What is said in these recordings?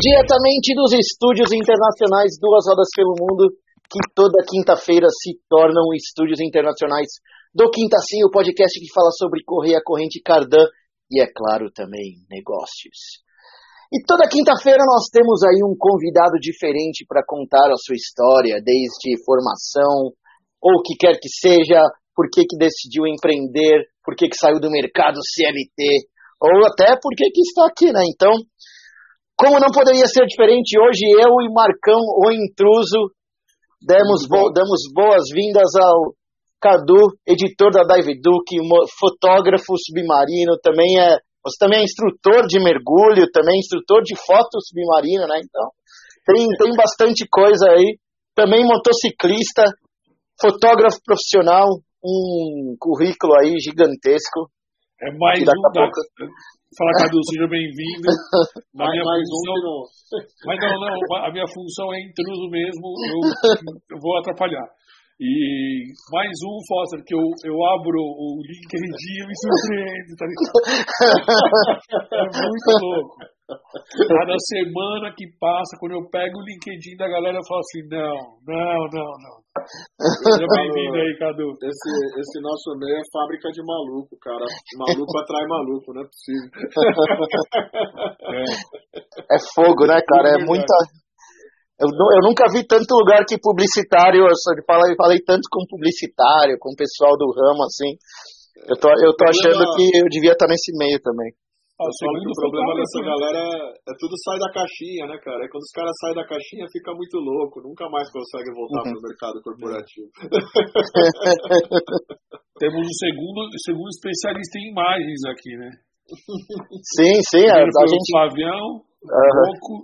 diretamente dos estúdios internacionais Duas Rodas pelo Mundo, que toda quinta-feira se tornam estúdios internacionais do Quinta Sim, o podcast que fala sobre Correia Corrente Cardan e, é claro, também negócios. E toda quinta-feira nós temos aí um convidado diferente para contar a sua história, desde formação, ou o que quer que seja, por que, que decidiu empreender, por que, que saiu do mercado CLT, ou até por que, que está aqui, né? Então, como não poderia ser diferente, hoje eu e Marcão, o intruso, demos, bo damos boas-vindas ao Cadu, editor da Dive Duke, fotógrafo submarino, também é, você também é instrutor de mergulho, também é instrutor de foto submarina, né? Então, tem, tem bastante coisa aí. Também motociclista, fotógrafo profissional, um currículo aí gigantesco. É mais um da, Fala, Cadu, seja bem-vindo. mais, mais função, um Mas não, não, a minha função é intruso mesmo, eu, eu vou atrapalhar. E mais um, Foster, que eu, eu abro o LinkedIn e me surpreendo, tá ligado? é muito louco. Cada semana que passa, quando eu pego o LinkedIn da galera, eu falo assim: não, não, não, não. Seja bem-vindo aí, Cadu. Esse, esse nosso meio é fábrica de maluco, cara. Maluco atrai maluco, não é possível. É, é fogo, né, cara? É muita. Eu, eu, nunca vi tanto lugar que publicitário, eu falei, falei tanto com publicitário, com o pessoal do ramo, assim. Eu tô, eu tô achando que eu devia estar nesse meio também. Ah, o problema dessa galera é, é, tudo sai da caixinha, né, cara? É quando os caras saem da caixinha fica muito louco, nunca mais consegue voltar uhum. pro mercado corporativo. Temos um segundo, segundo especialista em imagens aqui, né? Sim, sim. A, a gente... Flavião, uhum.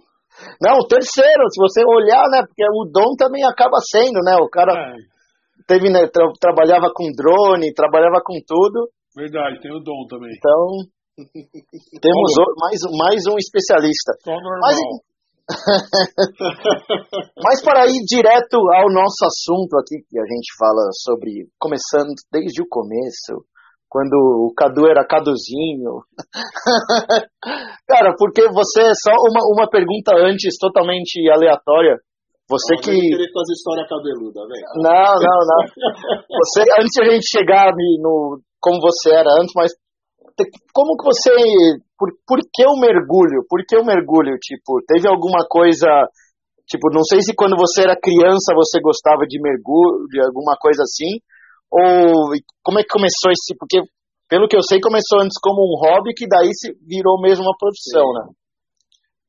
Não, o terceiro, se você olhar, né? Porque o Dom também acaba sendo, né? O cara é. teve, né, tra trabalhava com drone, trabalhava com tudo. Verdade, tem o Dom também. Então, temos mais, mais um especialista. Mas, Mas para ir direto ao nosso assunto aqui, que a gente fala sobre, começando desde o começo, quando o Cadu era Caduzinho. Cara, porque você, só uma, uma pergunta antes, totalmente aleatória. Você não, que. Eu fazer história cabeluda, velho. Não, não, não. Você, antes de a gente chegar no como você era antes, mas como que você. Por, por que o mergulho? Por que o mergulho? Tipo, teve alguma coisa. Tipo, não sei se quando você era criança você gostava de mergulho, de alguma coisa assim. Ou como é que começou esse. Porque, pelo que eu sei, começou antes como um hobby, que daí se virou mesmo uma profissão, né?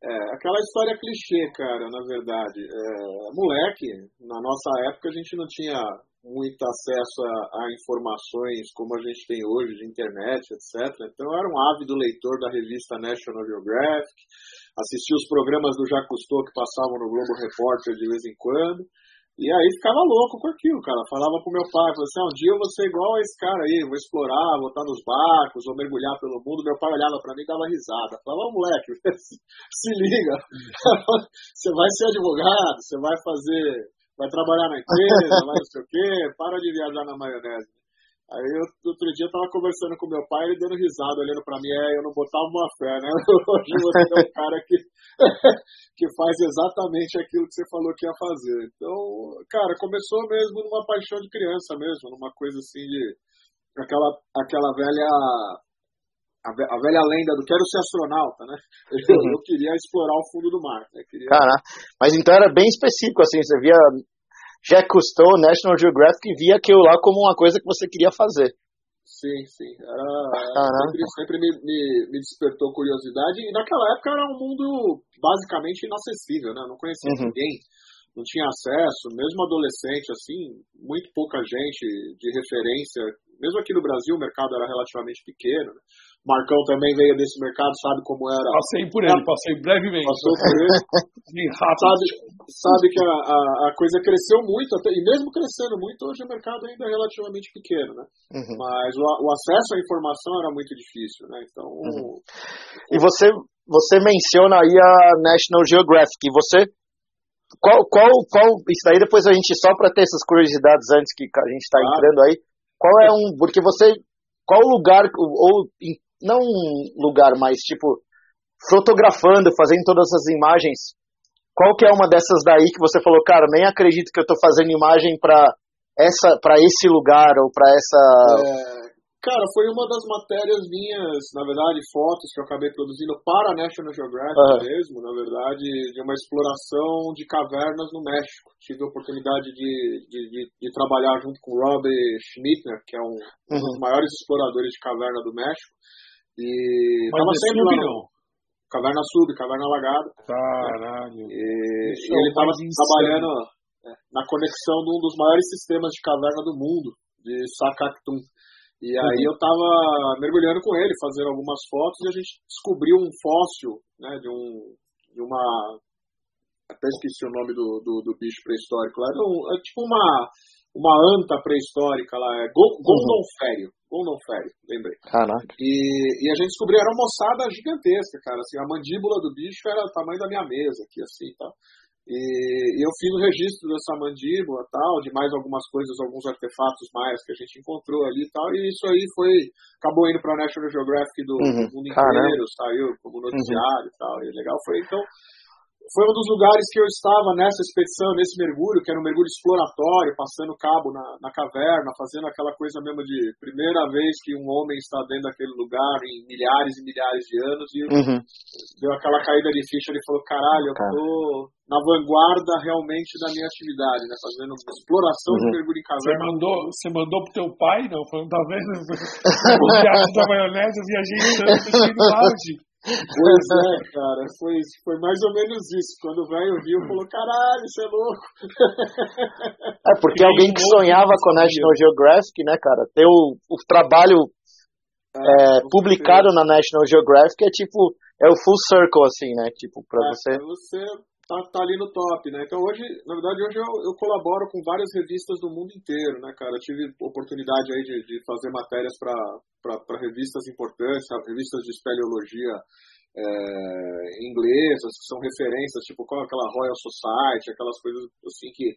É, aquela história clichê, cara, na verdade. É, moleque, na nossa época a gente não tinha muito acesso a, a, informações como a gente tem hoje de internet, etc. Então eu era um ávido leitor da revista National Geographic, assistia os programas do Jacques Cousteau que passavam no Globo Repórter de vez em quando, e aí ficava louco com aquilo, cara. Falava pro meu pai, falava assim, ah, um dia eu vou ser igual a esse cara aí, vou explorar, vou estar nos barcos, vou mergulhar pelo mundo. Meu pai olhava para mim e dava risada. Falava, oh, moleque, se liga, você vai ser advogado, você vai fazer vai trabalhar na empresa, vai não sei o quê, para de viajar na maionese. Aí eu, outro dia eu tava conversando com meu pai, ele dando risada, olhando para mim, é, eu não botava uma fé, né? Hoje você é um cara que, que faz exatamente aquilo que você falou que ia fazer. Então, cara, começou mesmo numa paixão de criança mesmo, numa coisa assim de aquela, aquela velha a, velha lenda do quero ser astronauta, né? Eu, eu queria explorar o fundo do mar. Né? Queria... mas então era bem específico, assim, você via Jack Cousteau, National Geographic, via aquilo lá como uma coisa que você queria fazer. Sim, sim. Era, sempre, sempre me, me, me, despertou curiosidade. E naquela época era um mundo basicamente inacessível, né? Eu não conhecia uhum. ninguém, não tinha acesso, mesmo adolescente, assim, muito pouca gente de referência. Mesmo aqui no Brasil o mercado era relativamente pequeno. Né? Marcão também veio desse mercado, sabe como era. Passei por ele, passei brevemente. Passou por ele. sabe, sabe que a, a, a, coisa cresceu muito, até, e mesmo crescendo muito, hoje o mercado ainda é relativamente pequeno, né? Uhum. Mas o, o, acesso à informação era muito difícil, né? Então. Uhum. E você, você menciona aí a National Geographic. Você qual, qual, qual, isso aí depois a gente, só para ter essas curiosidades antes que a gente está entrando aí, qual é um, porque você, qual lugar, ou não um lugar, mas tipo, fotografando, fazendo todas essas imagens, qual que é uma dessas daí que você falou, cara, nem acredito que eu estou fazendo imagem para essa, para esse lugar ou para essa é... Cara, foi uma das matérias minhas, na verdade, fotos que eu acabei produzindo para a National Geographic uhum. mesmo, na verdade, de uma exploração de cavernas no México. Tive a oportunidade de, de, de, de trabalhar junto com o Rob Schmittner, que é um, uhum. um, dos maiores exploradores de caverna do México. E Mas tava sempre lá. Não. Caverna Sub, Caverna Alagada. Caralho. E, e ele estava trabalhando é, na conexão de um dos maiores sistemas de caverna do mundo, de Sakaktum. E aí eu tava mergulhando com ele, fazendo algumas fotos, e a gente descobriu um fóssil, né, de um, de uma, até esqueci o nome do, do, do bicho pré-histórico lá, é, é tipo uma, uma anta pré-histórica lá, é Gondonfério, uhum. Gondonfério, lembrei. Caraca. E, e a gente descobriu, era uma moçada gigantesca, cara, assim, a mandíbula do bicho era o tamanho da minha mesa aqui, assim, tá? E, eu fiz o registro dessa mandíbula tal, de mais algumas coisas, alguns artefatos mais que a gente encontrou ali e tal, e isso aí foi, acabou indo para a National Geographic do, uhum. mundo inteiro, saiu como noticiário uhum. e tal, e legal foi, então, foi um dos lugares que eu estava nessa expedição, nesse mergulho, que era um mergulho exploratório, passando cabo na, na, caverna, fazendo aquela coisa mesmo de primeira vez que um homem está dentro daquele lugar em milhares e milhares de anos e uhum. deu aquela caída de ficha, ele falou, caralho, eu tô na vanguarda realmente da minha atividade, né, fazendo exploração uhum. de mergulho em caverna. Você mandou, você mandou pro teu pai, não? Falando, tá vendo? O teatro da maionese, eu viajei tanto, eu no auge. Pois é, cara, foi, foi mais ou menos isso. Quando o velho viu, falou: caralho, isso é louco. É, porque alguém que sonhava com a National Geographic, né, cara, ter o, o trabalho é, é, publicado na National Geographic é tipo, é o full circle, assim, né? Tipo, pra é, você. Pra você tá, tá ali no top, né? Então hoje, na verdade, hoje eu, eu, colaboro com várias revistas do mundo inteiro, né, cara? Eu tive oportunidade aí de, de fazer matérias para revistas importantes, revistas de espeleologia é, inglesas, que são referências, tipo qual aquela Royal Society, aquelas coisas assim que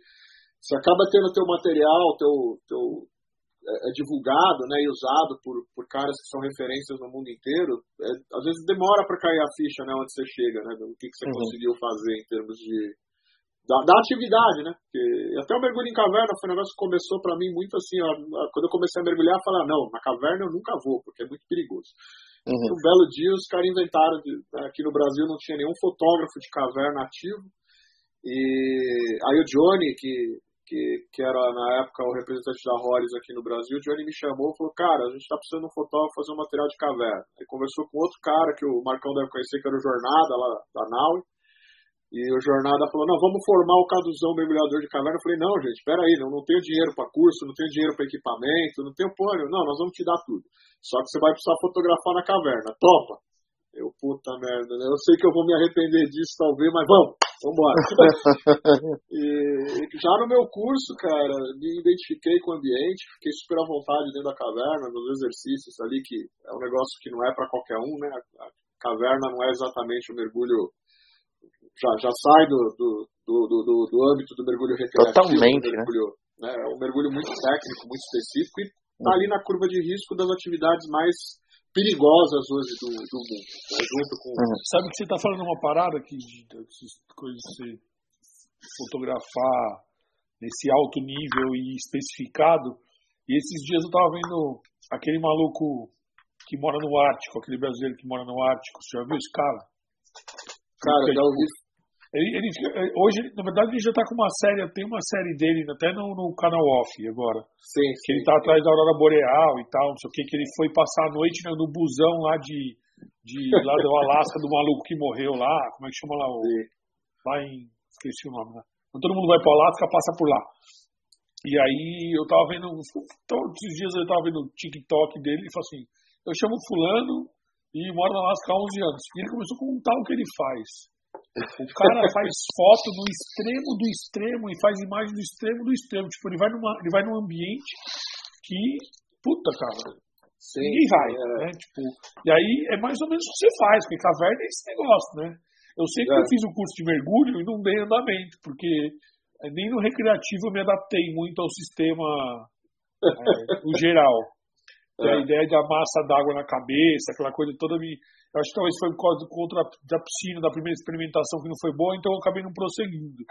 você acaba tendo teu material, teu, teu, é, é, divulgado né, e usado por, por caras que são referências no mundo inteiro, é, às vezes demora para cair a ficha né, onde você chega, né, do que, que você uhum. conseguiu fazer em termos de. Da, da atividade, né? Porque até o mergulho em caverna foi um negócio que começou para mim muito assim, ó, quando eu comecei a mergulhar, eu falei, não, na caverna eu nunca vou, porque é muito perigoso. Uhum. Um belo dia os caras inventaram, de, né, aqui no Brasil não tinha nenhum fotógrafo de caverna ativo, e aí o Johnny, que que, que era na época o representante da Hollis aqui no Brasil, o Johnny me chamou e falou, cara, a gente tá precisando de um fotógrafo fazer um material de caverna. Aí conversou com outro cara que o Marcão deve conhecer, que era o Jornada lá da Naui, e o Jornada falou, não, vamos formar o Caduzão mergulhador de caverna. Eu falei, não, gente, peraí, não, não tenho dinheiro para curso, não tenho dinheiro para equipamento, não tenho pônei. Não, nós vamos te dar tudo. Só que você vai precisar fotografar na caverna. Topa! Eu, puta merda, né? Eu sei que eu vou me arrepender disso, talvez, mas vamos! Vambora. e, já no meu curso, cara, me identifiquei com o ambiente, fiquei super à vontade dentro da caverna, nos exercícios ali, que é um negócio que não é para qualquer um, né? A caverna não é exatamente o um mergulho. Já, já sai do, do, do, do, do âmbito do mergulho recreativo. Totalmente, né? mergulho, né? É um mergulho muito técnico, muito específico e tá ali na curva de risco das atividades mais perigosas hoje do, do mundo, né? junto com... Uhum. Sabe que você está falando uma parada aqui de, de coisas de fotografar nesse alto nível e especificado, e esses dias eu estava vendo aquele maluco que mora no Ártico, aquele brasileiro que mora no Ártico, você já viu esse cara? Cara, já ouvi ele, ele, eh, hoje, na verdade, ele já está com uma série, tem uma série dele até no, no canal off agora. Sim, sim. Que ele está atrás da Aurora Boreal e tal, não sei o que, que ele foi passar a noite no, no busão lá de, de lá do Alasca, do maluco que morreu lá, como é que chama lá? O, lá em. Esqueci o nome, né? Então, todo mundo vai para o Alasca, passa por lá. E aí eu tava vendo, todos os dias eu tava vendo o TikTok dele e falou assim, eu chamo fulano e moro na Alasca há 11 anos. E ele começou a contar o que ele faz. O cara faz foto no extremo do extremo e faz imagem do extremo do extremo. Tipo, ele vai, numa, ele vai num ambiente que, puta, cara, Sim, ninguém vai, é. né? Tipo, e aí é mais ou menos o que você faz, porque caverna é esse negócio, né? Eu sei que é. eu fiz o curso de mergulho e não dei andamento, porque nem no recreativo eu me adaptei muito ao sistema é, no geral. É. A ideia da massa d'água na cabeça, aquela coisa toda me. Eu acho que talvez foi por causa contra da piscina, da primeira experimentação que não foi boa, então eu acabei não prosseguindo.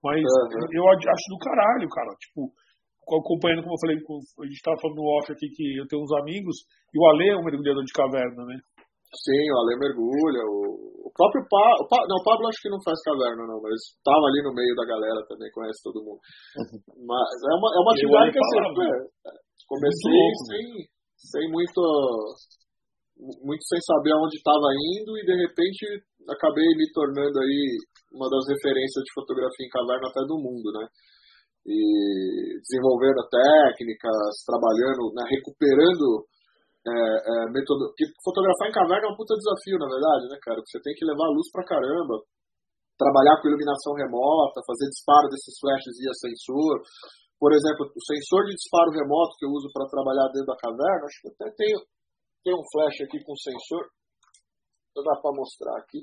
Mas uhum. eu acho do caralho, cara. Tipo, acompanhando, como eu falei, a gente estava falando no off aqui que eu tenho uns amigos, e o Ale é um mergulhador de caverna, né? Sim, o Ale mergulha, o, o próprio Pablo, pa, não, o Pablo acho que não faz caverna não, mas estava ali no meio da galera também, conhece todo mundo. Uhum. Mas é uma, é uma atividade que assim, é, comecei sem, sem muito, muito sem saber aonde estava indo e de repente acabei me tornando aí uma das referências de fotografia em caverna até do mundo, né? E desenvolvendo técnicas, trabalhando, né, recuperando é, é, metodo... Porque fotografar em caverna é um puta desafio, na verdade, né, cara? Você tem que levar a luz pra caramba, trabalhar com iluminação remota, fazer disparo desses flashes via sensor. Por exemplo, o sensor de disparo remoto que eu uso para trabalhar dentro da caverna, acho que até tem, tem um flash aqui com sensor, não dá para mostrar aqui.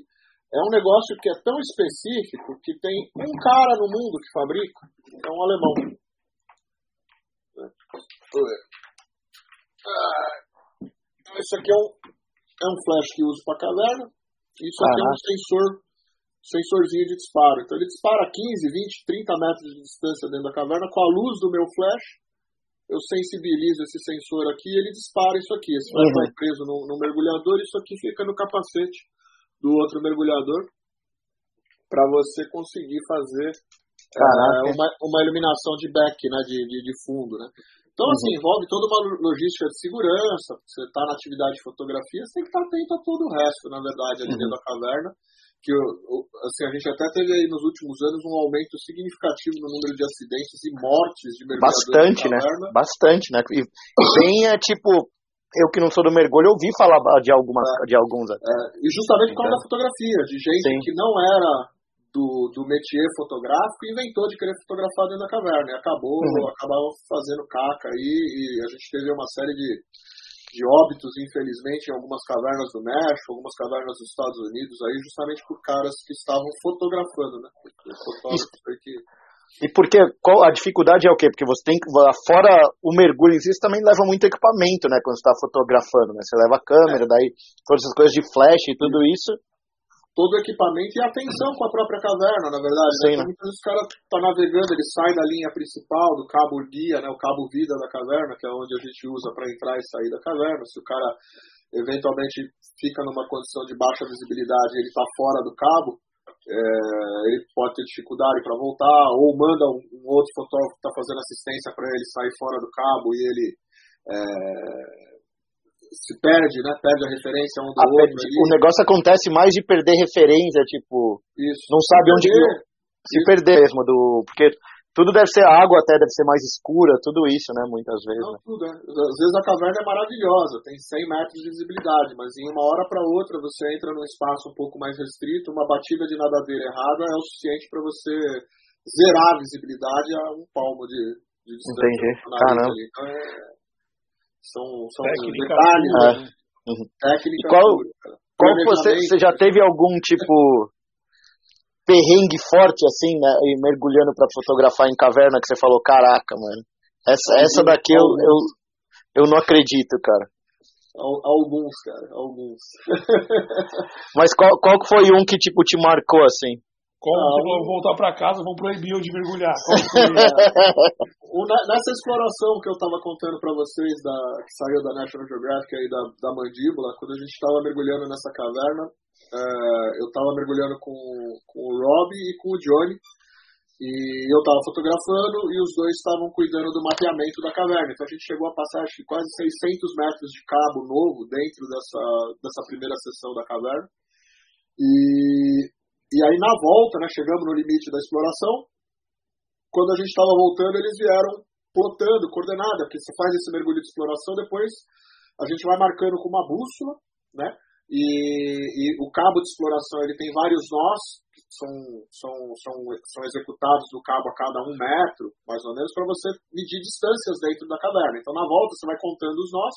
É um negócio que é tão específico que tem um cara no mundo que fabrica, é um alemão. Eu ver. Ah, então, isso aqui é um, é um flash que uso para caverna. Isso aqui é um sensor, sensorzinho de disparo. Então ele dispara 15, 20, 30 metros de distância dentro da caverna com a luz do meu flash. Eu sensibilizo esse sensor aqui e ele dispara isso aqui. Esse flash uhum. vai preso no, no mergulhador e isso aqui fica no capacete do outro mergulhador para você conseguir fazer é, uma, uma iluminação de back, né, de, de, de fundo, né? Então, assim, uhum. envolve toda uma logística de segurança. Você está na atividade de fotografia, você tem que estar atento a todo o resto, na verdade, ali uhum. dentro da caverna. Que assim, a gente até teve aí nos últimos anos um aumento significativo no número de acidentes e mortes de mergulhadores. Bastante, né? Bastante, né? E bem é tipo, eu que não sou do mergulho, ouvi falar de, algumas, é, de alguns. É, e justamente por causa da fotografia, de gente Sim. que não era do, do métier fotográfico e inventou de querer fotografar dentro da caverna. E acabou, uhum. acabou fazendo caca aí e a gente teve uma série de, de óbitos, infelizmente, em algumas cavernas do México, algumas cavernas dos Estados Unidos aí, justamente por caras que estavam fotografando, né? E porque qual, a dificuldade é o quê? Porque você tem que, fora o mergulho em si, você também leva muito equipamento, né? Quando você está fotografando, né? Você leva a câmera, é. daí todas essas coisas de flash e tudo isso todo o equipamento e atenção com a própria caverna, na verdade. Sim, né? Muitas vezes o cara está navegando, ele sai da linha principal, do cabo guia, né, o cabo vida da caverna, que é onde a gente usa para entrar e sair da caverna. Se o cara eventualmente fica numa condição de baixa visibilidade ele está fora do cabo, é, ele pode ter dificuldade para voltar, ou manda um, um outro fotógrafo que está fazendo assistência para ele sair fora do cabo e ele é, se perde, né? Perde a referência um do a outro. Perde, o negócio acontece mais de perder referência, tipo, Isso. não sabe se onde perder. se Isso. perder mesmo do, porque tudo deve ser água, até deve ser mais escura, tudo isso, né? Muitas vezes. Não, né? tudo, né? Às vezes a caverna é maravilhosa, tem 100 metros de visibilidade, mas em uma hora para outra você entra num espaço um pouco mais restrito, uma batida de nadadeira errada é o suficiente para você zerar a visibilidade a um palmo de, de distância. Entendi. Caramba. Então é, são, são detalhes, né? Uhum. Técnica. E qual, qual você, você já teve algum tipo perrengue forte assim, né, e mergulhando para fotografar em caverna que você falou, caraca, mano. Essa, essa daqui eu, eu, eu não acredito, cara. Alguns, cara, alguns. Mas qual, qual foi um que tipo te marcou assim? Como ah, vão voltar para casa, vão proibir eu de mergulhar. Nessa exploração que eu estava contando para vocês, da, que saiu da National Geographic aí da, da mandíbula, quando a gente estava mergulhando nessa caverna, é, eu estava mergulhando com, com o Rob e com o Johnny, e eu estava fotografando e os dois estavam cuidando do mapeamento da caverna. Então a gente chegou a passar acho que quase 600 metros de cabo novo dentro dessa, dessa primeira sessão da caverna. E e aí, na volta, né, chegamos no limite da exploração. Quando a gente estava voltando, eles vieram plotando, coordenada, porque você faz esse mergulho de exploração, depois a gente vai marcando com uma bússola, né? E, e, o cabo de exploração ele tem vários nós que são, são, são, são executados do cabo a cada um metro, mais ou menos, para você medir distâncias dentro da caverna. Então, na volta, você vai contando os nós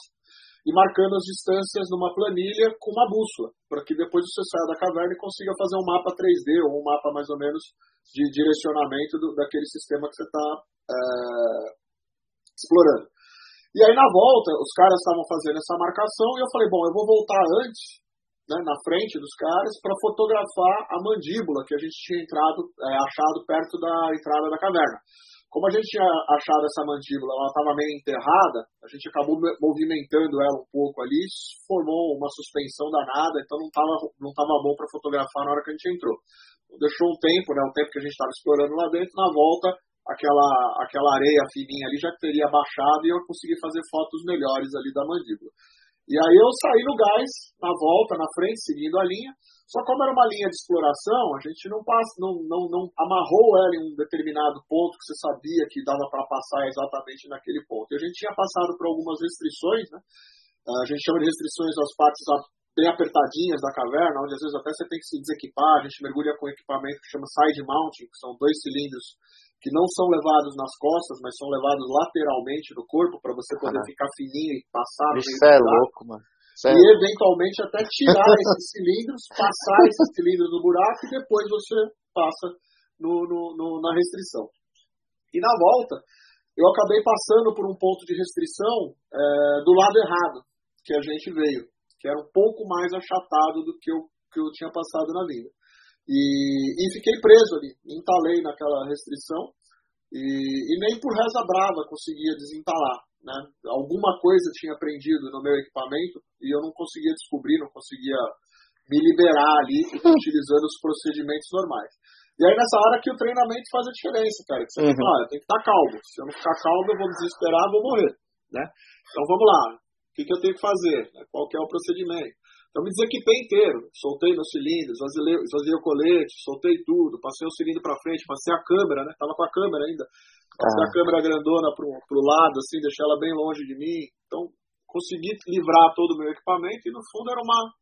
e marcando as distâncias numa planilha com uma bússola, para que depois você saia da caverna e consiga fazer um mapa 3D ou um mapa mais ou menos de direcionamento do, daquele sistema que você está é, explorando. E aí na volta, os caras estavam fazendo essa marcação e eu falei, bom, eu vou voltar antes, né, na frente dos caras, para fotografar a mandíbula que a gente tinha entrado, é, achado perto da entrada da caverna. Como a gente tinha achado essa mandíbula, ela estava meio enterrada, a gente acabou movimentando ela um pouco ali, formou uma suspensão danada, então não estava não tava bom para fotografar na hora que a gente entrou. Deixou um tempo, né, o tempo que a gente estava explorando lá dentro, na volta, aquela, aquela areia fininha ali já teria baixado e eu consegui fazer fotos melhores ali da mandíbula. E aí eu saí no gás, na volta, na frente, seguindo a linha. Só como era uma linha de exploração, a gente não, passa, não, não, não amarrou ela em um determinado ponto que você sabia que dava para passar exatamente naquele ponto. E a gente tinha passado por algumas restrições, né? A gente chama de restrições das partes bem apertadinhas da caverna, onde às vezes até você tem que se desequipar. A gente mergulha com equipamento que chama side mounting, que são dois cilindros que não são levados nas costas, mas são levados lateralmente no corpo para você poder ah. ficar fininho e passar. Isso é louco, mano. E eventualmente até tirar esses cilindros, passar esses cilindros no buraco e depois você passa no, no, no, na restrição. E na volta, eu acabei passando por um ponto de restrição é, do lado errado que a gente veio, que era um pouco mais achatado do que eu, que eu tinha passado na vida. E, e fiquei preso ali, entalei naquela restrição e, e, nem por reza brava conseguia desentalar. Né? Alguma coisa tinha aprendido no meu equipamento e eu não conseguia descobrir, não conseguia me liberar ali utilizando os procedimentos normais. E aí nessa hora que o treinamento faz a diferença, cara. Que você uhum. fala, tem que estar calmo. Se eu não ficar calmo, eu vou desesperar, vou morrer. Né? Então vamos lá. O que, que eu tenho que fazer? Qual que é o procedimento? Então me desequipei inteiro, soltei meus cilindros, esvaziei, o colete, soltei tudo, passei o cilindro para frente, passei a câmera, né? Tava com a câmera ainda, passei ah. a câmera grandona pro, pro lado, assim, deixei ela bem longe de mim. Então consegui livrar todo o meu equipamento e no fundo era uma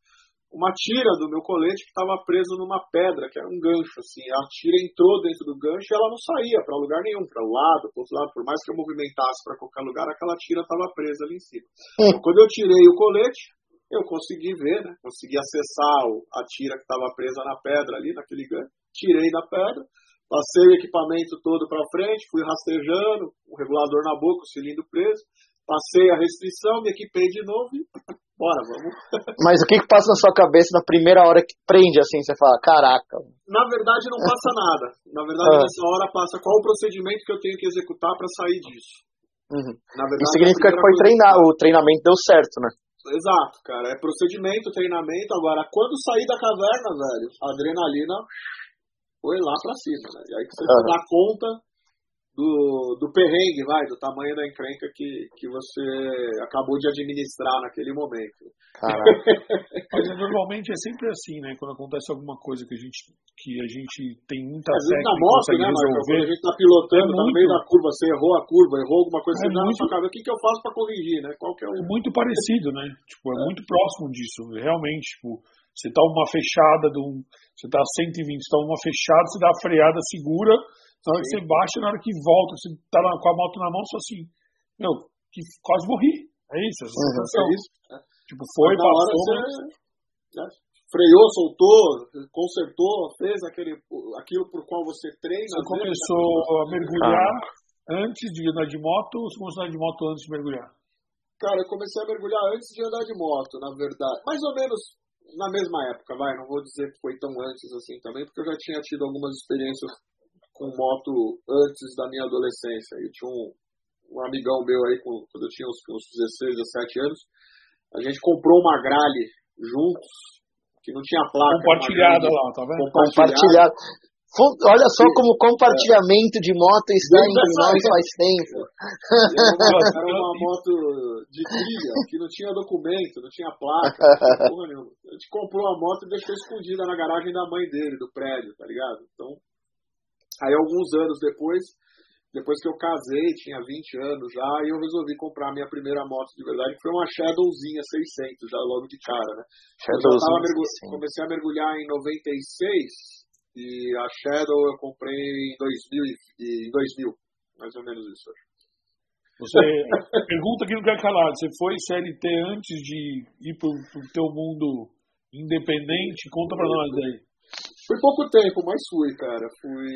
uma tira do meu colete que estava preso numa pedra, que era um gancho, assim. A tira entrou dentro do gancho e ela não saía para lugar nenhum, para o um lado, para outro lado. Por mais que eu movimentasse para qualquer lugar, aquela tira estava presa ali em cima. Hum. Então, quando eu tirei o colete, eu consegui ver, né? Consegui acessar a tira que estava presa na pedra ali, naquele gancho. Tirei da pedra, passei o equipamento todo para frente, fui rastejando, o regulador na boca, o cilindro preso, passei a restrição, me equipei de novo e bora, vamos. Mas o que, que passa na sua cabeça na primeira hora que prende assim? Você fala, caraca. Na verdade, não passa nada. Na verdade, ah. nessa hora passa qual o procedimento que eu tenho que executar para sair disso. Uhum. Verdade, Isso significa que foi treinar, o treinamento deu certo, né? Exato, cara. É procedimento, treinamento. Agora, quando sair da caverna, velho, a adrenalina foi lá pra cima, né? E aí que você uhum. dá conta do, do perrengue, vai, do tamanho da encrenca que, que você acabou de administrar naquele momento. Mas normalmente é sempre assim, né? Quando acontece alguma coisa que a gente, que a gente tem muita Às vezes na moto, né, Marcos? Quando a gente tá pilotando, é tá no meio da curva, você errou a curva, errou alguma coisa, é você muito... na sua o que, que eu faço para corrigir, né? Qual que é, o... é muito parecido, né? Tipo, é, é, muito próximo disso. Realmente, tipo, você tá uma fechada de um. Você tá 120, você tá uma fechada, você dá a freada segura na hora que você baixa, na hora que volta, você tá com a moto na mão, só assim, meu, que quase morri. É isso, essa uhum, é isso. É. Tipo, foi, na passou. Hora você, né, freou, soltou, consertou, fez aquele, aquilo por qual você treina. Você começou a mergulhar ah. antes de andar de moto ou você começou a andar de moto antes de mergulhar? Cara, eu comecei a mergulhar antes de andar de moto, na verdade. Mais ou menos na mesma época, vai. Não vou dizer que foi tão antes assim também, porque eu já tinha tido algumas experiências com moto antes da minha adolescência. Eu tinha um, um amigão meu aí, quando eu tinha uns, uns 16, 17 anos, a gente comprou uma gralha juntos, que não tinha placa. Compartilhada lá, tá vendo? Compartilhada. Olha só como o compartilhamento de moto está entre nós faz tempo. Era uma moto de trilha, que não tinha documento, não tinha placa, não tinha A gente comprou a moto e deixou escondida na garagem da mãe dele, do prédio, tá ligado? Então, Aí alguns anos depois, depois que eu casei, tinha 20 anos já, e eu resolvi comprar a minha primeira moto de verdade, que foi uma Shadowzinha 600, já logo de cara, né? Eu comecei a mergulhar em 96 e a Shadow eu comprei em 2000, em 2000 mais ou menos isso. Você pergunta que não quer calar, você foi CLT antes de ir pro, pro teu mundo independente? Conta pra nós aí. Fui pouco tempo, mas fui, cara. Fui.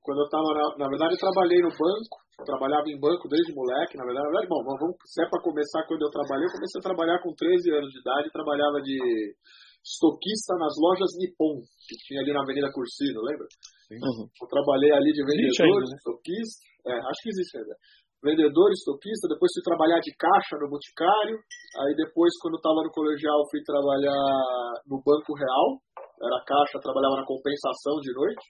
Quando eu tava. Na, na verdade, eu trabalhei no banco trabalhava em banco desde moleque, na verdade. Na verdade, bom, vamos, se é para começar quando eu trabalhei, eu comecei a trabalhar com 13 anos de idade, trabalhava de estoquista nas lojas Nippon, que tinha ali na Avenida Cursino, lembra? Uhum. Eu trabalhei ali de vendedor, ainda, né? estoquista, é, acho que existe ainda. Vendedor, estoquista, depois fui trabalhar de caixa no Boticário, aí depois, quando estava no colegial, fui trabalhar no Banco Real, era caixa, trabalhava na compensação de noite.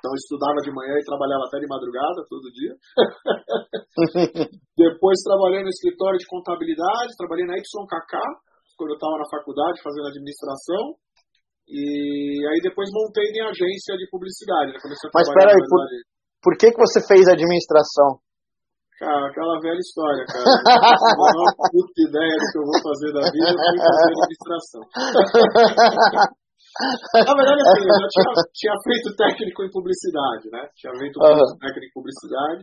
Então estudava de manhã e trabalhava até de madrugada, todo dia. Depois trabalhei no escritório de contabilidade, trabalhei na YKK, quando eu estava na faculdade fazendo administração. E aí depois montei minha agência de publicidade. Né? Mas peraí, por, por que, que você fez administração? Cara, aquela velha história, cara. Não uma puta ideia do que eu vou fazer da vida, eu fui fazer administração. Na verdade, assim, eu já tinha, tinha, feito técnico em publicidade, né? Tinha feito uhum. técnico em publicidade.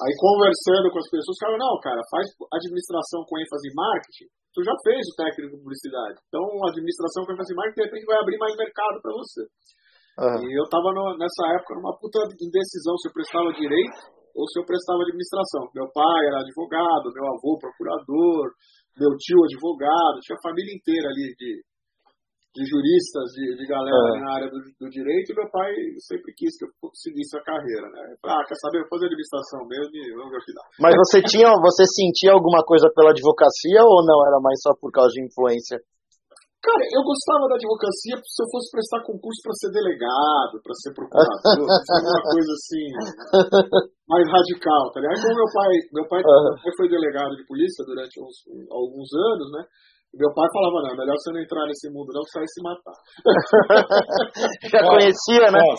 Aí conversando com as pessoas, cara, não, cara, faz administração com ênfase em marketing. Tu já fez o técnico em publicidade. Então, administração com ênfase em marketing, de repente vai abrir mais mercado para você. Uhum. E eu tava no, nessa época numa puta indecisão se eu prestava direito ou se eu prestava administração. Meu pai era advogado, meu avô procurador, meu tio advogado, tinha a família inteira ali de, de juristas, de, de galera é. na área do, do, direito, meu pai sempre quis que eu seguisse a carreira, né? Ah, quer saber, eu vou fazer administração mesmo e vamos ver o que dá. Mas você tinha, você sentia alguma coisa pela advocacia ou não? Era mais só por causa de influência? Cara, eu gostava da advocacia se eu fosse prestar concurso para ser delegado, para ser procurador, alguma coisa assim, mais radical, tá ligado? Como meu pai, meu pai, uhum. foi delegado de polícia durante uns, alguns anos, né? Meu pai falava, não, melhor você não entrar nesse mundo não, que você vai se matar. Já ó, conhecia, né? Ó,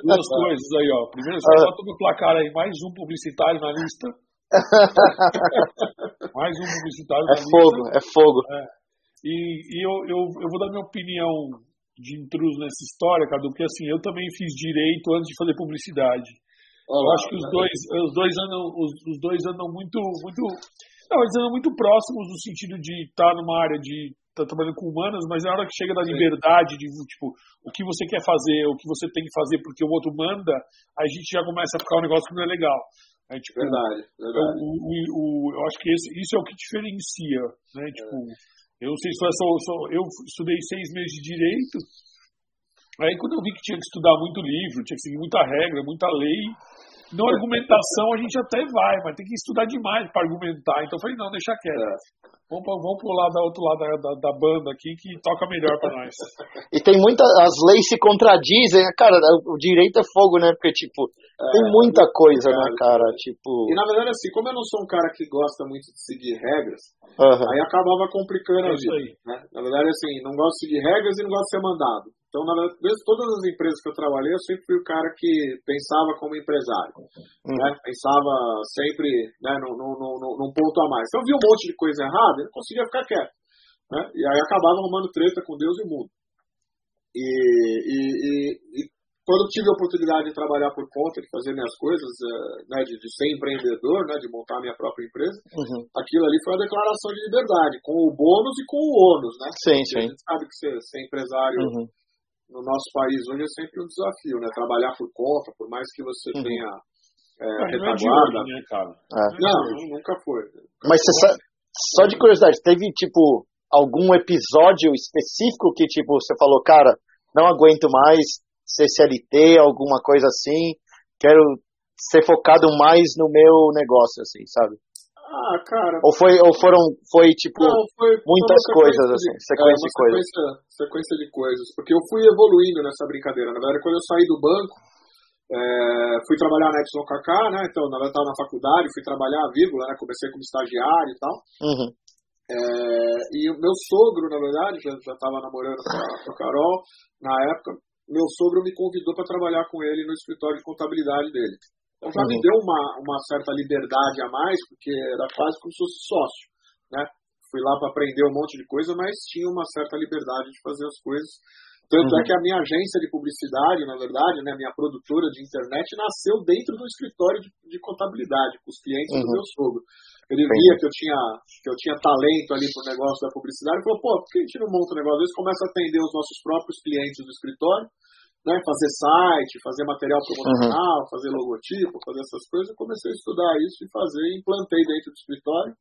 duas coisas aí, ó. Primeiro, você ah. bota no placar aí, mais um publicitário na lista. mais um publicitário é na fogo, lista. É fogo, é fogo. E, e eu, eu, eu vou dar minha opinião de intruso nessa história, Cadu, porque assim, eu também fiz direito antes de fazer publicidade. Olá, eu acho que os dois, os dois andam, os, os dois andam muito, muito não, eles andam muito próximos no sentido de estar numa área de estar tá trabalhando com humanas, mas na hora que chega da liberdade de tipo o que você quer fazer, o que você tem que fazer porque o outro manda, a gente já começa a ficar um negócio que não é legal. É, tipo, verdade, verdade. O, o, o, eu acho que esse, isso é o que diferencia, né? Tipo, é. eu não sei se foi só, só, eu estudei seis meses de direito, aí quando eu vi que tinha que estudar muito livro, tinha que seguir muita regra, muita lei, na argumentação a gente até vai, mas tem que estudar demais para argumentar. Então eu falei, não, deixa quieto. É. Vamos, vamos pular da outro lado da, da, da, banda aqui que toca melhor para nós. e tem muita. As leis se contradizem, né? cara. O direito é fogo, né? Porque, tipo, é, tem muita coisa, né, cara? Tipo. E na verdade, assim, como eu não sou um cara que gosta muito de seguir regras, uhum. aí acabava complicando é a vida. Né? Na verdade, assim, não gosto de seguir regras e não gosto de ser mandado. Então, na verdade, todas as empresas que eu trabalhei, eu sempre fui o cara que pensava como empresário. Uhum. Né? Pensava sempre né, num, num, num, ponto a mais. Então, eu vi um monte de coisa errada, eu não conseguia ficar quieto. Né? E aí acabava arrumando treta com Deus e o mundo. E, e, e, e quando tive a oportunidade de trabalhar por conta, de fazer minhas coisas, eh, né, de, de, ser empreendedor, né, de montar minha própria empresa, uhum. aquilo ali foi a declaração de liberdade, com o bônus e com o ônus, né? Sim, sim. A gente sabe que ser, ser empresário uhum no nosso país hoje é sempre um desafio, né? Trabalhar por conta, por mais que você uhum. tenha é, retaguarda. Né, cara? É. Não, nunca foi. Mas você sabe, só de curiosidade, teve tipo algum episódio específico que tipo você falou, cara, não aguento mais CCLT, alguma coisa assim, quero ser focado mais no meu negócio, assim, sabe? Ah, cara. Ou foi, ou foram, foi tipo não, foi, muitas coisas de, assim, sequência é, de coisas. Sequência, sequência de coisas, porque eu fui evoluindo nessa brincadeira. Na verdade, quando eu saí do banco, é, fui trabalhar na Epson KK, né? Então, na verdade, estava na faculdade, fui trabalhar, vírgula, né? Comecei como estagiário e tal. Uhum. É, e o meu sogro, na verdade, já estava namorando com a, com a Carol na época. Meu sogro me convidou para trabalhar com ele no escritório de contabilidade dele. Então já uhum. me deu uma, uma certa liberdade a mais, porque era quase como se fosse sócio, né? Fui lá para aprender um monte de coisa, mas tinha uma certa liberdade de fazer as coisas. Tanto é uhum. é que a minha agência de publicidade, na verdade, né, minha produtora de internet, nasceu dentro do escritório de, de contabilidade, com os clientes uhum. do meu sogro. Ele via que eu tinha que eu tinha talento ali pro negócio da publicidade e falou, pô, por que a gente não monta um negócio desse? Começa a atender os nossos próprios clientes do escritório né, fazer site, fazer material promocional, uhum. fazer logotipo, fazer essas coisas. Eu comecei a estudar isso e fazer, implantei dentro do escritório.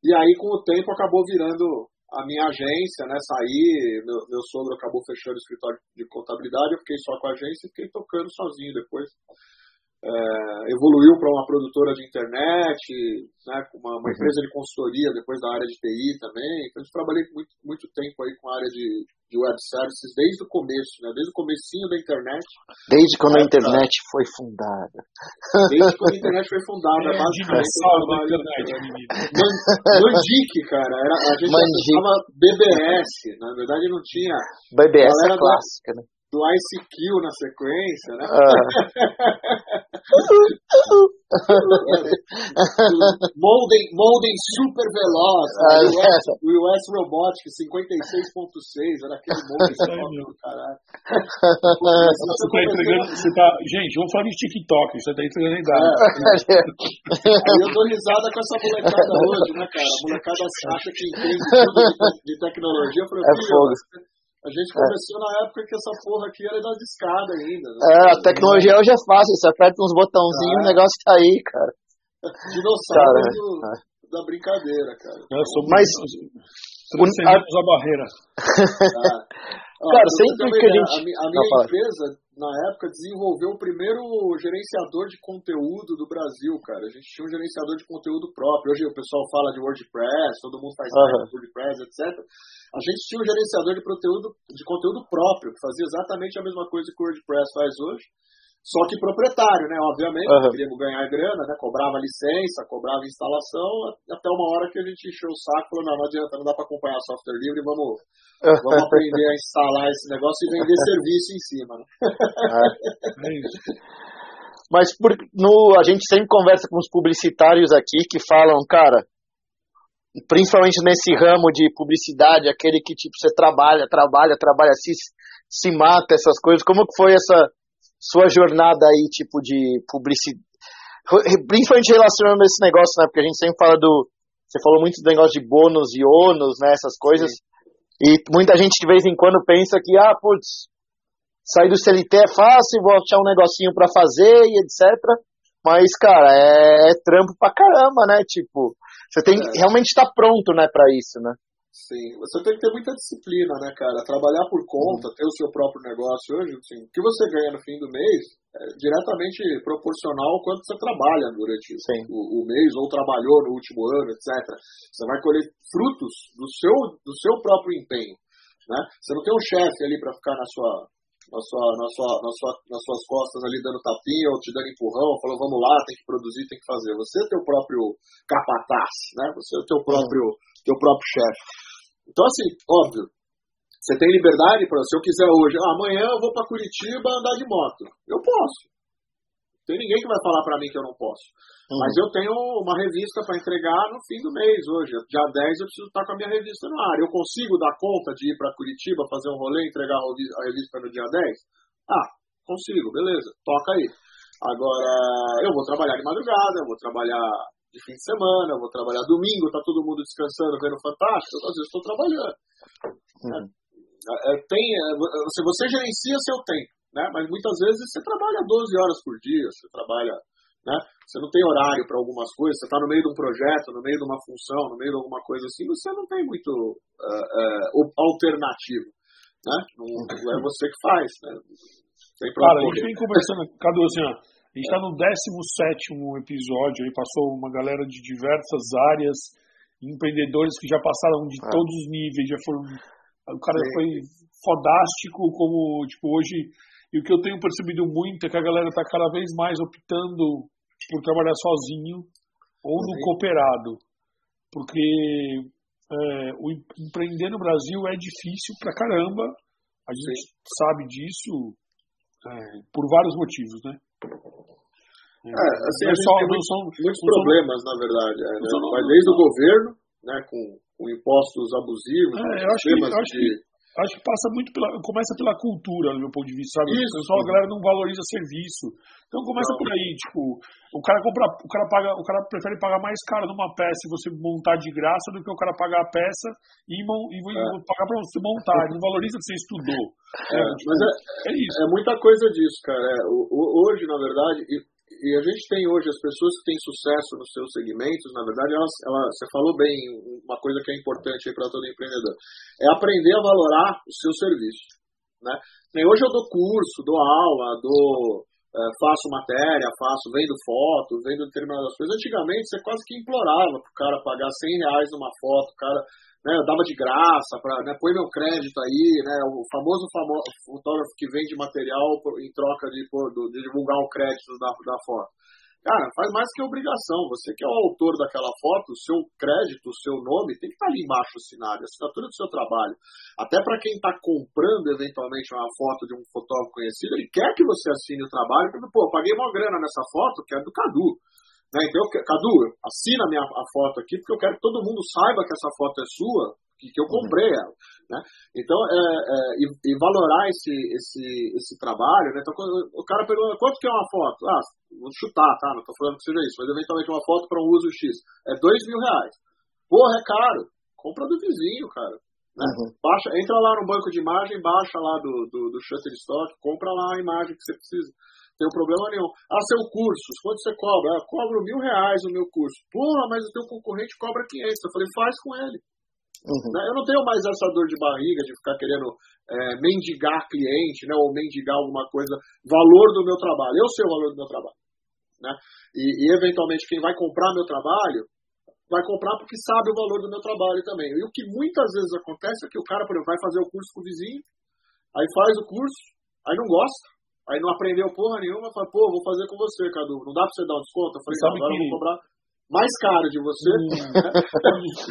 E aí, com o tempo, acabou virando a minha agência, né? Saí, meu, meu sogro acabou fechando o escritório de contabilidade, eu fiquei só com a agência e fiquei tocando sozinho depois é, evoluiu para uma produtora de internet, né, uma, uma uhum. empresa de consultoria depois da área de TI também. Então, eu trabalhei muito, muito tempo aí com a área de, de web services desde o começo, né, desde o comecinho da internet. Desde quando a internet foi fundada. Desde quando a internet foi fundada, é, basicamente. Mandic, cara, era, a gente chamava BBS, na verdade não tinha. BBS é clássica, né? Do ICQ na sequência, né? Ah. Molden, Molden super veloz, ah, né? US, é. US Robotic 56.6, era aquele Molden do caralho. Você tá entregando, você tá, gente, vamos falar de TikTok, você tá entregando em idade. É. Aí eu dou risada com essa molecada hoje, né, cara? A molecada acha que entende tudo de, de tecnologia. Eu falei, é fogo. A gente começou é. na época que essa porra aqui era das escadas ainda. Né? É, a tecnologia hoje é fácil, você aperta uns botãozinhos e o é. negócio tá aí, cara. Dinossauro do, é. da brincadeira, cara. É, Mas. Transcendemos a... a barreira. Ah, cara, sempre que a gente. A, a minha Não, empresa, na época, desenvolveu o primeiro gerenciador de conteúdo do Brasil, cara. A gente tinha um gerenciador de conteúdo próprio. Hoje o pessoal fala de WordPress, todo mundo faz uhum. WordPress, etc. A gente tinha um gerenciador de conteúdo, de conteúdo próprio, que fazia exatamente a mesma coisa que o WordPress faz hoje, só que proprietário, né? Obviamente, uhum. queríamos ganhar grana, né? Cobrava licença, cobrava instalação, até uma hora que a gente encheu o saco e falou, não, não adianta, não dá para acompanhar software livre, vamos, vamos aprender a instalar esse negócio e vender serviço em cima. Né? É. é Mas por, no, a gente sempre conversa com os publicitários aqui que falam, cara, principalmente nesse ramo de publicidade, aquele que tipo você trabalha, trabalha, trabalha, se, se mata, essas coisas. Como que foi essa sua jornada aí, tipo de publicidade? Principalmente relacionando esse negócio, né? Porque a gente sempre fala do. Você falou muito do negócio de bônus e ônus, né? Essas coisas. Sim. E muita gente de vez em quando pensa que, ah, putz, sair do CLT é fácil, vou achar um negocinho para fazer e etc. Mas, cara, é, é trampo pra caramba, né? Tipo, você tem é. realmente estar tá pronto, né, para isso, né? Sim, você tem que ter muita disciplina, né, cara? Trabalhar por conta, uhum. ter o seu próprio negócio hoje, assim, o que você ganha no fim do mês é diretamente proporcional ao quanto você trabalha durante o, o, mês ou trabalhou no último ano, etc. Você vai colher frutos do seu, do seu próprio empenho, né? Você não tem um chefe ali para ficar na sua na sua, na sua, na sua, nas suas costas ali dando tapinha ou te dando empurrão, falando vamos lá, tem que produzir, tem que fazer. Você é o teu próprio capataz, né? Você é o teu próprio, teu próprio chefe. Então, assim, óbvio, você tem liberdade para, se eu quiser hoje, ah, amanhã eu vou para Curitiba andar de moto. Eu posso tem ninguém que vai falar para mim que eu não posso. Uhum. Mas eu tenho uma revista para entregar no fim do mês hoje. Dia 10 eu preciso estar com a minha revista no ar. Eu consigo dar conta de ir para Curitiba, fazer um rolê e entregar a revista no dia 10? Ah, consigo, beleza. Toca aí. Agora, eu vou trabalhar de madrugada, eu vou trabalhar de fim de semana, eu vou trabalhar domingo, tá todo mundo descansando, vendo Fantástico, às vezes estou trabalhando. Uhum. É, é, tem, é, se você gerencia seu tempo, né? Mas muitas vezes você trabalha 12 horas por dia, você trabalha, né? Você não tem horário para algumas coisas, você está no meio de um projeto, no meio de uma função, no meio de alguma coisa assim, você não tem muito uh, uh, alternativo, né? Não, não, é você que faz, né? Tem Cara, a gente vem conversando, Cadu, assim, ó, a gente está no 17 episódio, aí passou uma galera de diversas áreas, empreendedores que já passaram de ah. todos os níveis, já foram. O cara Sim. foi fodástico, como tipo, hoje e o que eu tenho percebido muito é que a galera está cada vez mais optando por trabalhar sozinho ou no cooperado. Porque é, o empreender no Brasil é difícil pra caramba. A gente Sim. sabe disso é, por vários motivos, né? É, assim, a gente tem muitos, são, muitos problemas, na verdade. É, né? Mas desde o governo, né, com, com impostos abusivos, é, eu acho que, eu acho que acho que passa muito pela. Começa pela cultura, no meu ponto de vista, sabe? Isso. O pessoal, a galera não valoriza serviço. Então começa não. por aí, tipo, o cara compra, o cara paga, o cara prefere pagar mais caro numa peça e você montar de graça do que o cara pagar a peça e, e, é. pagar pra você montar. Ele não valoriza que você estudou. É, é, mas é, é, isso. É muita coisa disso, cara. É, hoje, na verdade, e a gente tem hoje as pessoas que têm sucesso nos seus segmentos, na verdade, elas, elas, você falou bem uma coisa que é importante para todo empreendedor, é aprender a valorar o seu serviço. Né? Hoje eu dou curso, dou aula, dou, é, faço matéria, faço, vendo foto, vendo determinadas coisas. Antigamente você quase que implorava para o cara pagar 100 reais numa foto, o cara né, eu dava de graça, para né, põe meu crédito aí, né, o famoso famo fotógrafo que vende material em troca de, de divulgar o crédito da, da foto. Cara, faz mais que obrigação. Você que é o autor daquela foto, o seu crédito, o seu nome, tem que estar ali embaixo assinado, a assinatura do seu trabalho. Até para quem está comprando eventualmente uma foto de um fotógrafo conhecido, ele quer que você assine o trabalho, porque, pô, paguei uma grana nessa foto, que é do Cadu. Né? Então, Cadu, assina minha a foto aqui, porque eu quero que todo mundo saiba que essa foto é sua, que, eu comprei ela. Né? Então, é, é, e, e, valorar esse, esse, esse trabalho, né? Então, o cara pergunta, quanto que é uma foto? Ah, vou chutar, tá? Não estou falando que seja isso, mas eventualmente uma foto para um uso X é dois mil reais. Porra, é caro. Compra do vizinho, cara. Né? Uhum. Baixa, entra lá no banco de imagem, baixa lá do, do, do Shutterstock, compra lá a imagem que você precisa tem problema nenhum. Ah, seu curso, quanto você cobra? Ah, cobro mil reais o meu curso. Porra, mas o teu concorrente cobra 500. Eu falei, faz com ele. Uhum. Né? Eu não tenho mais essa dor de barriga de ficar querendo é, mendigar cliente, né, ou mendigar alguma coisa, valor do meu trabalho. Eu sei o valor do meu trabalho. Né? E, e, eventualmente quem vai comprar meu trabalho vai comprar porque sabe o valor do meu trabalho também. E o que muitas vezes acontece é que o cara, por exemplo, vai fazer o curso com o vizinho, aí faz o curso, aí não gosta, Aí não aprendeu porra nenhuma, falei, pô, vou fazer com você, Cadu. Não dá pra você dar um desconto? Eu falei, Sabe agora que... eu vou cobrar mais caro de você. Hum.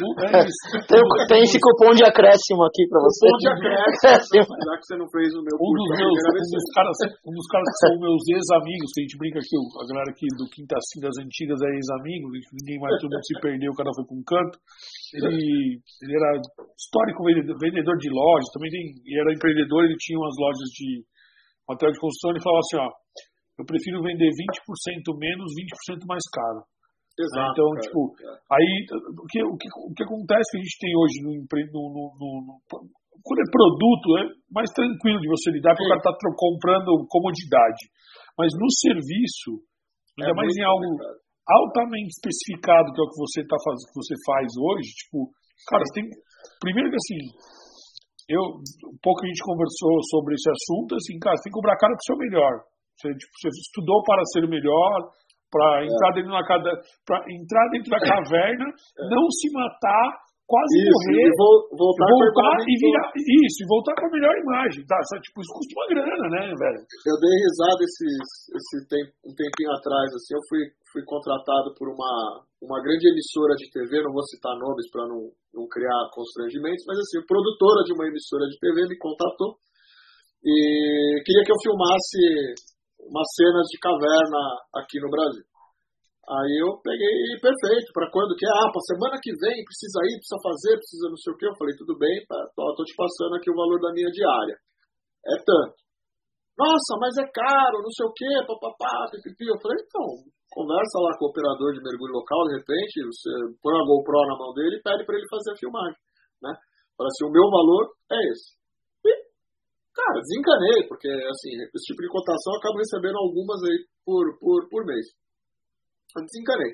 Né? tem, tem, esse cupom de acréscimo aqui para você. Cupom de acréscimo. Já que você não fez o meu um dos meus, um dos, caras, um dos caras que são meus ex-amigos, que a gente brinca aqui, a galera aqui do Quinta das Antigas é ex-amigo, ninguém mais, todo mundo se perdeu, o cara foi com um canto. Ele, ele era histórico vendedor de lojas, também tem, ele era empreendedor, ele tinha umas lojas de material de construção, ele falava assim, ó, eu prefiro vender 20% menos, 20% mais caro. Exato, então, cara. tipo, é. aí o que, o, que, o que acontece que a gente tem hoje no, no, no, no quando é produto, é mais tranquilo de você lidar, porque o cara está comprando comodidade. Mas no serviço, ainda é mais em algo altamente especificado, que é o que você tá faz, que você faz hoje, tipo, cara, tem. Primeiro que assim, eu, um pouco a gente conversou sobre esse assunto, assim, cara, você tem que cobrar cara pro seu melhor. Você, tipo, você estudou para ser o melhor, para é. entrar dentro da entrar dentro da caverna, é. não se matar quase isso, morrer, e voltar, voltar e virar, isso, e voltar com a melhor imagem, tá? Só, tipo, isso custa uma grana, né, velho? Eu dei risada esse, esse tempo, um tempinho atrás, assim, eu fui, fui contratado por uma, uma grande emissora de TV, não vou citar nomes para não, não criar constrangimentos, mas assim, produtora de uma emissora de TV me contatou e queria que eu filmasse umas cenas de caverna aqui no Brasil. Aí eu peguei, perfeito, para quando que é? Ah, para semana que vem, precisa ir, precisa fazer, precisa não sei o que. Eu falei, tudo bem, tô, tô te passando aqui o valor da minha diária. É tanto. Nossa, mas é caro, não sei o que, papapá, pipipi. Eu falei, então, conversa lá com o operador de mergulho local, de repente, você põe a GoPro na mão dele e pede para ele fazer a filmagem, né? Fala assim, o meu valor é esse. Cara, desencanei, porque, assim, esse tipo de cotação eu acabo recebendo algumas aí por, por, por mês. Eu desencanei.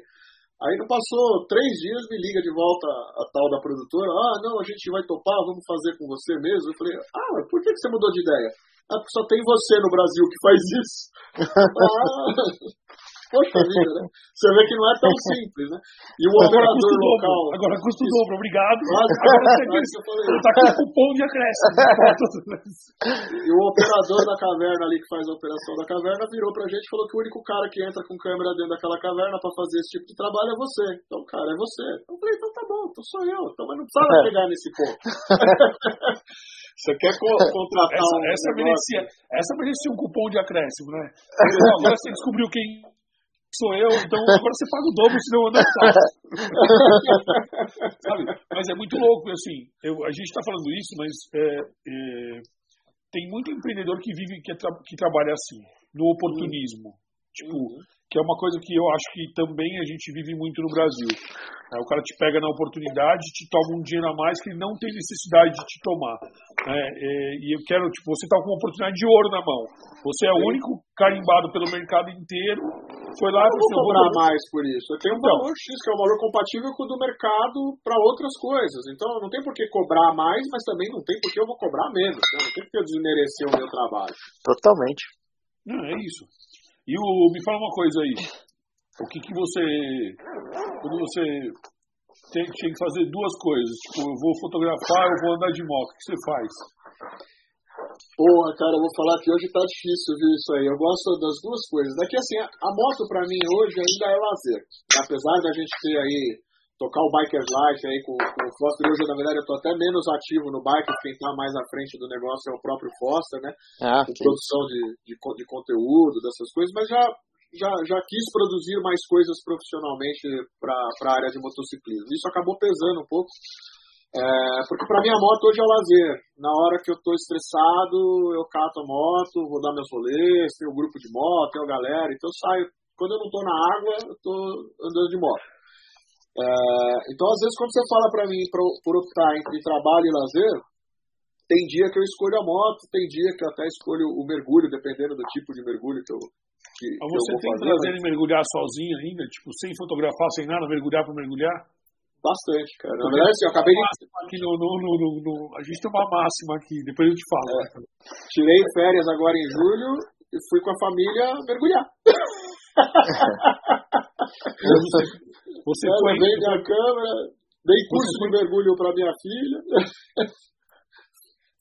Aí não passou três dias, me liga de volta a, tal da produtora. Ah, não, a gente vai topar, vamos fazer com você mesmo. Eu falei, ah, mas por que, que você mudou de ideia? Ah, porque só tem você no Brasil que faz isso. ah, Poxa vida, né? Você vê que não é tão simples, né? E o operador local. Agora custa o dobro, obrigado. Agora você, está com cupom de acréscimo. e o operador da caverna ali que faz a operação da caverna virou pra gente e falou que o único cara que entra com câmera dentro daquela caverna pra fazer esse tipo de trabalho é você. Então, cara, é você. Eu falei, então tá bom, então sou eu. Então, mas não precisava chegar nesse ponto. Você quer contratar essa, um essa merecia, essa merecia um cupom de acréscimo, né? Agora você descobriu quem sou eu, então agora você paga o dobro, senão eu não faço. Sabe? Mas é muito louco, assim, eu, a gente está falando isso, mas é, é, tem muito empreendedor que vive, que, tra que trabalha assim, no oportunismo. Tipo, uhum que é uma coisa que eu acho que também a gente vive muito no Brasil. É, o cara te pega na oportunidade, te toma um dinheiro a mais que ele não tem necessidade de te tomar. É, é, e eu quero, tipo, você tá com uma oportunidade de ouro na mão. Você é o único carimbado pelo mercado inteiro. Foi lá eu vou cobrar vou... mais por isso. Eu tenho um então, valor X, que é um valor compatível com o do mercado para outras coisas. Então não tem por que cobrar mais, mas também não tem por que eu vou cobrar menos. Né? Não tem por que eu desmerecer o meu trabalho. Totalmente. Não, é isso. E o, me fala uma coisa aí. O que que você. Quando você tem, tem que fazer duas coisas, tipo, eu vou fotografar, eu vou andar de moto, o que você faz? Porra, cara, eu vou falar que hoje tá difícil, viu, isso aí. Eu gosto das duas coisas. Daqui assim, a moto pra mim hoje ainda é lazer. Apesar da gente ter aí tocar o Bikers Life aí com, com o Foster. Hoje, na verdade, eu tô até menos ativo no bike, quem tá mais à frente do negócio é o próprio Foster, né? Ah, com produção de, de, de, conteúdo, dessas coisas, mas já, já, já quis produzir mais coisas profissionalmente para a área de motociclismo. Isso acabou pesando um pouco. É, porque para mim a moto hoje é o lazer. Na hora que eu tô estressado, eu cato a moto, vou dar meus rolês, tem o um grupo de moto, tem a galera, então eu saio. Quando eu não tô na água, eu tô andando de moto. É, então, às vezes, quando você fala para mim por, por optar entre trabalho e lazer, tem dia que eu escolho a moto, tem dia que eu até escolho o mergulho, dependendo do tipo de mergulho que eu. Que, Mas você que eu tem fazer, prazer em mergulhar sozinho ainda? Tipo, sem fotografar, sem nada, mergulhar para mergulhar? Bastante, cara. Na verdade, assim, eu acabei de. Aqui no, no, no, no, a gente tem uma máxima aqui, depois eu te falo. É. Né? Tirei férias agora em julho e fui com a família mergulhar. Você foi. Veio minha câmera, dei curso de mergulho para minha filha.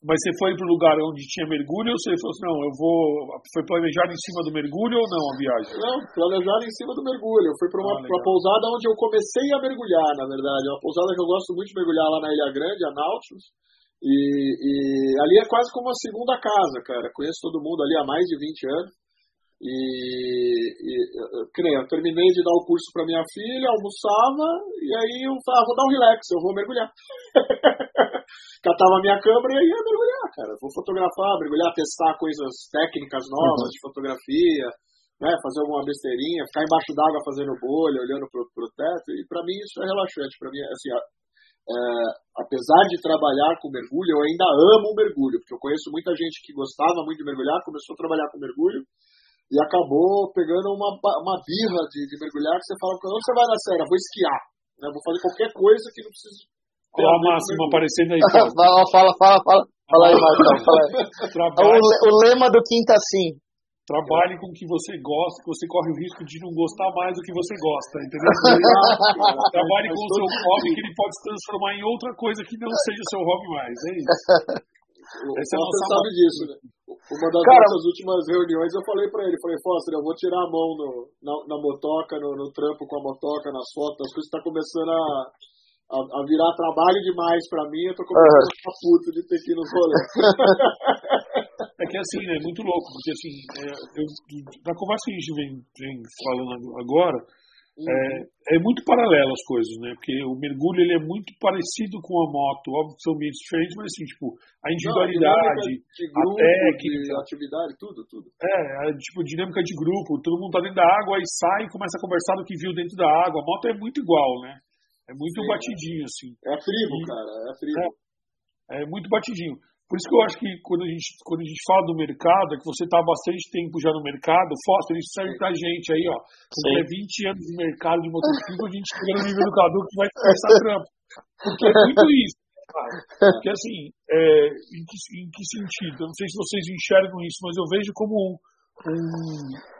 Mas você foi para o lugar onde tinha mergulho ou você falou assim, não, eu vou. Foi planejado em cima do mergulho ou não a viagem? Não, planejado em cima do mergulho. Eu fui para uma, ah, uma pousada onde eu comecei a mergulhar, na verdade. É uma pousada que eu gosto muito de mergulhar lá na Ilha Grande, a Nautilus. E, e ali é quase como uma segunda casa, cara. Conheço todo mundo ali há mais de 20 anos. E, e que nem eu terminei de dar o curso para minha filha, almoçava, e aí eu falava, ah, vou dar um relax, eu vou mergulhar. Catava minha câmera e ia mergulhar, cara. Vou fotografar, mergulhar, testar coisas técnicas novas uhum. de fotografia, né, fazer alguma besteirinha, ficar embaixo d'água fazendo bolha, olhando pro, pro teto, e para mim isso é relaxante. Para mim, assim, é, apesar de trabalhar com mergulho, eu ainda amo o mergulho, porque eu conheço muita gente que gostava muito de mergulhar, começou a trabalhar com mergulho, e acabou pegando uma, uma birra de, de mergulhar que você fala, onde você vai na série? Vou esquiar, né? vou fazer qualquer coisa que não precise. Qual a máxima aparecendo aí? fala, fala, fala, fala, fala aí, Marcão. Fala aí. o, o, lema do Quinta Sim. Trabalhe com o que você gosta, que você corre o risco de não gostar mais do que você gosta, entendeu? Trabalhe com o seu hobby, que ele pode se transformar em outra coisa que não seja o seu hobby mais. É isso. Essa é você sabe disso, né? Uma das Cara, nossas últimas reuniões eu falei pra ele, falei, Foster, eu vou tirar a mão no, na, na motoca, no, no, trampo com a motoca, nas fotos, as coisas tá começando a, a, a, virar trabalho demais pra mim, eu tô começando uh -huh. a ficar puto de ter que ir no rolê. é que assim, né, muito louco, porque assim, é, eu, na conversa que a gente vem, vem falando agora, é, é, muito paralelo as coisas, né? Porque o mergulho ele é muito parecido com a moto, óbvio que são ambientes diferentes, mas assim, tipo, a individualidade, Não, a, grupo, a técnica, atividade, tudo, tudo. É, a, tipo, dinâmica de grupo, todo mundo tá dentro da água e sai e começa a conversar do que viu dentro da água. A moto é muito igual, né? É muito Sim, batidinho, assim. É tribo, e, cara, é tribo. É, é muito batidinho. Por isso que eu acho que quando a gente, quando a gente fala do mercado, é que você está há bastante tempo já no mercado, Foster, isso serve pra gente aí, ó. Você é 20 anos de mercado de motociclismo, a gente chega no nível do Cadu que vai começar trampo. Porque é muito isso. Porque assim, é, em, que, em que sentido? Eu não sei se vocês enxergam isso, mas eu vejo como um, um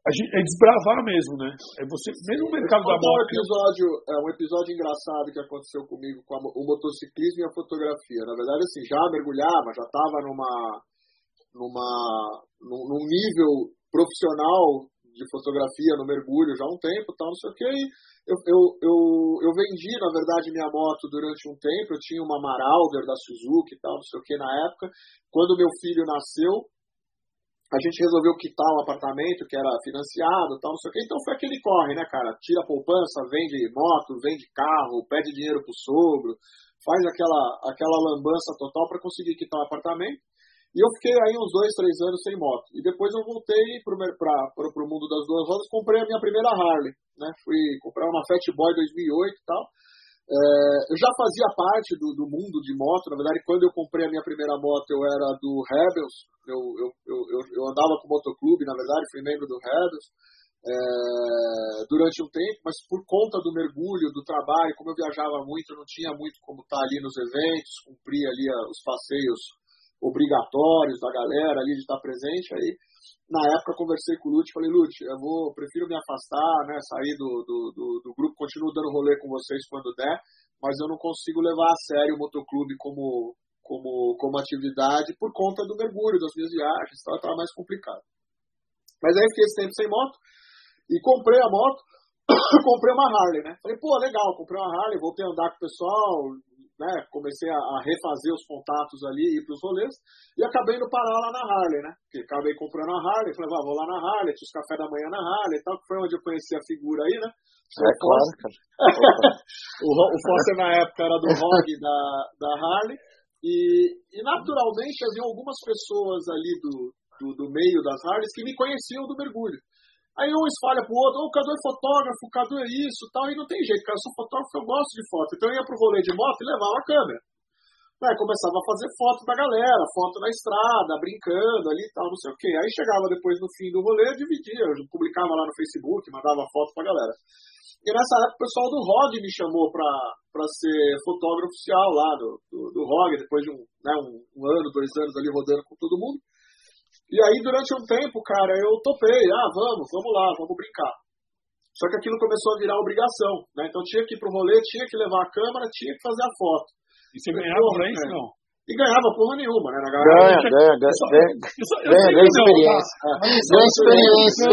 é desbravar mesmo, né? É você, mesmo o mercado da moto. Um episódio, é um episódio engraçado que aconteceu comigo com a, o motociclismo e a fotografia. Na verdade, assim, já mergulhava, já estava numa, numa, num, num, nível profissional de fotografia no mergulho já há um tempo, tal, não sei o que. Eu, eu, eu, eu vendi, na verdade, minha moto durante um tempo. Eu tinha uma Marauder da Suzuki e tal, não sei o que na época. Quando meu filho nasceu, a gente resolveu quitar um apartamento que era financiado, tal, não sei o quê. Então foi aquele corre, né, cara? Tira a poupança, vende moto, vende carro, pede dinheiro pro sogro, faz aquela, aquela lambança total para conseguir quitar o apartamento. E eu fiquei aí uns dois, três anos sem moto. E depois eu voltei para o mundo das duas rodas, comprei a minha primeira Harley, né? Fui comprar uma Fat Boy 2008 e tal. É, eu já fazia parte do, do, mundo de moto, na verdade, quando eu comprei a minha primeira moto, eu era do Rebels, eu, eu, eu, eu andava com o motoclube, na verdade, fui membro do Rebels é, durante um tempo, mas por conta do mergulho, do trabalho, como eu viajava muito, eu não tinha muito como estar ali nos eventos, cumprir ali os passeios obrigatórios da galera ali de estar presente, aí na época conversei com o Lute, falei, Lute, eu vou, prefiro me afastar, né, sair do, do, do, do, grupo, continuo dando rolê com vocês quando der, mas eu não consigo levar a sério o motoclube como, como, como atividade por conta do mergulho, das minhas viagens, estava tá, mais complicado. Mas aí fiquei esse tempo sem moto e comprei a moto, comprei uma Harley, né? Falei, pô, legal, comprei uma Harley, voltei a andar com o pessoal, né, comecei a, refazer os contatos ali, ir para os rolês, e acabei indo parar lá na Harley, né? Porque acabei comprando a Harley, falei, ah, vou lá na Harley, tinha os café da manhã na Harley e tal, que foi onde eu conheci a figura aí, né? É claro, cara. o, o Foster na época era do ROG da, da Harley, e, e naturalmente havia algumas pessoas ali do, do, do meio das Harleys que me conheciam do mergulho. Aí um espalha pro outro, oh, o Cadu é fotógrafo, o Cadu é isso tal, e não tem jeito, cara, eu sou fotógrafo, eu gosto de foto. Então eu ia pro rolê de moto e levava a câmera. Aí começava a fazer foto da galera, foto na estrada, brincando ali e tal, não sei o quê. Aí chegava depois no fim do rolê, dividia, eu publicava lá no Facebook, mandava foto pra galera. E nessa época o pessoal do ROG me chamou pra, pra ser fotógrafo oficial lá do, do, do ROG, depois de um, né, um, um ano, dois anos ali rodando com todo mundo. E aí, durante um tempo, cara, eu topei. Ah, vamos, vamos lá, vamos brincar. Só que aquilo começou a virar obrigação, né? Então tinha que ir pro rolê, tinha que levar a câmera, tinha que fazer a foto. E você ganhava pra isso, não? E ganhava porra nenhuma, né? Na galera, ganha, ganha, ganha, ganha, ganha experiência. Ganha experiência.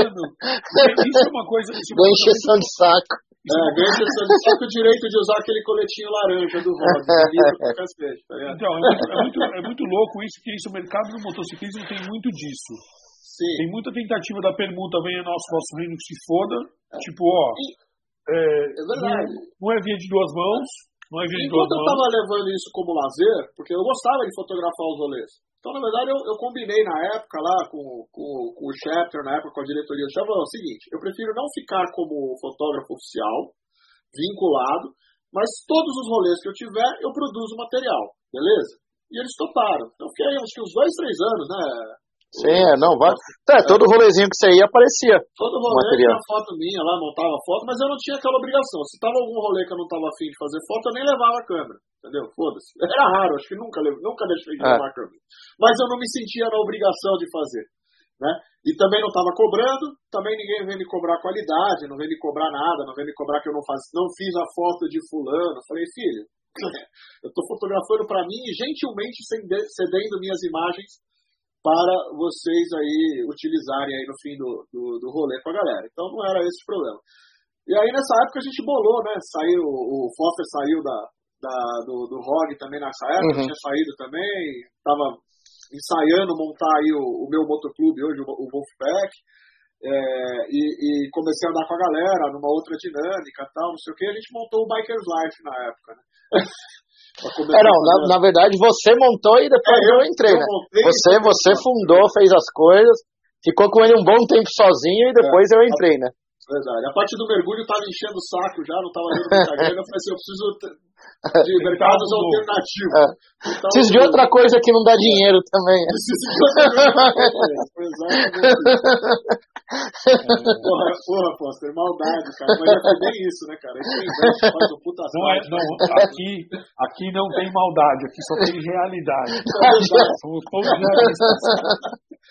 Isso é uma coisa... Ganha encheção de saco. É, ganha só com o direito de usar aquele coletinho laranja do Rod. tá então, é muito, é, muito, é muito louco isso, que isso, o mercado do motociclismo tem muito disso. Sim. Tem muita tentativa da permuta, venha nosso, nosso reino que se foda. É. Tipo, ó. E, é, é verdade. Não, não é via de duas mãos. É Enquanto eu tava levando isso como lazer, porque eu gostava de fotografar os rolês. Então, na verdade, eu, eu combinei na época lá com, com, com o chapter, na época com a diretoria do chapter, é o seguinte, eu prefiro não ficar como fotógrafo oficial, vinculado, mas todos os rolês que eu tiver, eu produzo material, beleza? E eles toparam. Então, fiquei aí uns, uns dois, três anos, né? Sim, é, não, vai. É, todo rolezinho que você ia aparecia. Todo rolê tinha foto minha lá, montava foto, mas eu não tinha aquela obrigação. Se tava algum rolê que eu não tava afim de fazer foto, eu nem levava a câmera. Entendeu? Foda-se. Era raro, acho que nunca, nunca deixei de é. levar a câmera. Mas eu não me sentia na obrigação de fazer. Né? E também não estava cobrando, também ninguém veio me cobrar qualidade, não veio me cobrar nada, não veio me cobrar que eu não, faz, não fiz a foto de fulano. Falei, filho, eu estou fotografando para mim e gentilmente cedendo minhas imagens para vocês aí utilizarem aí no fim do, do, do rolê com a galera. Então não era esse o problema. E aí nessa época a gente bolou, né? Saiu, o Foster saiu da, da, do, do ROG também nessa época, uhum. tinha saído também, estava ensaiando montar aí o, o meu motoclube hoje, o, o Wolfpack. É, e, e, comecei a andar com a galera numa outra dinâmica tal, não sei o que, a gente montou o Bikers Life na época, né? É, não, na, na, verdade você montou e depois é, eu, eu, entrei, eu né? Você, você fundou, fez as coisas, ficou com ele um bom tempo sozinho e depois é, eu entrei, né? Verdade. A parte do mergulho estava enchendo o saco já, não estava dando muita grana. Eu falei assim, eu preciso de mercados alternativos. É. Então, preciso de outra coisa que não dá dinheiro também. Preciso de outra coisa. Exatamente. Porra, porra, Foster, maldade, cara. Mas já foi bem isso, né, cara? Isso investe, faz um puta não, é, não, aqui, aqui não tem maldade, aqui só tem realidade. Somos todos realistas.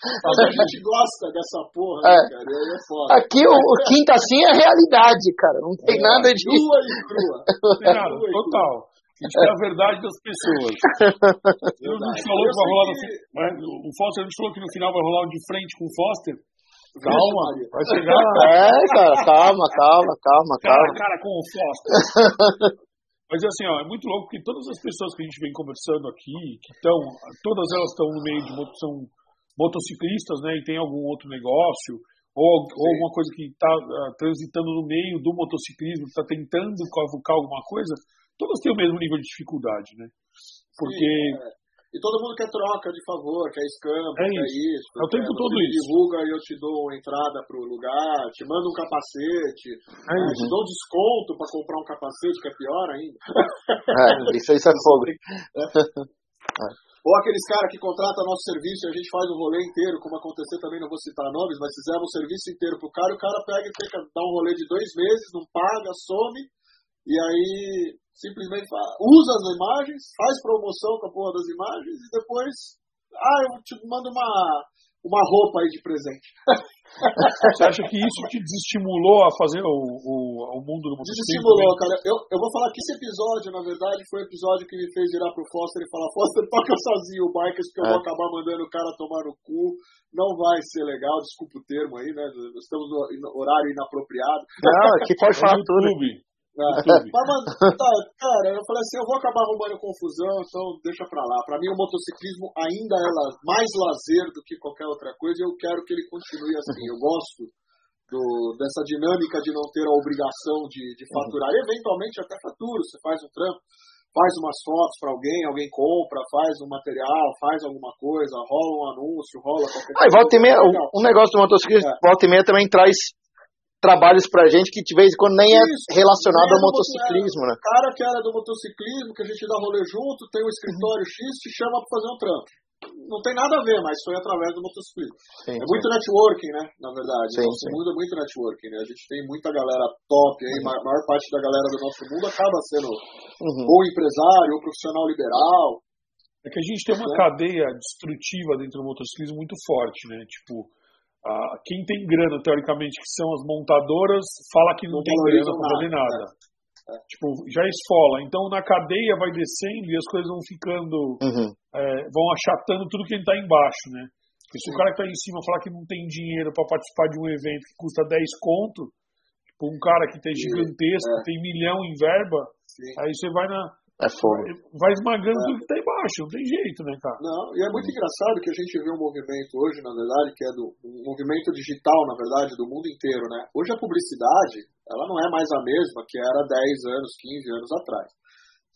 Mas a gente gosta dessa porra, né, é. cara? E aí é foda. Aqui o, o quinta assim é realidade, cara. Não tem é, nada de. Crua e crua. Tem nada, total. A gente tem a verdade das pessoas. Eu não falou que vai rolar no, né, o Foster, a gente falou que no final vai rolar de frente com o Foster. Calma, vai chegar. É, cara, calma, calma, calma, cara calma. Cara, com o Foster. Mas assim, ó, é muito louco que todas as pessoas que a gente vem conversando aqui, que estão, todas elas estão no meio de opção motociclistas, né, e tem algum outro negócio, ou, ou alguma coisa que está uh, ah, transitando no meio do motociclismo, está tentando cavucar alguma coisa, todas têm o mesmo nível de dificuldade, né? Porque Sim, é. E todo mundo quer troca de favor, quer escampo, é quer isso. É o tempo todo isso. divulga e eu te dou entrada pro lugar, te mando um capacete, é né, te dou desconto para comprar um capacete, que é pior ainda. É, isso, isso é fogo. Ou aqueles caras que contratam nosso serviço e a gente faz o rolê inteiro, como aconteceu também, não vou citar nomes, mas fizemos o serviço inteiro pro cara, o cara pega e dar um rolê de dois meses, não paga, some, e aí simplesmente usa as imagens, faz promoção com a porra das imagens e depois, ah, eu te mando uma, uma roupa aí de presente. Você acha que isso te desestimulou a fazer o, o, o mundo do motociclismo? Desestimulou, cara. Eu, eu vou falar que esse episódio, na verdade, foi o episódio que me fez virar pro Foster e falar: Foster, toca sozinho o Bikers, que eu é. vou acabar mandando o cara tomar no cu. Não vai ser legal, desculpa o termo aí, né? Estamos no horário inapropriado. Não, aqui pode falar tudo. É, mas, tá, cara, eu falei assim, eu vou acabar arrumando confusão, então deixa pra lá. Pra mim o motociclismo ainda é mais lazer do que qualquer outra coisa e eu quero que ele continue assim. Eu gosto do, dessa dinâmica de não ter a obrigação de, de faturar. E, eventualmente até fatura, você faz um trampo, faz umas fotos para alguém, alguém compra, faz um material, faz alguma coisa, rola um anúncio, rola qualquer ah, coisa. Volta e meia, um negócio do motociclismo, é. volta e meia também traz trabalhos pra gente que de vez em quando nem é Isso, é relacionado ao motociclismo, né? O cara que era do motociclismo, que a gente dá rolê junto, tem um escritório uhum. X, te chama pra fazer um trampo. Não tem nada a ver, mas foi através do motociclismo. Sim, é muito sim. networking, né? Na verdade. Sim, nosso mundo é muito networking, né? A gente tem muita galera top aí, uhum. a maior parte da galera do nosso mundo acaba sendo uhum. ou empresário, ou profissional liberal. É que a gente tem uma né? cadeia destrutiva dentro do motociclismo muito forte, né? Tipo, ah, quem tem grana, teoricamente, que são as montadoras, fala que não, não tem grana para fazer nada. É. Tipo, já esfola. Então, na cadeia vai descendo e as coisas vão ficando, uhum. é, vão achatando tudo que está embaixo, né? Porque se o cara que está em cima falar que não tem dinheiro para participar de um evento que custa 10 conto, tipo, um cara que tem gigantesco, é. tem milhão em verba, Sim. aí você vai na, é fogo. Vai esmagando é. tudo que tá embaixo, não tem jeito, né, cara? Não, e é muito engraçado que a gente vê um movimento hoje, na verdade, que é do um movimento digital, na verdade, do mundo inteiro, né? Hoje a publicidade, ela não é mais a mesma que era 10 anos, 15 anos atrás.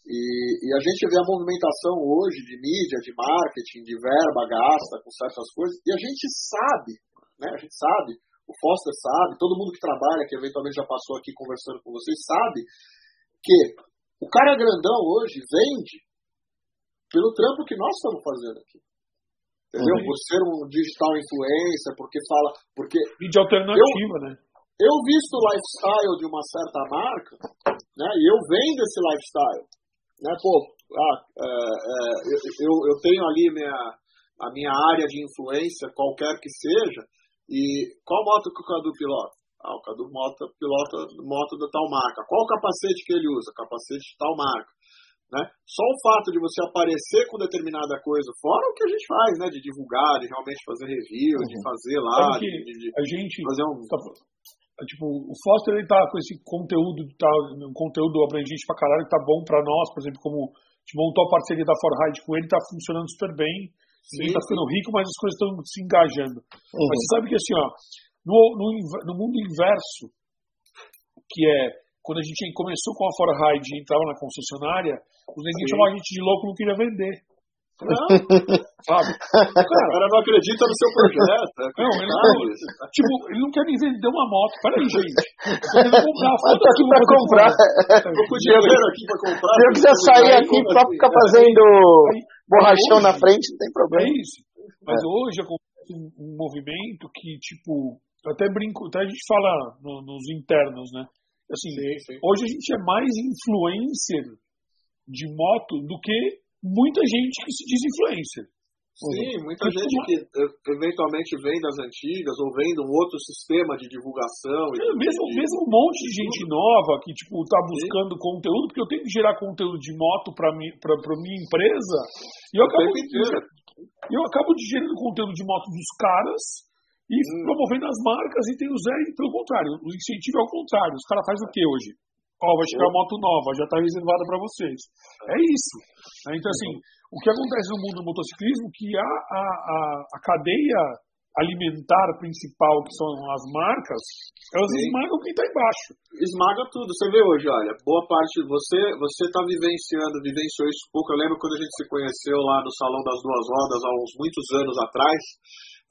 E, e, a gente vê a movimentação hoje de mídia, de marketing, de verba gasta com certas coisas, e a gente sabe, né? A gente sabe, o Foster sabe, todo mundo que trabalha, que eventualmente já passou aqui conversando com vocês, sabe que o cara grandão hoje vende pelo trampo que nós estamos fazendo aqui. Entendeu? Uhum. Por ser um digital influencer, porque fala. Porque Mídia alternativa, eu, né? Eu visto o lifestyle de uma certa marca, né? E eu vendo esse lifestyle. Né? Pô, ah, é, é, eu, eu tenho ali minha, a minha área de influência, qualquer que seja, e qual moto que o Cadu pilota? Ah, o Cadu moto, pilota moto da tal marca. Qual o capacete que ele usa? Capacete de tal marca. Né? Só o fato de você aparecer com determinada coisa, fora o que a gente faz, né? De divulgar, de realmente fazer review, uhum. de fazer lá, de, de, a gente fazer um. Tá, tipo, o Foster ele tá com esse conteúdo, tá, um conteúdo abrangente pra caralho, que tá bom pra nós, por exemplo, como a gente montou a parceria da Forride com ele, tá funcionando super bem. Ninguém tá ficando rico, mas as coisas estão se engajando. Uhum. Mas você sabe que assim, ó, no, no, no mundo inverso, que é quando a gente começou com a Ford Ride e entrava na concessionária, os neguinhos chamavam a gente de louco não queria vender. Não, sabe? O cara não acredita no seu projeto. É não, ele não, tipo, ele não quer nem vender uma moto. Peraí, gente. Eu quero comprar. Foda aqui pra comprar. Tô com dinheiro aqui pra comprar. Se eu quiser sair aqui pra ficar fazendo borrachão na frente, não tem problema. É isso. Mas é. hoje acontece um movimento que, tipo, até brinco, até a gente fala no, nos internos, né? Assim, sim, sim. hoje a gente é mais influencer de moto do que muita gente que se diz influencer. Sim, muita gente que eventualmente vem das antigas ou vem de um outro sistema de divulgação. É, mesmo, de... mesmo um monte de gente nova que tipo tá buscando Sim. conteúdo, porque eu tenho que gerar conteúdo de moto para mi, pra minha empresa e eu acabo, de, eu acabo de gerando conteúdo de moto dos caras e hum. promovendo as marcas e tem o Zé, pelo contrário, o incentivo é o contrário. Os caras fazem o que hoje? Ó, vai chegar a moto nova, já está reservada para vocês. É isso. Né? Então, assim, o que acontece no mundo do motociclismo que a, a, a, a cadeia alimentar principal, que são as marcas, elas Sim. esmagam quem está embaixo. Esmaga tudo. Você vê hoje, olha, boa parte, você você está vivenciando, vivenciou isso pouco. Eu lembro quando a gente se conheceu lá no Salão das Duas Rodas, há uns muitos anos atrás.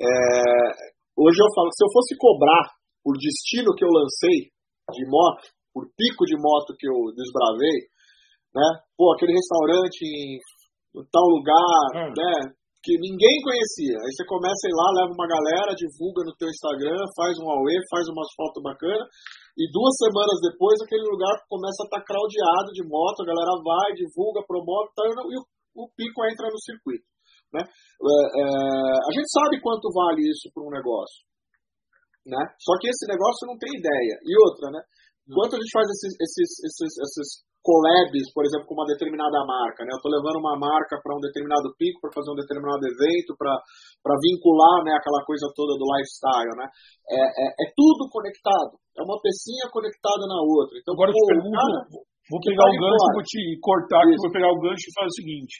É, hoje eu falo, se eu fosse cobrar por destino que eu lancei de moto, por pico de moto que eu desbravei, né? Pô, aquele restaurante em tal lugar, hum. né? que ninguém conhecia. Aí você começa a ir lá, leva uma galera, divulga no teu Instagram, faz um AUE, faz umas fotos bacanas, e duas semanas depois aquele lugar começa a estar tá craudiado de moto, a galera vai, divulga, promove, tá, e o, o pico entra no circuito. Né? É, é, a gente sabe quanto vale isso para um negócio. Né? Só que esse negócio não tem ideia. E outra, né? Quanto a gente faz esses, esses, esses, esses collabs, por exemplo, com uma determinada marca, né? Eu estou levando uma marca para um determinado pico, para fazer um determinado evento, para vincular, né, aquela coisa toda do lifestyle, né? É, é, é, tudo conectado. É uma pecinha conectada na outra. Então, Agora pô, eu te pergunto, cara, vou pegar o gancho, vou te cortar aqui, vou pegar o gancho e fazer o seguinte.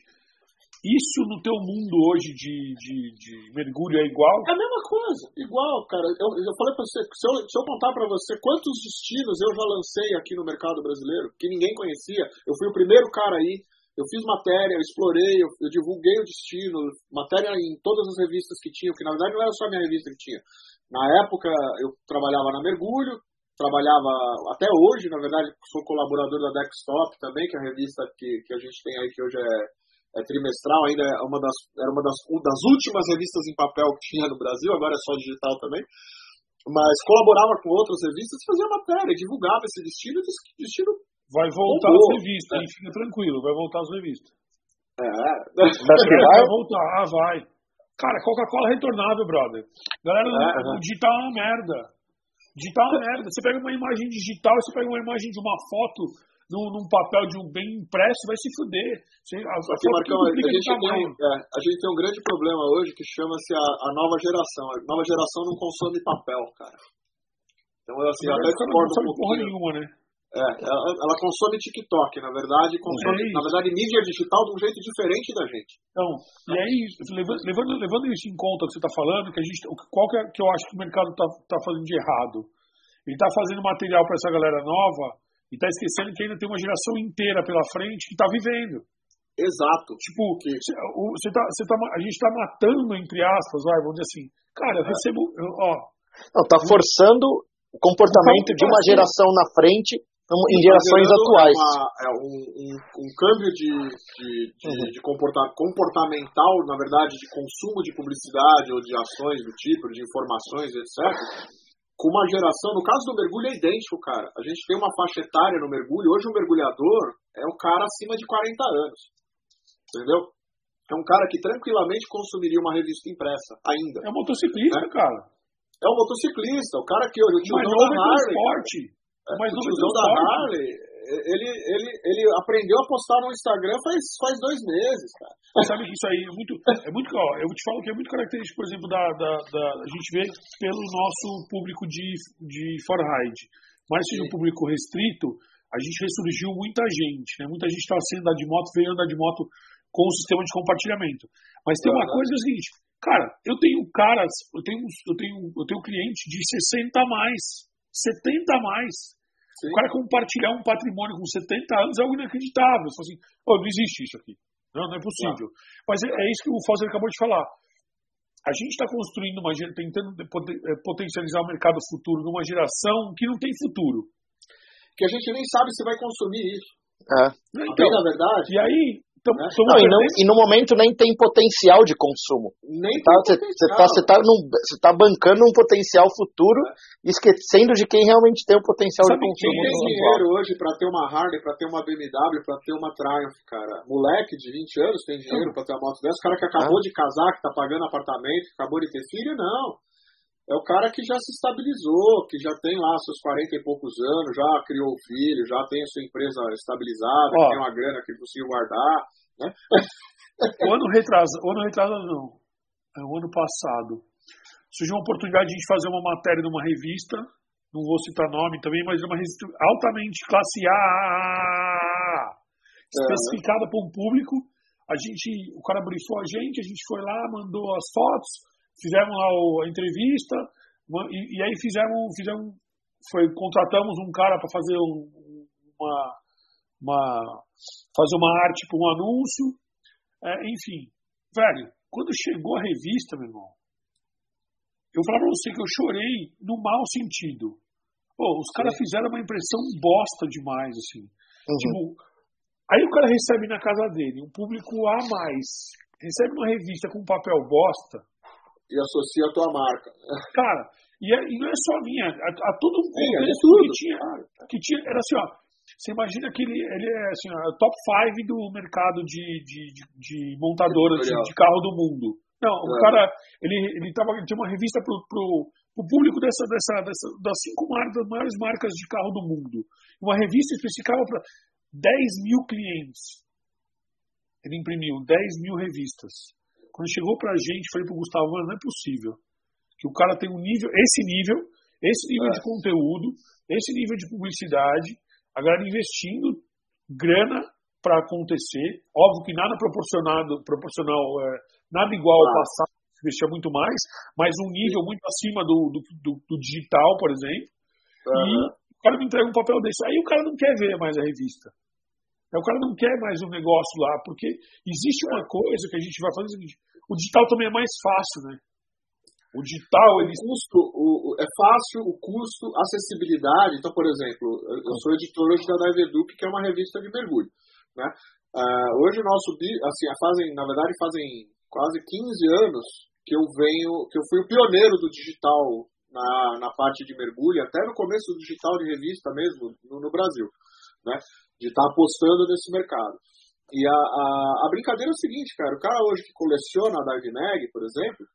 Isso no teu mundo hoje de, de, de, mergulho é igual? É a mesma coisa, igual, cara. Eu, eu falei pra você, se eu, se eu contar para você quantos destinos eu já lancei aqui no mercado brasileiro, que ninguém conhecia, eu fui o primeiro cara aí, eu fiz matéria, eu explorei, eu, eu divulguei o destino, matéria em todas as revistas que tinham, que na verdade não era só a minha revista que tinha. Na época eu trabalhava na Mergulho, trabalhava até hoje, na verdade, sou colaborador da Dextop também, que é a revista que, que a gente tem aí, que hoje é é, trimestral, ainda é uma das, era uma das, uma das últimas revistas em papel que tinha no Brasil, agora é só digital também. Mas colaborava com outras revistas, fazia matéria, divulgava esse destino e esse destino. Vai voltar as revistas, é. fica tranquilo, vai voltar as revistas. É, vai voltar, ah, vai. Cara, Coca-Cola é retornável, brother. Galera, é, o digital é uma merda. Digital é uma merda. Você pega uma imagem digital, você pega uma imagem de uma foto num, num, papel de um bem impresso, vai se fuder. A, Aqui, Marcão, a, gente tem, é, a gente tem um grande problema hoje que chama-se a, a, nova geração. A nova geração não consome papel, cara. Então, assim, não, até concordo pouquinho. Porra nenhuma, né? É, ela, ela, consome TikTok, na verdade, consome, é na verdade, mídia digital de um jeito diferente da gente. Então, e aí, levando, levando isso em conta que você está falando, que a gente, qual que, é, que eu acho que o mercado está tá fazendo de errado? Ele está fazendo material para essa galera nova e está esquecendo que ainda tem uma geração inteira pela frente que está vivendo. Exato. Tipo, você tá, você tá, a gente está matando, entre aspas, vai, vamos dizer assim. Cara, eu recebo. ó, Não, tá forçando o comportamento de uma geração na frente em gerações atuais. Uma, é um, um, um, câmbio de, de, de, uhum. de comportamental, na verdade, de consumo de publicidade ou de ações do tipo, de informações, etc com uma geração, no caso do mergulho é idêntico, cara. A gente tem uma faixa etária no mergulho. Hoje um mergulhador é um cara acima de 40 anos. Entendeu? É um cara que tranquilamente consumiria uma revista impressa, ainda. É um motociclista, né? cara. É um motociclista, o cara que hoje, o tiozão da Harley. Esporte. É, o tiozão da Harley, ele, ele, ele aprendeu a postar no Instagram faz, faz dois meses, cara. Sabe que isso aí é muito. É muito ó, eu te falo que é muito característico, por exemplo, da, da, da a gente vê pelo nosso público de, de for ride. Mas se um público restrito, a gente ressurgiu muita gente, né? Muita gente estava sendo andar de moto, veio andar de moto com o sistema de compartilhamento. Mas tem uma coisa que é o seguinte, cara, eu tenho caras, eu tenho, eu tenho, eu tenho cliente de 60 a mais, 70 a mais. Sim. O cara compartilhar um patrimônio com 70 anos é algo inacreditável. Você fala assim, oh, não existe isso aqui. Não, não é possível. Mas é, é isso que o Foster acabou de falar. A gente está construindo uma tentando é, potencializar o mercado futuro numa geração que não tem futuro. Que a gente nem sabe se vai consumir isso. É. Então, na verdade. E aí, então, né? não, e, não, e, no momento nem tem potencial de consumo. Nem tá, Você está tá, tá, tá bancando um potencial futuro, é. esquecendo de quem realmente tem o potencial Sabe de consumo. Quem tem dinheiro hoje para ter uma Harley, para ter uma BMW, para ter uma Triumph, cara? Moleque de 20 anos tem dinheiro para ter uma moto dessa. O cara que acabou ah. de casar, que está pagando apartamento, que acabou de ter filho, não. É o cara que já se estabilizou, que já tem lá seus 40 e poucos anos, já criou filho, já tem a sua empresa estabilizada, Ó, tem uma grana que ele conseguiu guardar. Né? o ano retrasado, o ano retrasado não, é o ano passado. Surgiu uma oportunidade de a gente fazer uma matéria numa revista não vou citar nome também, mas é uma revista altamente classe A, especificada para um público. A gente, o cara brifou a gente, a gente foi lá, mandou as fotos, fizemos lá a entrevista, e, e aí fizemos, fizemos, foi, contratamos um cara para fazer um, uma, uma, fazer uma arte para um anúncio, é, enfim, velho, quando chegou a revista, meu irmão, eu falo pra você que eu chorei no mau sentido. Pô, os caras fizeram uma impressão bosta demais, assim. Uhum. Tipo, aí o cara recebe na casa dele um público a mais, recebe uma revista com papel bosta. E associa a tua marca. Cara, e, é, e não é só minha, a, a todo um é contexto é que tinha, que tinha. Era assim, ó. Você imagina que ele, ele é assim, ó, top 5 do mercado de, de, de, de montadoras de, de carro do mundo. Não, o é. cara, ele, ele, tava, ele tinha uma revista pro, pro, pro público dessa, dessa, dessa, das cinco marcas, das maiores marcas de carro do mundo. Uma revista especificava para 10 mil clientes. Ele imprimiu 10 mil revistas. Quando chegou pra gente, falei pro Gustavo, mano, não é possível. Que o cara tem um nível, esse nível, esse nível é. de conteúdo, esse nível de publicidade, a galera investindo grana para acontecer. Óbvio que nada proporcionado, proporcional, é, nada igual ao passado, investia muito mais, mas um nível muito acima do, do, do, do digital, por exemplo. E o cara me entrega um papel desse. Aí o cara não quer ver mais a revista. O cara não quer mais um negócio lá, porque existe uma coisa que a gente vai fazer. O digital também é mais fácil, né? O digital, ele... O custo, o, é fácil, o custo, acessibilidade. Então, por exemplo, eu sou editor hoje da Dive Educ, que é uma revista de mergulho. Né? Uh, hoje o nosso assim, fazem, na verdade, fazem quase 15 anos que eu venho, que eu fui o pioneiro do digital na, na parte de mergulho, até no começo do digital de revista mesmo, no, no Brasil, né? De estar tá apostando nesse mercado. E a, a, a, brincadeira é o seguinte, cara, o cara hoje que coleciona a Dive Mag, por exemplo,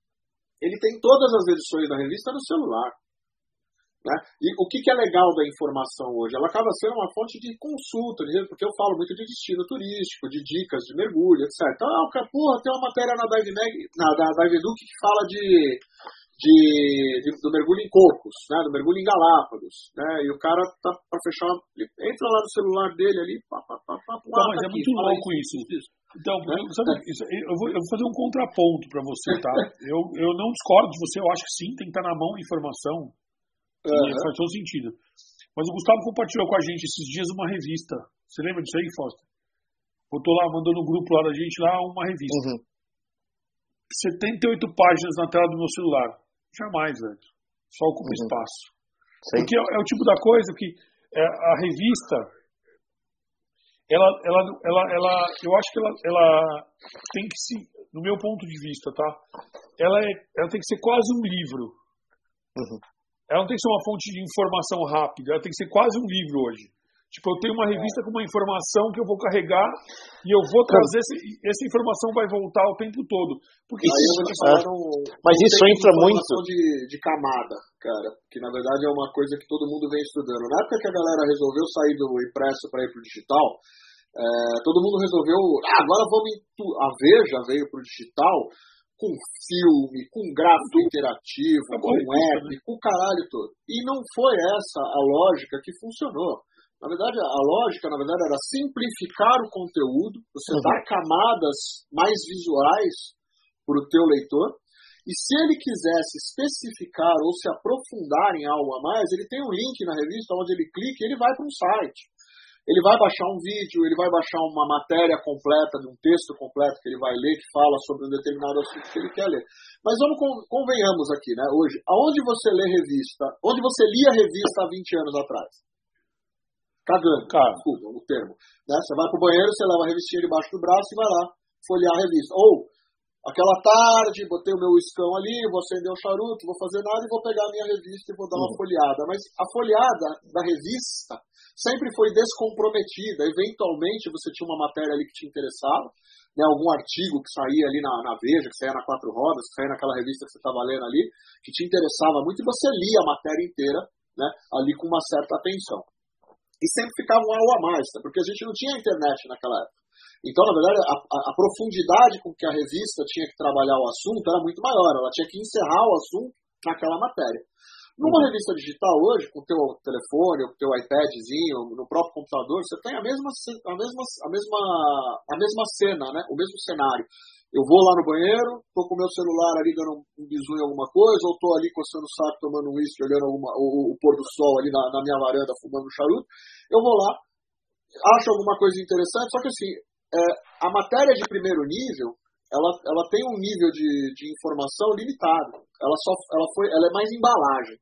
ele tem todas as edições da revista no celular. Né? E o que, que, é legal da informação hoje? Ela acaba sendo uma fonte de consulta, porque eu falo muito de destino turístico, de dicas de mergulho, etc. Então, ah, porra, tem uma matéria na Dive, Mag, na, da Dive Edu que fala de, de, de, do mergulho em cocos, né? do mergulho em Galápagos. Né? E o cara tá para fechar, ele entra lá no celular dele ali, pá, pá, pá, pá, Não, mas é muito louco isso. isso. Então, né? sabe, isso, eu, vou, eu vou fazer um contraponto para você, tá? eu, eu não discordo de você, eu acho que sim, tem que estar na mão a informação Uhum. Faz todo sentido. Mas o Gustavo compartilhou com a gente esses dias uma revista. Você lembra disso aí, Foster? Botou lá, mandou no grupo lá da gente lá uma revista. Uhum. 78 páginas na tela do meu celular. Jamais, velho. Só ocupa uhum. espaço. Porque é, é, o tipo da coisa que é, a revista, ela, ela, ela, ela, eu acho que ela, ela tem que se, no meu ponto de vista, tá? Ela, é, ela tem que ser quase um livro. Uhum. Ela não tem que ser uma fonte de informação rápida, ela tem que ser quase um livro hoje. Tipo, eu tenho uma revista com uma informação que eu vou carregar e eu vou trazer, esse, essa informação vai voltar o tempo todo. Porque Aí eu vou te falar um, Mas isso entra muito. De, de camada, cara, que na verdade é uma coisa que todo mundo vem estudando. Na época que a galera resolveu sair do impresso para ir para o digital, é, todo mundo resolveu, ah, agora vamos. A Veja veio para o digital com filme, com gráfico interativo, com app, né? com o caralho todo. E não foi essa a lógica que funcionou. Na verdade, a lógica, na verdade, era simplificar o conteúdo, você uhum. dar camadas mais visuais para o teu leitor, e se ele quisesse especificar ou se aprofundar em algo a mais, ele tem um link na revista onde ele clica e ele vai para um site ele vai baixar um vídeo, ele vai baixar uma matéria completa, de um texto completo que ele vai ler, que fala sobre um determinado assunto que ele quer ler. Mas vamos convenhamos aqui, né? Hoje, aonde você lê revista, onde você lia revista há 20 anos atrás? Cagando, cara, desculpa o termo. Né? Você vai pro banheiro, você leva a revistinha debaixo do braço e vai lá folhear a revista. Ou, aquela tarde, botei o meu iscão ali, vou acender o charuto, vou fazer nada e vou pegar a minha revista e vou dar uma uhum. folheada. Mas a folhada da revista sempre foi descomprometida. Eventualmente você tinha uma matéria ali que te interessava, né, algum artigo que saía ali na, na Veja, que saía na Quatro Rodas, que saía naquela revista que você estava lendo ali, que te interessava muito, e você lia a matéria inteira né, ali com uma certa atenção. E sempre ficava um algo a mais, porque a gente não tinha internet naquela época. Então, na verdade, a, a, a, profundidade com que a revista tinha que trabalhar o assunto era muito maior. Ela tinha que encerrar o assunto naquela matéria. Numa uhum. revista digital hoje, com o teu telefone, com o teu iPadzinho, no próprio computador, você tem a mesma, a mesma, a mesma, a mesma cena, né? o mesmo cenário. Eu vou lá no banheiro, tô com o meu celular ali dando um bisu em alguma coisa, ou tô ali coçando o saco, tomando um uísque, olhando alguma, o, o, pôr do sol ali na, na minha varanda, fumando um charuto. Eu vou lá, acho alguma coisa interessante, só que assim, é, a matéria de primeiro nível, ela, ela tem um nível de, de informação limitado. Ela, só, ela, foi, ela é mais embalagem.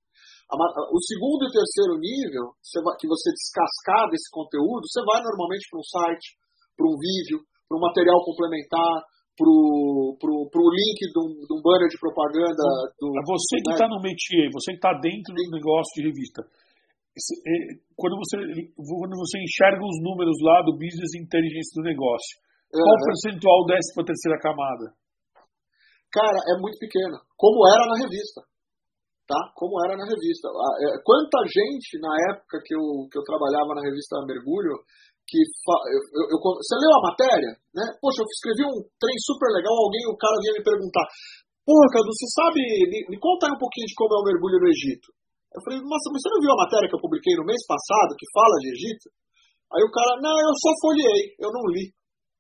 O segundo e terceiro nível, que você descascar desse conteúdo, você vai normalmente para um site, para um vídeo, para um material complementar, pro, pro, pro link de um, de um banner de propaganda. Do, é você que está né? no métier, você que está dentro do negócio de revista. É, quando você, quando você enxerga os números lá do business intelligence do negócio, qual o percentual desce para a terceira camada? Cara, é muito pequeno. Como era na revista. Tá? Como era na revista. É, quanta gente, na época que eu, que eu trabalhava na revista Mergulho, que eu, eu, eu, você leu a matéria, né? Poxa, eu escrevi um trem super legal, alguém, o cara vinha me perguntar, porra, Cadu, você sabe, me, me conta aí um pouquinho de como é o mergulho no Egito. Eu falei, nossa, mas você não viu a matéria que eu publiquei no mês passado, que fala de Egito? Aí o cara, não, eu só folhei, eu não li.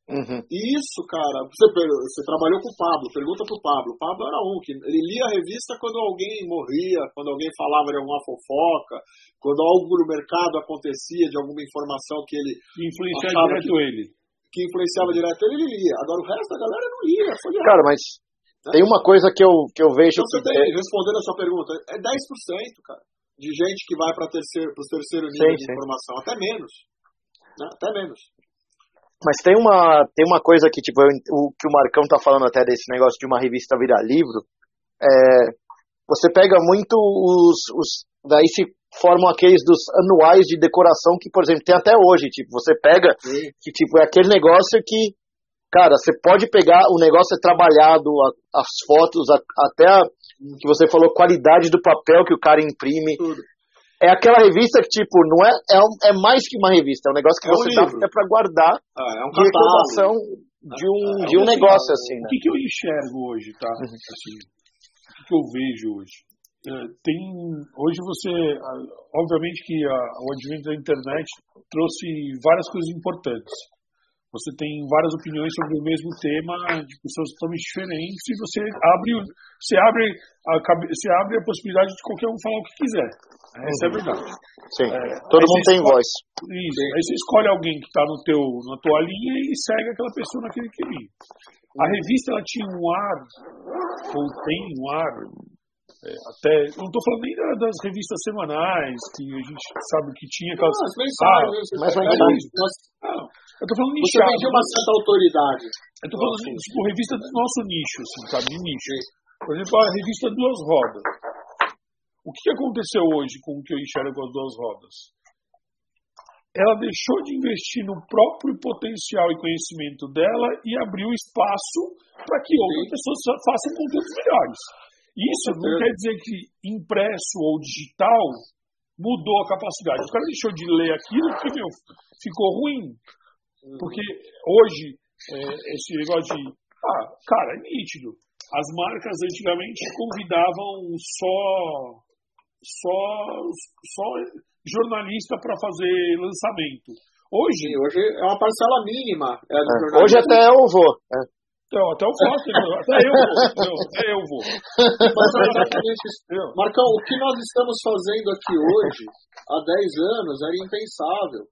Uhum. Isso, cara, você, você, trabalhou com o Pablo, pergunta pro Pablo. O Pablo era um que ele lia a revista quando alguém morria, quando alguém falava de alguma fofoca, quando algo no mercado acontecia, de alguma informação que ele. Influenciava direto que, ele. Que influenciava direto ele, ele lia. Agora o resto da galera não lia. Cara, mas né? tem uma coisa que eu, que eu vejo. Então, que tem, é... respondendo a sua pergunta, é 10%, cara, de gente que vai para terceiro, o terceiro nível sim, de sim. informação, até menos. Né? Até menos. Mas tem uma, tem uma coisa que, tipo, eu, o que o Marcão tá falando até desse negócio de uma revista virar livro. É, você pega muito os, os. Daí se formam aqueles dos anuais de decoração que, por exemplo, tem até hoje. Tipo, você pega. Sim. Que, tipo, é aquele negócio que. Cara, você pode pegar. O negócio é trabalhado, a, as fotos, a, até a, que você falou, qualidade do papel que o cara imprime. Tudo é aquela revista que, tipo, não é, é, é mais que uma revista, é um negócio que é você um dá até pra guardar ah, é um de recordação de um, é, de um negócio, assim, né? O que, que eu enxergo hoje, tá? Uhum. Assim, o que, que eu vejo hoje? É, tem hoje você obviamente que a, o advento da internet trouxe várias coisas importantes você tem várias opiniões sobre o mesmo tema de pessoas totalmente diferentes e você abre, você abre, a, você abre a possibilidade de qualquer um falar o que quiser. Essa é a verdade. Sim, é, todo mundo tem escolhe, voz. Isso, aí você escolhe alguém que está no teu, na tua linha e segue aquela pessoa naquele caminho. A revista ela tinha um ar, ou tem um ar, é, até, não estou falando nem das revistas semanais, que a gente sabe que tinha aquelas. Não, mensagens, ah, mas, mas, não, eu tô falando nichado. Você vendia uma certa autoridade. Eu tô falando assim, tipo, revista do nosso nicho, assim, sabe? De nicho. Por exemplo, a revista Duas Rodas. O que aconteceu hoje com o que eu enxergo com as duas rodas? Ela deixou de investir no próprio potencial e conhecimento dela e abriu espaço para que outras pessoas façam conteúdos melhores. Isso não quer dizer que impresso ou digital mudou a capacidade. O cara deixou de ler aquilo porque meu, ficou ruim. Porque hoje, é, esse negócio de. Ah, cara, é nítido. As marcas antigamente convidavam só. Só, só jornalista para fazer lançamento. Hoje. Sim, hoje é uma parcela mínima. É é, hoje até eu vou. É. Então, até o Foster, até eu vou. Até eu vou. Mas exatamente isso. Marcão, o que nós estamos fazendo aqui hoje, há 10 anos, era impensável.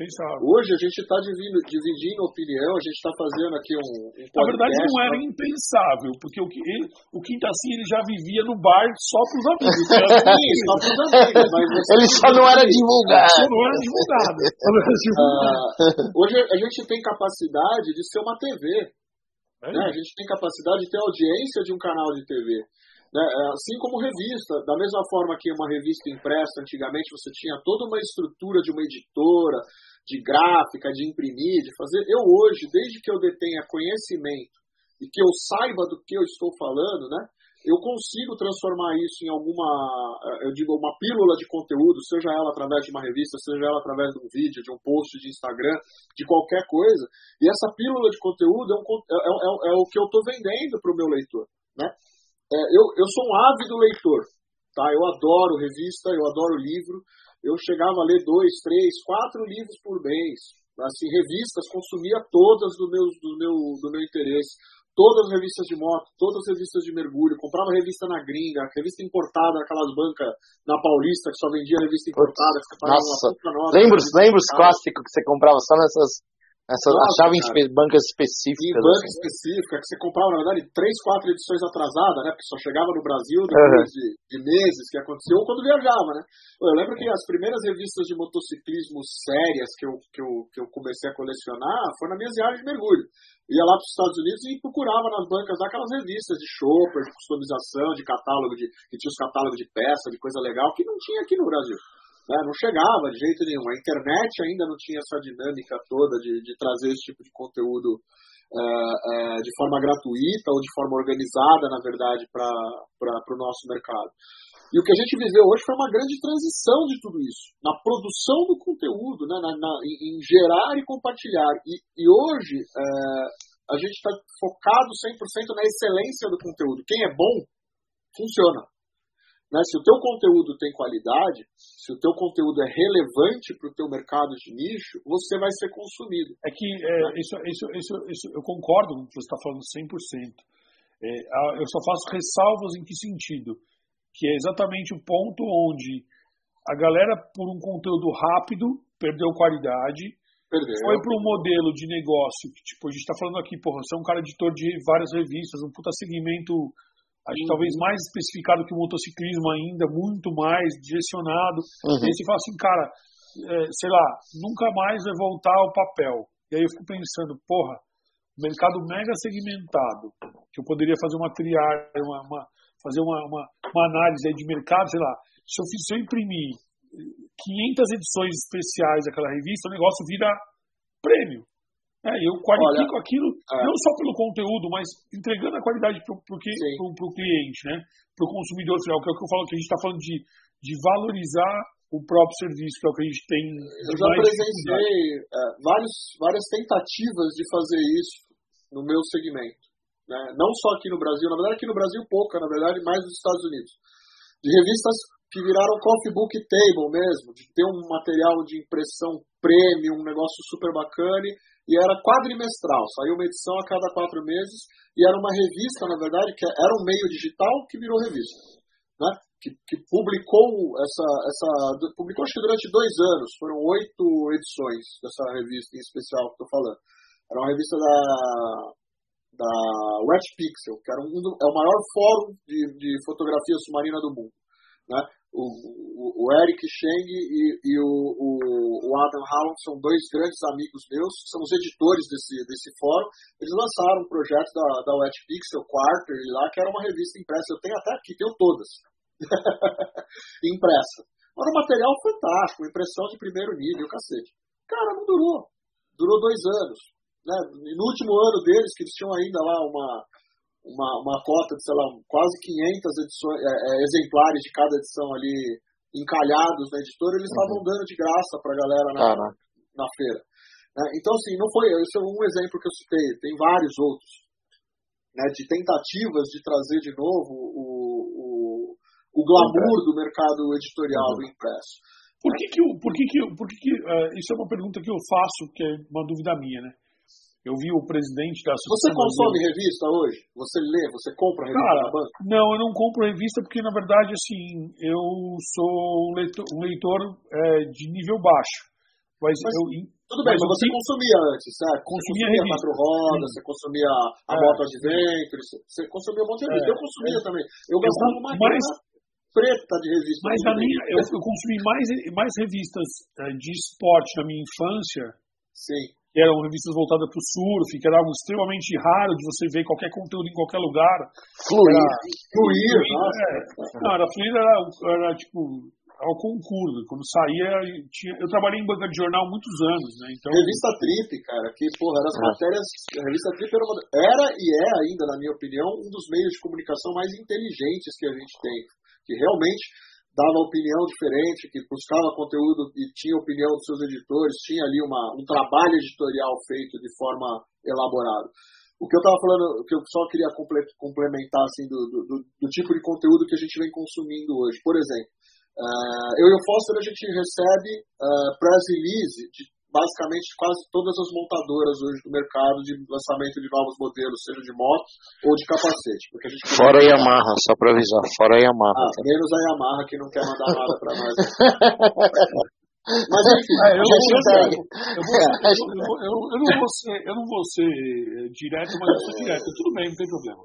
Pensava. Hoje a gente está dividindo, dividindo opinião, a gente está fazendo aqui um, um Na verdade não era impensável, porque o, ele, o Quintaci ele já vivia no bar só para os amigos. Sim, só para os amigos. Mas ele só não era divulgado. Só não era divulgado. Uh, hoje a gente tem capacidade de ser uma TV. É. Né? A gente tem capacidade de ter audiência de um canal de TV. Né? É, assim como revista, da mesma forma que uma revista impressa, antigamente você tinha toda uma estrutura de uma editora, de gráfica, de imprimir, de fazer. Eu hoje, desde que eu detenha conhecimento e que eu saiba do que eu estou falando, né? Eu consigo transformar isso em alguma, eh, eu digo, uma pílula de conteúdo, seja ela através de uma revista, seja ela através de um vídeo, de um post de Instagram, de qualquer coisa. E essa pílula de conteúdo é, um, é, é, é o que eu estou vendendo para o meu leitor, né? É, eu, eu sou um ávido leitor, tá? Eu adoro revista, eu adoro livro. Eu chegava a ler dois, três, quatro livros por mês. Assim, revistas, consumia todas do meu, do meu, do meu interesse todas as revistas de moto, todas as revistas de mergulho, comprava revista na gringa, revista importada, aquelas bancas na Paulista que só vendia revista importada, que Nossa, nota, lembra, lembra os clássicos que você comprava só nessas essa Nossa, achava em bancas específicas. Em banca assim. específica, que você comprava, na verdade, três, quatro edições atrasadas, né? Porque só chegava no Brasil depois uhum. de, de, meses que aconteceu, ou quando viajava, né? Eu lembro que as primeiras revistas de motociclismo sérias que eu, que eu, que eu comecei a colecionar foram nas minhas viagens de mergulho. Ia lá para os Estados Unidos e procurava nas bancas aquelas revistas de chopper, de customização, de catálogo, de, que tinha os catálogos de peça, de coisa legal, que não tinha aqui no Brasil. Né? Não chegava de jeito nenhum. A internet ainda não tinha essa dinâmica toda de, de trazer esse tipo de conteúdo é, é, de forma gratuita ou de forma organizada, na verdade, para o nosso mercado. E o que a gente viveu hoje foi uma grande transição de tudo isso, na produção do conteúdo, né, na, na, em, gerar e compartilhar. E, e hoje é, a gente está focado 100% na excelência do conteúdo. Quem é bom, funciona. Né? Se o teu conteúdo tem qualidade, se o teu conteúdo é relevante para o teu mercado de nicho, você vai ser consumido. É que é, isso, isso, isso, isso, eu concordo com o que você está falando 100%. É, eu só faço ressalvas em que sentido? Que é exatamente o ponto onde a galera, por um conteúdo rápido, perdeu qualidade, Perdeu. Foi para um modelo de negócio que, tipo, a gente está falando aqui, porra, você é um cara editor de várias revistas, um puta segmento acho uhum. talvez mais especificado que o motociclismo ainda, muito mais direcionado. Uhum. E aí você fala assim, cara, é, sei lá, nunca mais vai voltar ao papel. E aí eu fico pensando, porra, mercado mega segmentado, que eu poderia fazer uma triagem, uma, uma, fazer uma, uma, uma análise de mercado, sei lá, se eu, se eu imprimir 500 edições especiais daquela revista, o negócio vira prêmio. É, eu qualifico Olha, aquilo é. não só pelo conteúdo, mas entregando a qualidade para o cliente, né? para o consumidor final, que é o que eu falo, que a gente está falando de, de valorizar o próprio serviço, que é o que a gente tem. Eu já apresentei é, vários, várias tentativas de fazer isso no meu segmento. Né? Não só aqui no Brasil, na verdade aqui no Brasil pouca, na verdade mais nos Estados Unidos. De revistas que viraram coffee book table mesmo, de ter um material de impressão premium, um negócio super bacana e era quadrimestral, saiu uma edição a cada quatro meses, e era uma revista, na verdade, que era um meio digital que virou revista. Né? Que, que publicou essa, essa. publicou acho que durante dois anos, foram oito edições dessa revista em especial que estou falando. Era uma revista da, da Wet Pixel, que era um, é o maior fórum de, de fotografia submarina do mundo. Né? O, o, Eric Cheng e, e o, o, Adam Hallam são dois grandes amigos meus, são os editores desse, desse fórum. Eles lançaram um projeto da, da Wet Pixel Quarter lá, que era uma revista impressa. Eu tenho até aqui, tenho todas. impressa. Era um material fantástico, impressão de primeiro nível, cacete. Cara, não durou. Durou dois anos. Né? No último ano deles, que eles tinham ainda lá uma, uma, uma cota de, sei lá, quase 500 edições, é, é, exemplares de cada edição ali encalhados na editora, eles estavam uhum. dando de graça para a galera na, na feira. Né? Então, assim, não foi. Esse é um exemplo que eu citei, tem vários outros. Né, de tentativas de trazer de novo o, o, o glamour do mercado editorial uhum. do impresso. Por que que, por que, que, por que, que uh, isso é uma pergunta que eu faço, que é uma dúvida minha, né? Eu vi o presidente da Você consome revista hoje? Você lê? Você compra revista Cara, na banca? Não, eu não compro revista porque, na verdade, assim, eu sou um leitor, um leitor é, de nível baixo. Mas, mas eu, tudo bem, mas, mas você sim, consumia antes, certo? Consumia, você consumia quatro rodas, você consumia a é. moto adventure, você consumia um monte de revista. É, eu consumia é. também. Eu gastava uma mais, preta de revista. Mas na minha, eu, eu consumi mais, mais revistas é, de esporte na minha infância. Sim que eram revistas voltadas para o surf, que era algo extremamente raro de você ver qualquer conteúdo em qualquer lugar. Fluir. Era, fluir, é, Não, era fluir, era, era tipo ao concurso. Quando saía, tinha, eu trabalhei em banca de jornal há muitos anos, né? Então, revista Trip, cara, que, porra, as ah. matérias. A revista Trip era, uma, era e é ainda, na minha opinião, um dos meios de comunicação mais inteligentes que a gente tem. Que realmente dava opinião diferente, que buscava conteúdo e tinha opinião dos seus editores, tinha ali uma, um trabalho editorial feito de forma elaborada. o que eu estava falando, o que eu só queria complementar assim, do, do, do, tipo de conteúdo que a gente vem consumindo hoje. Por exemplo, uh, eu e o Foster a gente recebe uh, press release de basicamente quase todas as montadoras hoje do mercado de lançamento de novos modelos, seja de moto ou de capacete. Porque a gente fora a Yamaha, só para avisar, fora a Yamaha. Ah, menos a Yamaha que não quer mandar nada para nós. Mas enfim, ah, eu, eu, eu, eu, não vou ser, eu não vou ser direto, mas eu sou direto. Tudo bem, não tem problema.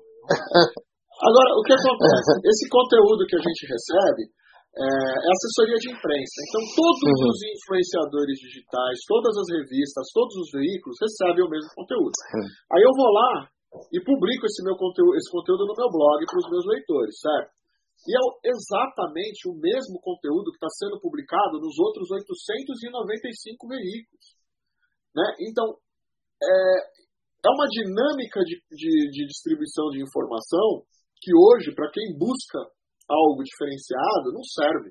Agora, o que acontece? Esse conteúdo que a gente recebe é, é assessoria de imprensa. Então, todos uhum. os influenciadores digitais, todas as revistas, todos os veículos recebem o mesmo conteúdo. Uhum. Aí eu vou lá e publico esse, meu conteúdo, esse conteúdo no meu blog para os meus leitores, certo? E é exatamente o mesmo conteúdo que está sendo publicado nos outros 895 veículos. Né? Então, é, é uma dinâmica de, de, de distribuição de informação que hoje, para quem busca algo diferenciado, não serve.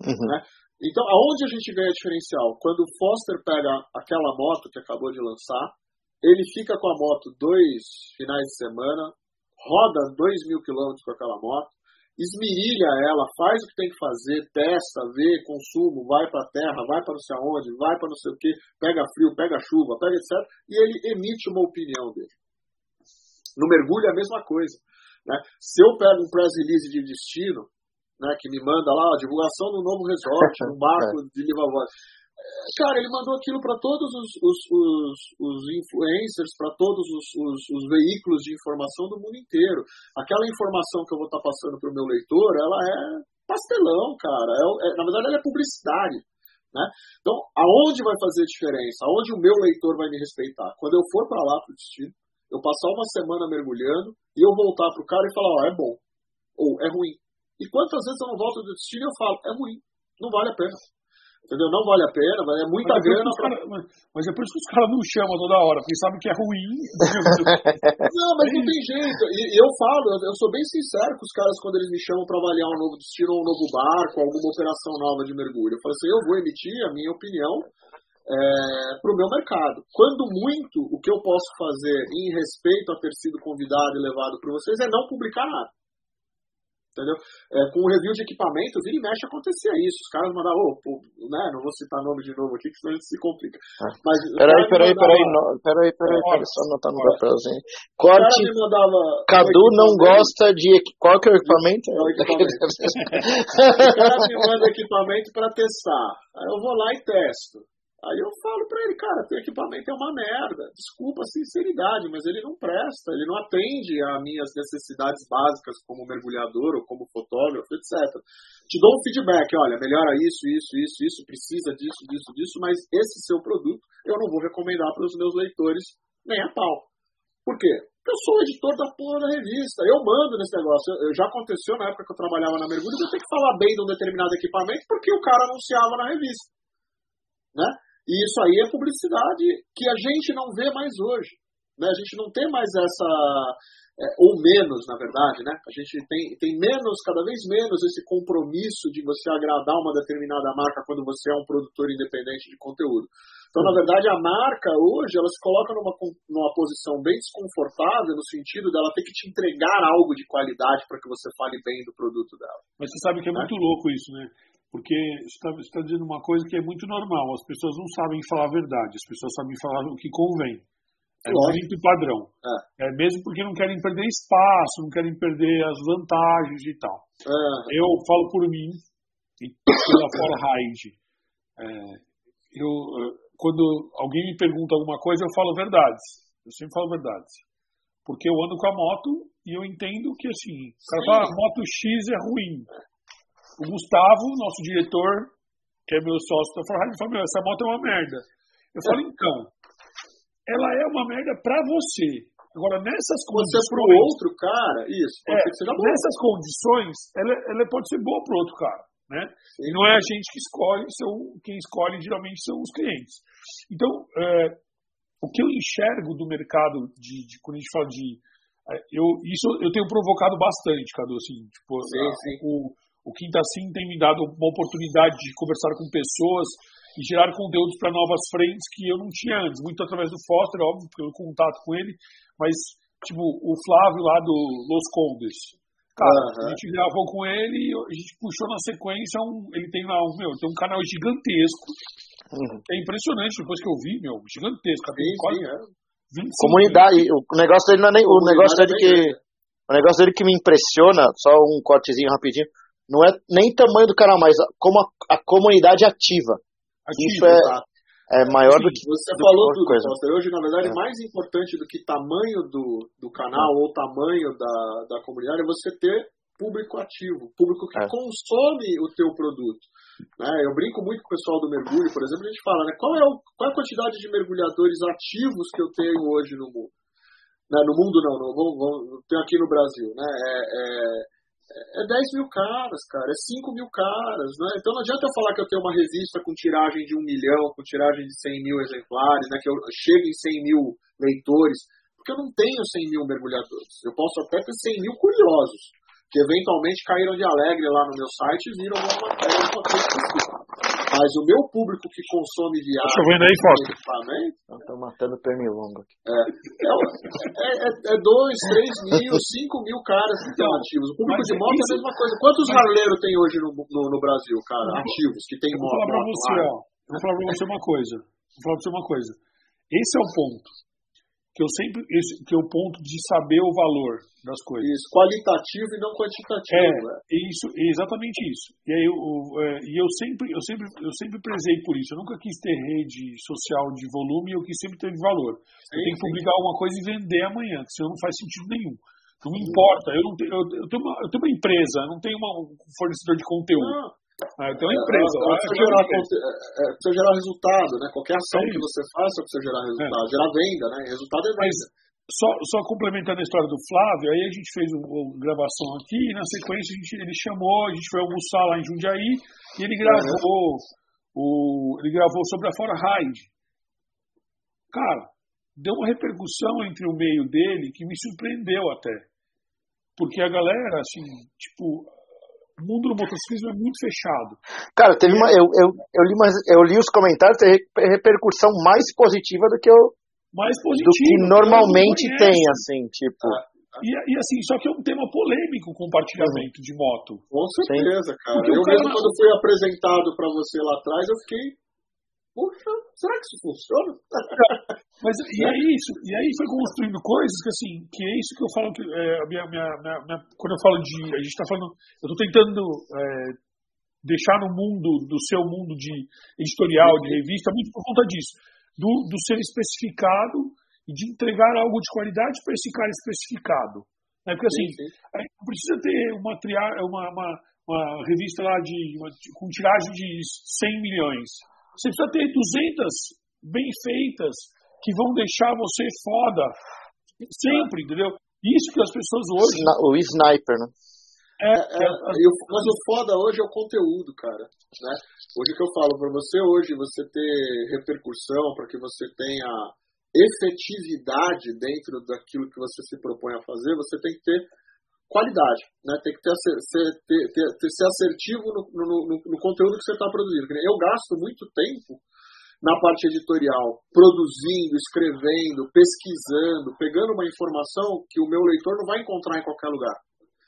Uhum. Né? Então, aonde a gente ganha diferencial? Quando o Foster pega aquela moto que acabou de lançar, ele fica com a moto dois finais de semana, roda dois mil quilômetros com aquela moto, esmirilha ela, faz o que tem que fazer, testa, vê, consumo, vai para a terra, vai para não sei aonde, vai para não sei o que, pega frio, pega chuva, pega etc. E ele emite uma opinião dele. No mergulho é a mesma coisa. Né? Se eu pego um press release de destino, né, que me manda lá a divulgação do novo resort, no barco de Livavoz, Cara, ele mandou aquilo para todos os, os, os, os influencers, para todos os, os, veículos de informação do mundo inteiro. Aquela informação que eu vou estar tá passando para o meu leitor, ela é pastelão, cara. É, é, na verdade, ela é publicidade. Né? Então, aonde vai fazer diferença? Aonde o meu leitor vai me respeitar? Quando eu for para lá para o destino, eu passar uma semana mergulhando e eu voltar para o cara e falar, ó, é bom ou é ruim. E quantas vezes eu não volto do destino e eu falo, é ruim, não vale a pena. Entendeu? Não vale a pena, mas é muita mas é grana. Pra... Cara, mas, mas, é por isso que os caras não chamam toda hora, porque sabem que é ruim. não, mas não tem jeito. E, e eu falo, eu, eu, sou bem sincero com os caras quando eles me chamam para avaliar um novo destino, um novo barco, alguma operação nova de mergulho. Eu falo assim, eu vou emitir a minha opinião é, para o meu mercado. Quando muito, o que eu posso fazer em respeito a ter sido convidado e levado para vocês é não publicar nada. Entendeu? É, com o review de equipamento, vira e mexe acontecia isso. Os caras mandavam, oh, né? Não vou citar nome de novo aqui, que senão a gente se complica. Ah. Mas, peraí, peraí, peraí, peraí, peraí, peraí, só anotar no papelzinho. Corte. Cadu não gosta de. Qual que é o equipamento? É o equipamento. o cara me manda equipamento para testar. Aí eu vou lá e testo. Aí eu falo para ele, cara, teu equipamento é uma merda. Desculpa a sinceridade, mas ele não presta, ele não atende às minhas necessidades básicas como mergulhador ou como fotógrafo, etc. Te dou um feedback, olha, melhora isso, isso, isso, isso, precisa disso, disso, disso, mas esse seu produto eu não vou recomendar para os meus leitores nem a pau. Por quê? Porque eu sou o editor da porra da revista, eu mando nesse negócio. Eu, já aconteceu na época que eu trabalhava na mergulho, eu ter que falar bem de um determinado equipamento porque o cara anunciava na revista. Né? E isso aí é publicidade que a gente não vê mais hoje. Né? A gente não tem mais essa. É, ou menos, na verdade, né? A gente tem, tem menos, cada vez menos, esse compromisso de você agradar uma determinada marca quando você é um produtor independente de conteúdo. Então, na verdade, a marca hoje ela se coloca numa, numa posição bem desconfortável no sentido dela ter que te entregar algo de qualidade para que você fale bem do produto dela. Mas você sabe que é né? muito louco isso, né? Porque está tá dizendo uma coisa que é muito normal. As pessoas não sabem falar a verdade, as pessoas sabem falar o que convém. É muito padrão. É. é. mesmo porque não querem perder espaço, não querem perder as vantagens e tal. É. Eu falo por mim e pela Fora Ride. É, eu, quando alguém me pergunta alguma coisa, eu falo verdades. Eu sempre falo verdades. Porque eu ando com a moto e eu entendo que assim, o cara fala, a moto X é ruim. O Gustavo, nosso diretor, que é meu sócio da Forrad, falou: Meu, essa moto é uma merda. Eu falei: Então, ela é uma merda pra você. Agora, nessas condições. Você pro outro cara, isso. Pode é, ser que seja nessas condições, ela, ela pode ser boa pro outro cara. Né? E não é a gente que escolhe, são, quem escolhe geralmente são os clientes. Então, é, o que eu enxergo do mercado de, de quando a gente fala de é, eu, isso eu tenho provocado bastante, Cadu, assim, tipo, sim, sim. O, o Quinta Sim tem me dado uma oportunidade de conversar com pessoas e gerar conteúdos para novas frentes que eu não tinha antes, muito através do Foster, óbvio, pelo contato com ele, mas Tipo, o Flávio lá do Los Condes. Cara, uhum. a gente gravou com ele e a gente puxou na sequência um. Ele tem lá um, meu, tem um canal gigantesco. Uhum. É impressionante depois que eu vi, meu, gigantesco. Sim, quase sim, é. Comunidade, o negócio dele não é nem. O negócio dele que. O negócio dele que me impressiona, só um cortezinho rapidinho, não é nem tamanho do canal, mas como a, a comunidade ativa. ativa Isso é, tá. é maior Sim, do que. Você do falou tudo, coisa. Hoje, na verdade, é. mais importante do que tamanho do, do canal é. ou tamanho da, da comunidade é você ter público ativo, público que é. consome o teu produto. Né? Eu brinco muito com o pessoal do mergulho, por exemplo, a gente fala, né, qual, é o, qual é a quantidade de mergulhadores ativos que eu tenho hoje no mundo? Né, no mundo não, no, no, tenho aqui no Brasil. Né? É, é é 10 mil caras, cara, é 5 mil caras, né? Então não adianta eu falar que eu tenho uma revista com tiragem de 1 milhão, com tiragem de 100 mil exemplares, né? Que eu chego em 100 mil leitores, porque eu não tenho 100 mil mergulhadores. Eu posso até ter 100 mil curiosos, que eventualmente caíram de alegre lá no meu site e viram uma matéria, mas o meu público que consome viagem. Estou vendo aí, Fox. Estou matando pernilongo aqui. É, é, é, é dois, três mil, cinco mil caras que estão ativos. O público de moto é a mesma coisa. Quantos harleiros tem hoje no, no, no, Brasil, cara, ativos, que tem moto? Vou falar para você, ó. Vou falar para você uma coisa. Vou falar para você uma coisa. Esse é o ponto que eu sempre esse, que é o ponto de saber o valor das coisas. Isso, qualitativo e não quantitativo. É, né? isso, exatamente isso. E aí eu, é, e eu sempre eu sempre eu sempre prezei por isso. Eu nunca quis ter rede social de volume, eu quis sempre ter valor. Sim, eu tenho que publicar alguma coisa e vender amanhã, que senão não faz sentido nenhum. Não importa, eu, não tenho, eu, eu, tenho uma, eu tenho uma empresa, não tenho uma, um fornecedor de conteúdo. Não. Ah, então é uma empresa. É, é, precisa, gerar, é, precisa gerar resultado, né? Qualquer ação que você faça precisa gerar resultado. É. Gerar venda, né? Resultado é venda. só, só complementando a história do Flávio, aí a gente fez uma gravação aqui e na sequência a gente, ele chamou, a gente foi almoçar lá em Jundiaí e ele gravou, o, ele gravou sobre a Fora Ride. Cara, deu uma repercussão entre o meio dele que me surpreendeu até. Porque a galera, assim, tipo, o mundo do motociclismo é muito fechado. Cara, teve uma. Eu, eu, eu, li, mas eu li os comentários, tem repercussão mais positiva do que eu. Mais positiva. Do que normalmente tem, assim, tipo. Ah, e, e, assim, só que é um tema polêmico o compartilhamento uhum. de moto. Com certeza, cara. Porque eu mesmo, quando fui apresentado para você lá atrás, eu fiquei Poxa, será que isso funciona? Mas e aí, isso, e aí foi construindo coisas que assim, que é isso que eu falo que é, a minha, minha, minha, quando eu falo de. A gente está falando. Eu estou tentando é, deixar no mundo, do seu mundo de editorial, de revista, muito por conta disso. Do, do ser especificado e de entregar algo de qualidade para esse cara especificado. Né? Porque assim, sim, sim. não precisa ter uma, uma, uma, uma revista lá de, uma, com tiragem de 100 milhões. Você precisa ter 200 bem feitas que vão deixar você foda sempre, entendeu? Isso que as pessoas hoje. O sniper, né? É, é, é, mas o foda hoje é o conteúdo, cara. Né? Hoje que eu falo para você, hoje você ter repercussão, para que você tenha efetividade dentro daquilo que você se propõe a fazer, você tem que ter qualidade, né? Tem que ter, ser, ter, ter, ter ser assertivo no, no, no, conteúdo que você está produzindo. Eu gasto muito tempo na parte editorial, produzindo, escrevendo, pesquisando, pegando uma informação que o meu leitor não vai encontrar em qualquer lugar.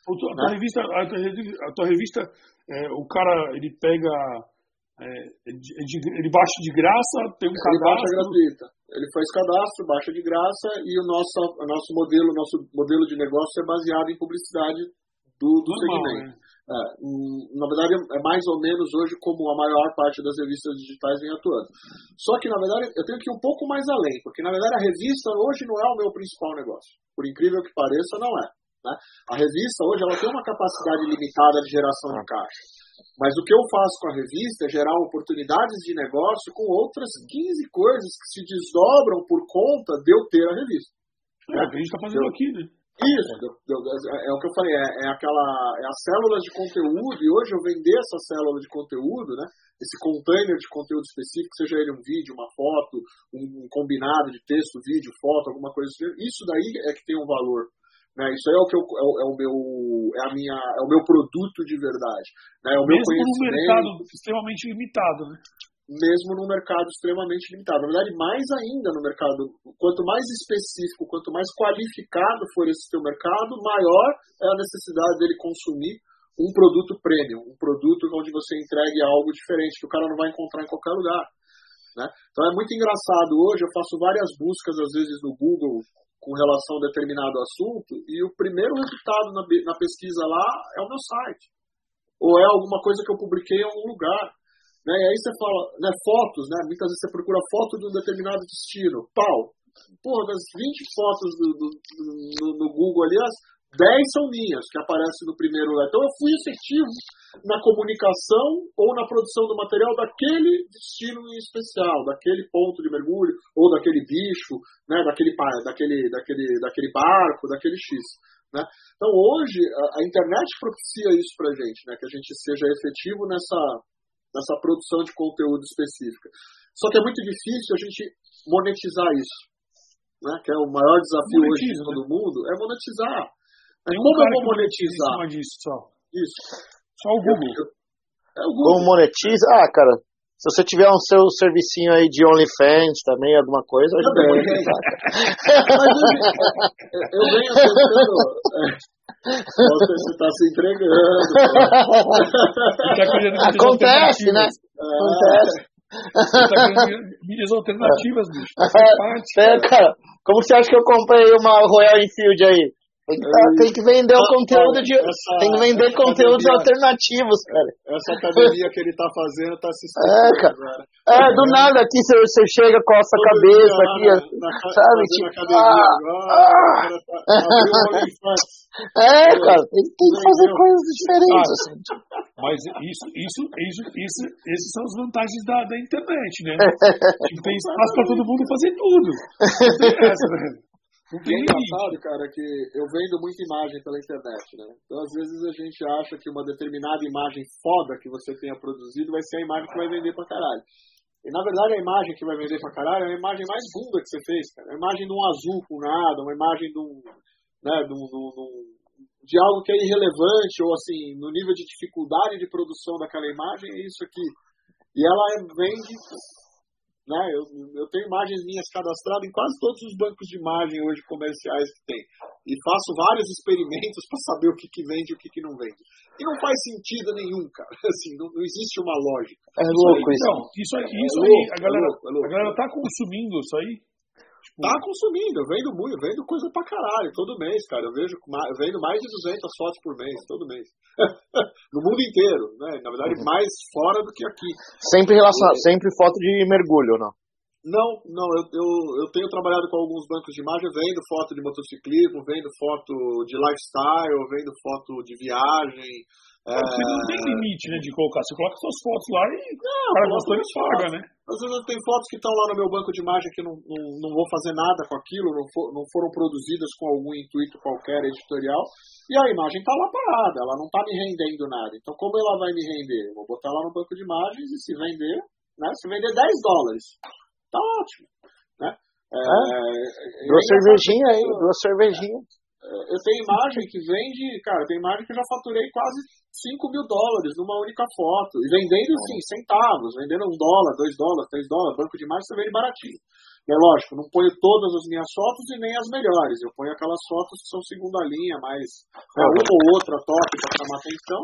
A tua, né? revista, a tua, a tua revista é, o cara ele pega é, ele baixa de graça, tem um ele cadastro. Baixa gratuita. Ele faz cadastro, baixa de graça e o nosso, o nosso modelo, nosso modelo de negócio é baseado em publicidade do, do Normal, segmento. Né? É, na verdade, é mais ou menos hoje como a maior parte das revistas digitais vem atuando. Só que, na verdade, eu tenho que ir um pouco mais além, porque, na verdade, a revista hoje não é o meu principal negócio. Por incrível que pareça, não é. Né? A revista hoje ela tem uma capacidade limitada de geração de caixa. Mas o que eu faço com a revista é gerar oportunidades de negócio com outras 15 coisas que se desdobram por conta de eu ter a revista. É, né? o que a gente está fazendo aqui, né? Isso, é, o que eu falei, é, é, aquela é a célula de conteúdo, e hoje eu vender essa célula de conteúdo, né? Esse container de conteúdo específico, seja ele um vídeo, uma foto, um, um combinado de texto, vídeo, foto, alguma coisa assim, isso daí é que tem um valor né? Isso aí é o que eu, é, o, é o meu é a minha é o meu produto de verdade. Né? O Mesmo meu conhecimento. um mercado extremamente limitado, né? mesmo no mercado extremamente limitado. Na verdade, mais ainda no mercado, quanto mais específico, quanto mais qualificado for esse seu mercado, maior é a necessidade dele consumir um produto premium, um produto onde você entregue algo diferente que o cara não vai encontrar em qualquer lugar. Né? Então é muito engraçado. Hoje eu faço várias buscas, às vezes, no Google com relação a determinado assunto e o primeiro resultado na, na pesquisa lá é o meu site. Ou é alguma coisa que eu publiquei em algum lugar. Né? E aí você fala, né, fotos, né? Muitas vezes você procura foto de um determinado destino. Pau. Porra, das 20 fotos do, do, do, no Google ali, as 10 são minhas, que aparecem no primeiro lugar. Então eu fui efetivo na comunicação ou na produção do material daquele destino em especial, daquele ponto de mergulho, ou daquele bicho, né, daquele, daquele, daquele, daquele barco, daquele X. Né? Então hoje a, a internet propicia isso para a gente, né, que a gente seja efetivo nessa, nessa produção de conteúdo específica. Só que é muito difícil a gente monetizar isso. Né, que é o maior desafio Monetiza, hoje de todo né? mundo, é monetizar. Tem como eu vou monetizar? Disso, só. Isso. Só o Google. É o Google. Como monetiza? Ah, cara, se você tiver um seu servicinho aí de OnlyFans também, alguma coisa, ajuda monetizar. eu venho tentando... Você está se entregando. Tá Acontece, né? Acontece. Tá mídias alternativas, bicho. É, cara, como você acha que eu comprei uma Royal Enfield aí? Tem que, tá, tem que vender o conteúdo de. Essa, tem que vender conteúdos alternativos, cara. Essa academia que ele tá fazendo tá se É, cara. É, do nada aqui você, você chega, coça a cabeça aqui, na, na, sabe? Tipo, ah, ah, tá, é, cara, tem, tem que fazer coisas diferentes, ah, assim. Mas isso, isso, isso, isso, essas são as vantagens da, da internet, né? tipo, tem espaço pra todo mundo fazer tudo. Não tem essa, né? O que é engraçado, cara, que eu vendo muita imagem pela internet, né? Então, às vezes, a gente acha que uma determinada imagem foda que você tenha produzido vai ser a imagem que vai vender pra caralho. E, na verdade, a imagem que vai vender pra caralho é a imagem mais bunda que você fez, cara. É a imagem de um azul com nada, uma imagem de um, né, de, um, de, um, de algo que é irrelevante, ou assim, no nível de dificuldade de produção daquela imagem, é isso aqui. E ela vende né? Eu, eu tenho imagens minhas cadastradas em quase todos os bancos de imagem hoje comerciais que tem. E faço vários experimentos para saber o que, que vende e o que, que não vende. E não faz sentido nenhum, cara. Assim, não, não existe uma lógica. É louco isso. Não, isso aí, isso é aí a, galera, é é louco. a galera tá consumindo isso aí Tipo, tá consumindo, eu vendo muito, eu vendo coisa pra caralho, todo mês, cara. Eu vejo eu vendo mais de 200 fotos por mês, todo mês. no mundo inteiro, né? Na verdade, uhum. mais fora do que aqui. Sempre relacionado, e... sempre foto de mergulho, não? Não, não, eu, eu, eu, tenho trabalhado com alguns bancos de imagem, vendo foto de motociclismo, vendo foto de lifestyle, vendo foto de viagem, é... não tem limite, né, de colocar. Você coloca suas fotos lá e não, o cara gostou e paga, né? Às vezes eu tenho fotos que estão lá no meu banco de imagem que não, não, não vou fazer nada com aquilo, não, for, não foram produzidas com algum intuito qualquer editorial, e a imagem está lá parada, ela não está me rendendo nada. Então, como ela vai me render? Eu vou botar lá no banco de imagens e se vender, né? Se vender 10 dólares, tá ótimo. Né? É, é, duas cervejinhas aí, duas cervejinhas eu tenho imagem que vende, cara, tem imagem que eu já faturei quase 5 mil dólares numa única foto. E vendendo, assim, centavos, vendendo um dólar, dois dólares, três dólares, banco de imagem você vende baratinho. É lógico, não ponho todas as minhas fotos e nem as melhores. Eu ponho aquelas fotos que são segunda linha, mais é, uma ou outra top para chamar atenção.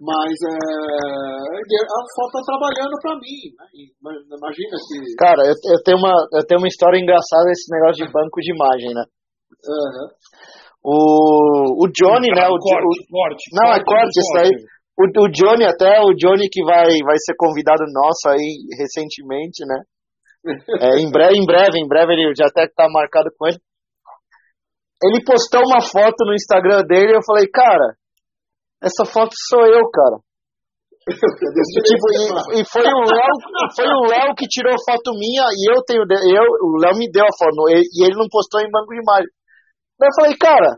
Mas é, a foto tá trabalhando para mim. Né? Imagina que. Cara, eu, eu, tenho uma, eu tenho uma história engraçada esse negócio de banco de imagem, né? Uhum. O, o Johnny, né? O, corte, o, corte, não, corte, é corte isso aí. O, o Johnny, até o Johnny que vai, vai ser convidado nosso aí recentemente, né? É, em, breve, em breve, em breve ele já até tá marcado com ele. Ele postou uma foto no Instagram dele e eu falei, cara, essa foto sou eu, cara. tipo, e, e, foi o Léo, foi o Léo que tirou foto minha e eu tenho, eu, o Léo me deu a foto e, e ele não postou em banco de imagem. Daí eu falei, cara,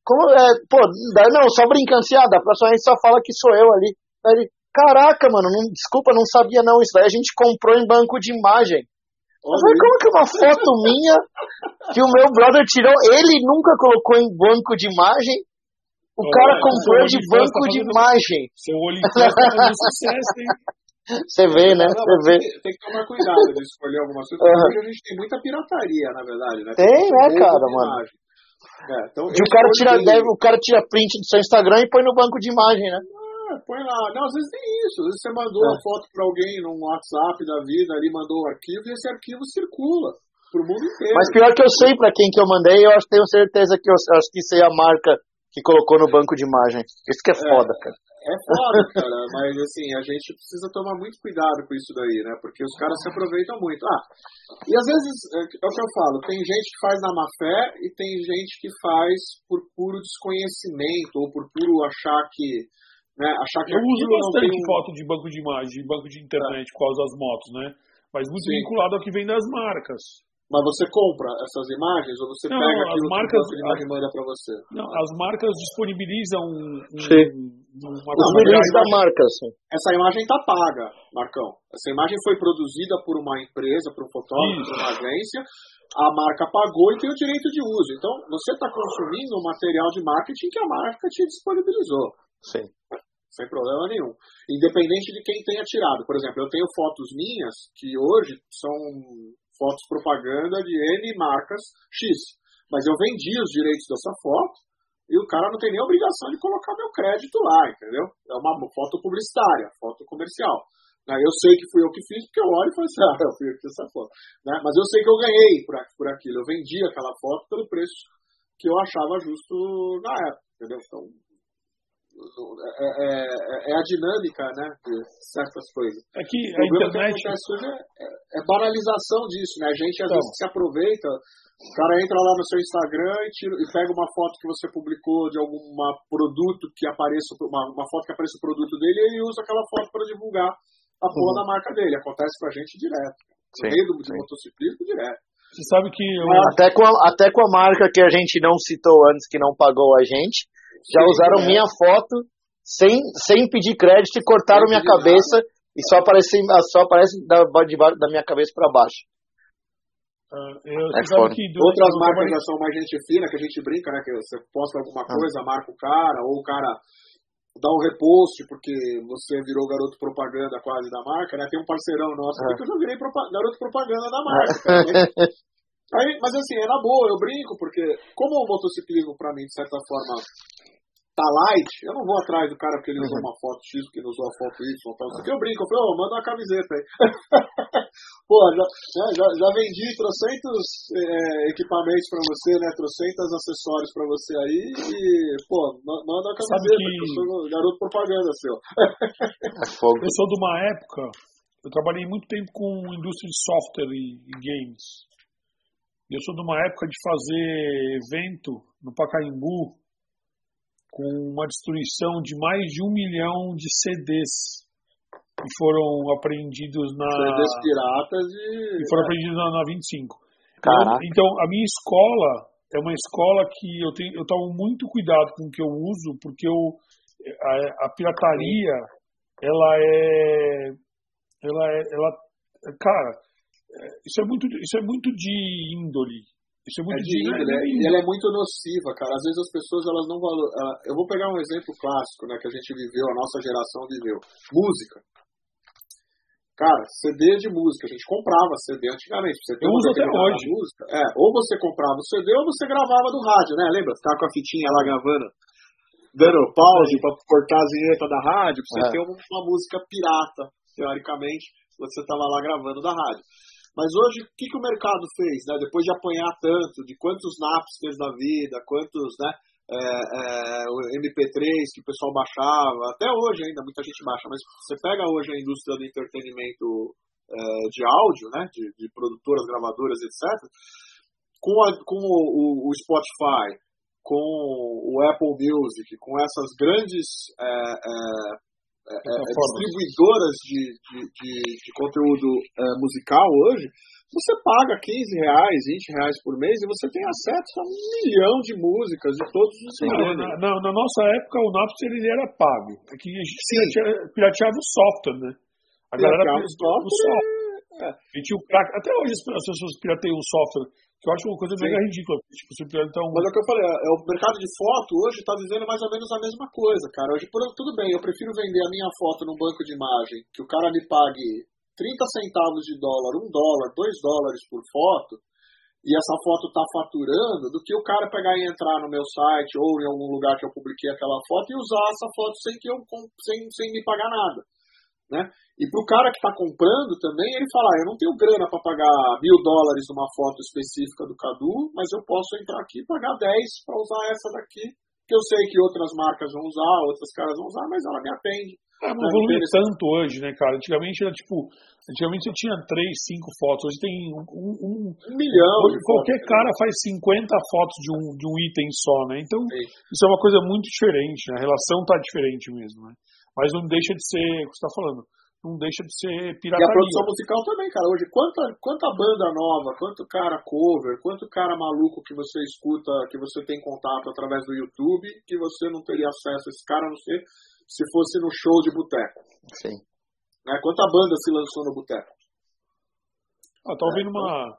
como é, pô, daí não, só brincando assim, ah, da próxima vez só fala que sou eu ali. Daí ele, caraca, mano, não, desculpa, não sabia não, isso daí a gente comprou em banco de imagem. Eu falei, como que uma foto minha que o meu brother tirou, ele nunca colocou em banco de imagem, o cara comprou de banco de imagem. Seu olho tá fazendo sucesso, hein? Você vê, né? Você vê. Tem que tomar cuidado de escolher algumas coisas, porque hoje a gente tem muita pirataria, na verdade, né? Tem, né, cara, mano? É, então, e o cara, tira, deve, o cara tira print do seu Instagram e põe no banco de imagem, né? Ah, põe lá. Não, às vezes tem isso. Às vezes você mandou é. uma foto pra alguém num WhatsApp da vida, ali mandou um arquivo e esse arquivo circula pro mundo inteiro. Mas pior que eu sei pra quem que eu mandei, eu tenho certeza que eu acho que sei a marca que colocou no banco de imagem. Isso que é, é foda, cara. É foda, cara, mas assim, a gente precisa tomar muito cuidado com isso daí, né? Porque os caras se aproveitam muito. Ah, e às vezes, é, é o que eu falo, tem gente que faz na má fé e tem gente que faz por puro desconhecimento ou por puro achar que. Né, achar que eu uso bastante um... foto de banco de imagem, de banco de internet é. por causa das motos, né? Mas muito Sim. vinculado ao que vem das marcas. Mas você compra essas imagens ou você não, pega aquilo as marcas, que a imagem manda para você? Não, as marcas disponibilizam um, uma Os limites da marca, sim. Essa imagem está paga, Marcão. Essa imagem foi produzida por uma empresa, por um fotógrafo, por uma agência. A marca pagou e tem o direito de uso. Então, você está consumindo um material de marketing que a marca te disponibilizou. Sim. Sem problema nenhum. Independente de quem tenha tirado. Por exemplo, eu tenho fotos minhas que hoje são fotos propaganda de N marcas X. Mas eu vendi os direitos dessa foto e o cara não tem nem obrigação de colocar meu crédito lá, entendeu? É uma foto publicitária, foto comercial. Né? Eu sei que fui eu que fiz, porque eu olho e falo assim, ah, eu fui eu que fiz essa foto. Né? Mas eu sei que eu ganhei por, por aquilo. Eu vendi aquela foto pelo preço que eu achava justo na época, entendeu? Então, é, é, é, a dinâmica né, de certas coisas. É que a internet... que acontece hoje é, é, banalização disso, né? A gente às então. vezes se aproveita, o cara entra lá no seu Instagram e, tira, e pega uma foto que você publicou de algum produto que apareça, uma, uma foto que apareça o produto dele e ele usa aquela foto para divulgar a porra uhum. da marca dele. Acontece com a gente direto. No meio do, de motociclismo, direto. Você sabe que. Eu... Até, com a, até com a marca que a gente não citou antes, que não pagou a gente, já usaram minha foto sem, sem pedir crédito e cortaram minha cabeça nada. e só aparece, só aparece da, de, da minha cabeça para baixo. Uh, é Outras marcas já são mais gente fina, que a gente brinca, né? Que você posta alguma ah. coisa, ah. marca o cara, ou o cara dá um repost porque você virou garoto propaganda quase da marca, né? Tem um parceirão nosso ah. que eu já virei garoto propaganda da marca. Cara, Aí, mas assim, é na boa, eu brinco, porque como o motociclismo, para mim, de certa forma, tá light, eu não vou atrás do cara porque ele usou uhum. uma foto X, porque ele usou a foto Y, tal, isso aqui eu brinco, eu falei, oh, manda uma camiseta aí. Pô, já, já, já vendi trocentos é, equipamentos pra você, né, trocentos acessórios pra você aí e, pô, manda uma camiseta, que... eu sou garoto propaganda seu. É eu sou de uma época, eu trabalhei muito tempo com indústria de software e, e games. Eu sou de uma época de fazer evento no Pacaembu, com uma destruição de mais de um milhão de CDs que foram apreendidos na. CDs piratas e. e foram apreendidos na, na 25. Caraca. então, a minha escola é uma escola que eu tenho, eu tomo muito cuidado com o que eu uso, porque eu, a, a pirataria, ela é, ela é, ela, cara, isso é muito, isso é muito de índole. Isso é muito é de índole, né? E ela é muito nociva, cara. Às vezes as pessoas elas não valorizam. Eu vou pegar um exemplo clássico, né, que a gente viveu, a nossa geração viveu. Música. Cara, CD de música, a gente comprava CD antigamente. Você eu uso até hoje. Música, é, ou você comprava o CD ou você gravava do rádio, né? Lembra? Ficava com a fitinha lá gravando, dando pause para cortar a vinheta da rádio, pra você é. ter uma, uma música pirata, teoricamente, você tava lá gravando da rádio. Mas hoje, o que, que o mercado fez? Né? Depois de apanhar tanto, de quantos Napsters na vida, quantos né, é, é, o MP3 que o pessoal baixava, até hoje ainda muita gente baixa, mas você pega hoje a indústria do entretenimento é, de áudio, né, de, de, produtoras, gravadoras, etc., com, a, com o, o, Spotify, com o Apple Music, com essas grandes é, é, distribuidoras de, de, de, de conteúdo é, musical hoje, você paga 15 reais, 20 reais por mês e você tem acesso a um milhão de músicas de todos os gêneros. Na, na, nossa época, o Napster ele era pago. É que a gente pirateava, pirateava o software, né? A galera pirateava o software. É. tinha o crack. Até hoje as pessoas pirateiam um software, que eu acho uma coisa Sim. mega ridícula. Tipo, então... Mas é o que eu falei, é, o mercado de foto hoje está vivendo mais ou menos a mesma coisa, cara. Hoje, tudo bem, eu prefiro vender a minha foto num banco de imagem, que o cara me pague 30 centavos de dólar, 1 dólar, 2 dólares por foto, e essa foto está faturando, do que o cara pegar e entrar no meu site ou em algum lugar que eu publiquei aquela foto e usar essa foto sem, que eu, sem, sem me pagar nada. Né? E para o cara que está comprando também, ele fala: ah, eu não tenho grana para pagar mil dólares numa foto específica do Cadu, mas eu posso entrar aqui e pagar 10 para usar essa daqui, que eu sei que outras marcas vão usar, outras caras vão usar, mas ela me atende. É, não evolui tanto hoje, né, cara? Antigamente era tipo. Antigamente você tinha três, cinco fotos. Hoje tem um, um, um, milhão. Hoje qualquer fotos, cara faz 50 fotos de um, de um item só, né? Então, Sim. isso é uma coisa muito diferente, né? A relação tá diferente mesmo, né? Mas não deixa de ser, o que você tá falando, não deixa de ser pirataria. E a produção musical também, cara. Hoje, quanta, quanta banda nova, quanto cara cover, quanto cara maluco que você escuta, que você tem contato através do YouTube, que você não teria acesso a esse cara, a não ser se fosse no show de boteco. Sim. Né? Quanta banda se lançou no boteco? Ah, tá ouvindo é, uma.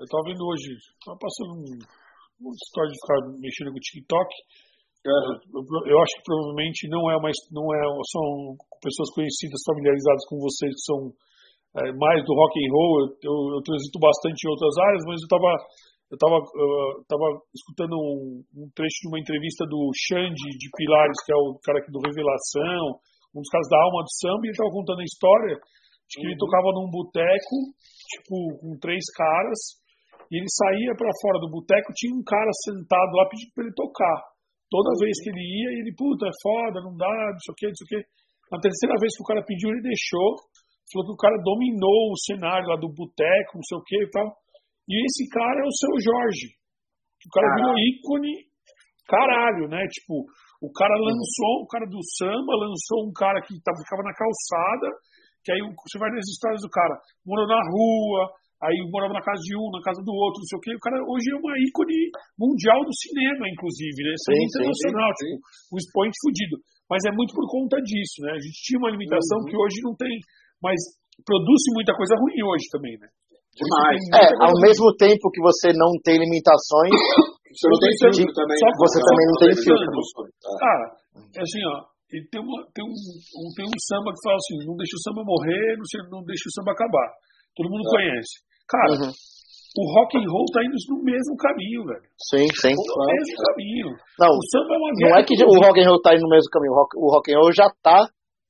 Eu tava vendo hoje, tava passando um, uma história de ficar mexendo com o TikTok. É. Eu, eu, acho que provavelmente não é mais, não é, são pessoas conhecidas, familiarizadas com vocês que são é, mais do rock and roll. Eu, eu, eu, transito bastante em outras áreas, mas eu estava eu estava uh, tava escutando um, um, trecho de uma entrevista do Xande de Pilares, que é o cara aqui do Revelação, um dos caras da alma do samba, e ele estava contando a história de que uhum. ele tocava num boteco, tipo, com três caras, e ele saía para fora do boteco, tinha um cara sentado lá pedindo para ele tocar. Toda vez que ele ia, ele, puta, é foda, não dá, não sei o que, não sei o que. Na terceira vez que o cara pediu, ele deixou, falou que o cara dominou o cenário lá do boteco, não sei o que e tal. E esse cara é o seu Jorge. O cara virou ícone, caralho, né? Tipo, o cara lançou, o cara do samba lançou um cara que tava, ficava na calçada, que aí você vai nas histórias do cara, morou na rua, aí morava na casa de um, na casa do outro, não sei o quê. O cara hoje é uma ícone mundial do cinema, inclusive, né? É internacional, sim, sim, tipo, um expoente fudido. Mas é muito por conta disso, né? A gente tinha uma limitação uhum. que hoje não tem, mas produz muita coisa ruim hoje também, né? Demais. É, ao mesmo tempo que você não tem limitações, você não tem filtro também. Só você também não tem filtro. Cara, é assim, ó. E tem, uma, tem, um, um, tem um samba que fala assim: não deixa o samba morrer, não, não deixa o samba acabar. Todo mundo é. conhece. Cara, uhum. o rock and roll tá indo no mesmo caminho, velho. Sim, sim. No claro. mesmo caminho. Não, o samba é uma Não é que o rock and roll tá indo no mesmo caminho. O rock, o rock and roll já tá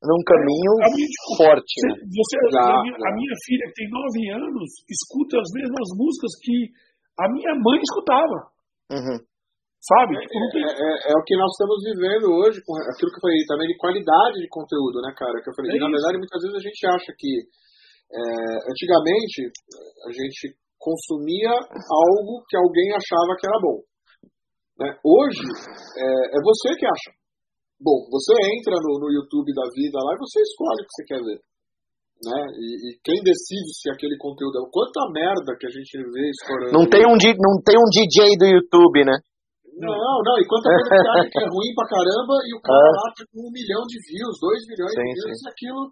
num caminho é, forte. Você, né? você já, a, minha, a, minha, filha, que tem nove anos, escuta as mesmas músicas que a minha mãe escutava. Uhum. Sabe? É, tipo, é, é, é, o que nós estamos vivendo hoje, com aquilo que eu falei também de qualidade de conteúdo, né, cara? Que eu falei, é na verdade, muitas vezes a gente acha que é, antigamente a gente consumia algo que alguém achava que era bom. Né? Hoje é, é você que acha. Bom, você entra no, no YouTube da vida lá e você escolhe o que você quer ver. Né? E, e, quem decide se aquele conteúdo é. Quanta merda que a gente vê estourando. Não tem um, não tem um DJ do YouTube, né? Não, não, e quanta coisa que acha que é ruim pra caramba e o cara tá com um milhão de views, dois milhões sim, de views, sim. e aquilo.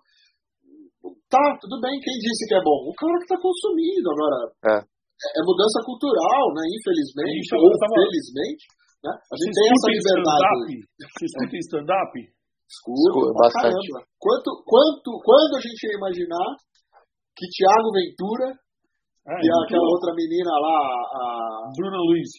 Tá, tudo bem, quem disse que é bom? O cara que tá consumindo. Agora, é, é mudança cultural, né? Infelizmente, ou felizmente. Né? A gente tem essa liberdade. Você escuta stand-up? Escuta, bastante. Caramba. Quanto, quanto, quando a gente ia imaginar que Thiago Ventura é, e aquela outra menina lá, a Bruna Luiz.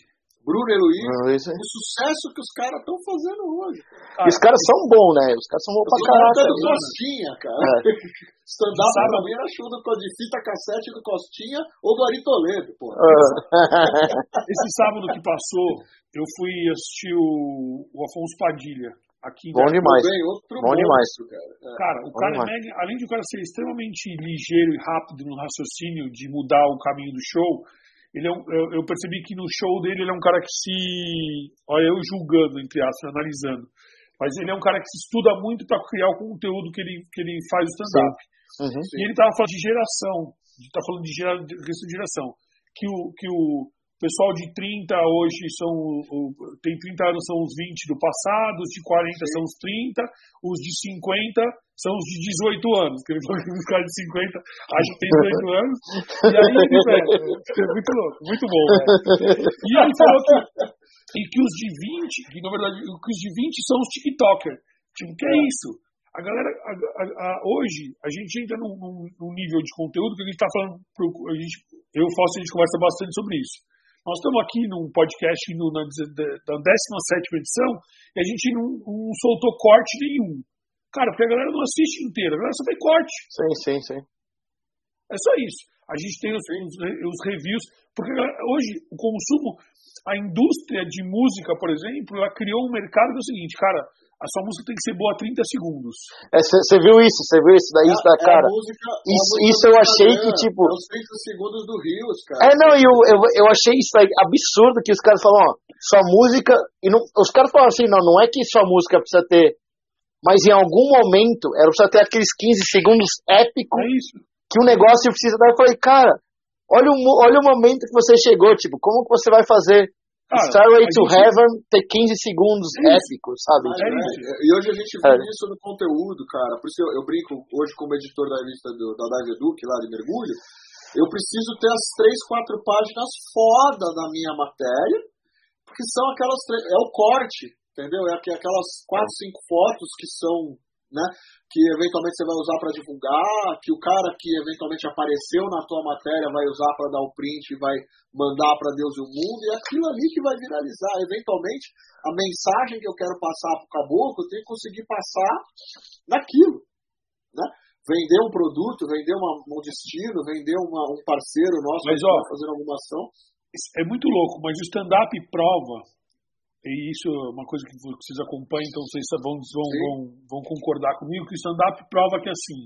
Bruno e Luiz, é. o sucesso que os caras estão fazendo hoje. Ah, os caras são bons, né? Os caras são bons pra caralho. do Costinha, cara. É. Stand-up pra mim era show do de fita cassete do Costinha ou do Ari Toledo, pô. É. Esse sábado que passou, eu fui assistir o, o Afonso Padilha. Aqui bom demais. Bem, outro bom demais. Cara, é. cara o bom cara, é mega, além de o cara ser extremamente ligeiro e rápido no raciocínio de mudar o caminho do show, ele é um, eu, eu, percebi que no show dele ele é um cara que se. Olha, eu julgando, entre aspas, analisando. Mas ele é um cara que se estuda muito para criar o conteúdo que ele, que ele faz o stand-up. Uhum, e ele estava falando de geração. Está falando de, geração. Que o, que o, pessoal de 30 hoje são, tem 30 anos são os 20 do passado, os de 40 Sim. são os 30, os de 50 são os de 18 anos, que ele falou que os caras de 50 acham que tem 18 anos, e aí, velho, é muito louco, muito bom, velho. E ele falou que, e que os de 20, que na verdade, que os de 20 são os TikTokers. Tipo, que é isso? A galera, a, a, a, hoje, a gente entra num, num, nível de conteúdo que a gente está falando, pro, a gente, eu e a gente conversa bastante sobre isso. Nós estamos aqui num podcast no, na, da 17 edição e a gente não, não, soltou corte nenhum. Cara, porque a galera não assiste inteira, a galera só tem corte. Sim, sim, sim. É só isso. A gente tem os, os, os reviews, porque hoje o consumo, a indústria de música, por exemplo, ela criou um mercado que é o seguinte, cara, a sua música tem que ser boa 30 segundos. Você é, viu isso? Você viu isso daí, é, da cara? É música, isso, isso eu achei que, tipo. É os 30 segundos do Rios, cara. É, não, eu, eu, eu achei isso aí absurdo que os caras falam, ó, sua música. E não, os caras falam assim, não, não é que sua música precisa ter. Mas em algum momento, ela precisa ter aqueles 15 segundos épicos é que o negócio precisa dar. Eu falei, cara, olha o, olha o momento que você chegou, tipo, como que você vai fazer Cara, Starway to gente... Heaven tem 15 segundos é épicos, sabe? É é, e hoje a gente vê é. isso no conteúdo, cara. Por isso eu, eu, brinco hoje como editor da revista do, da Dive Duke, lá de mergulho. Eu preciso ter as três, quatro páginas foda da minha matéria, porque são aquelas. É o corte, entendeu? É aquelas quatro, cinco fotos que são né? Que eventualmente você vai usar para divulgar, que o cara que eventualmente apareceu na tua matéria vai usar para dar o print e vai mandar para Deus e o mundo, e é aquilo ali que vai viralizar. Eventualmente, a mensagem que eu quero passar para o caboclo, eu tenho que conseguir passar naquilo, né? Vender um produto, vender uma, um destino, vender uma, um parceiro nosso mas, ó, fazendo alguma ação. É muito louco, mas o stand-up prova e isso é uma coisa que vocês acompanham, então vocês vão, vão, vão, vão concordar comigo, que o stand-up prova que assim,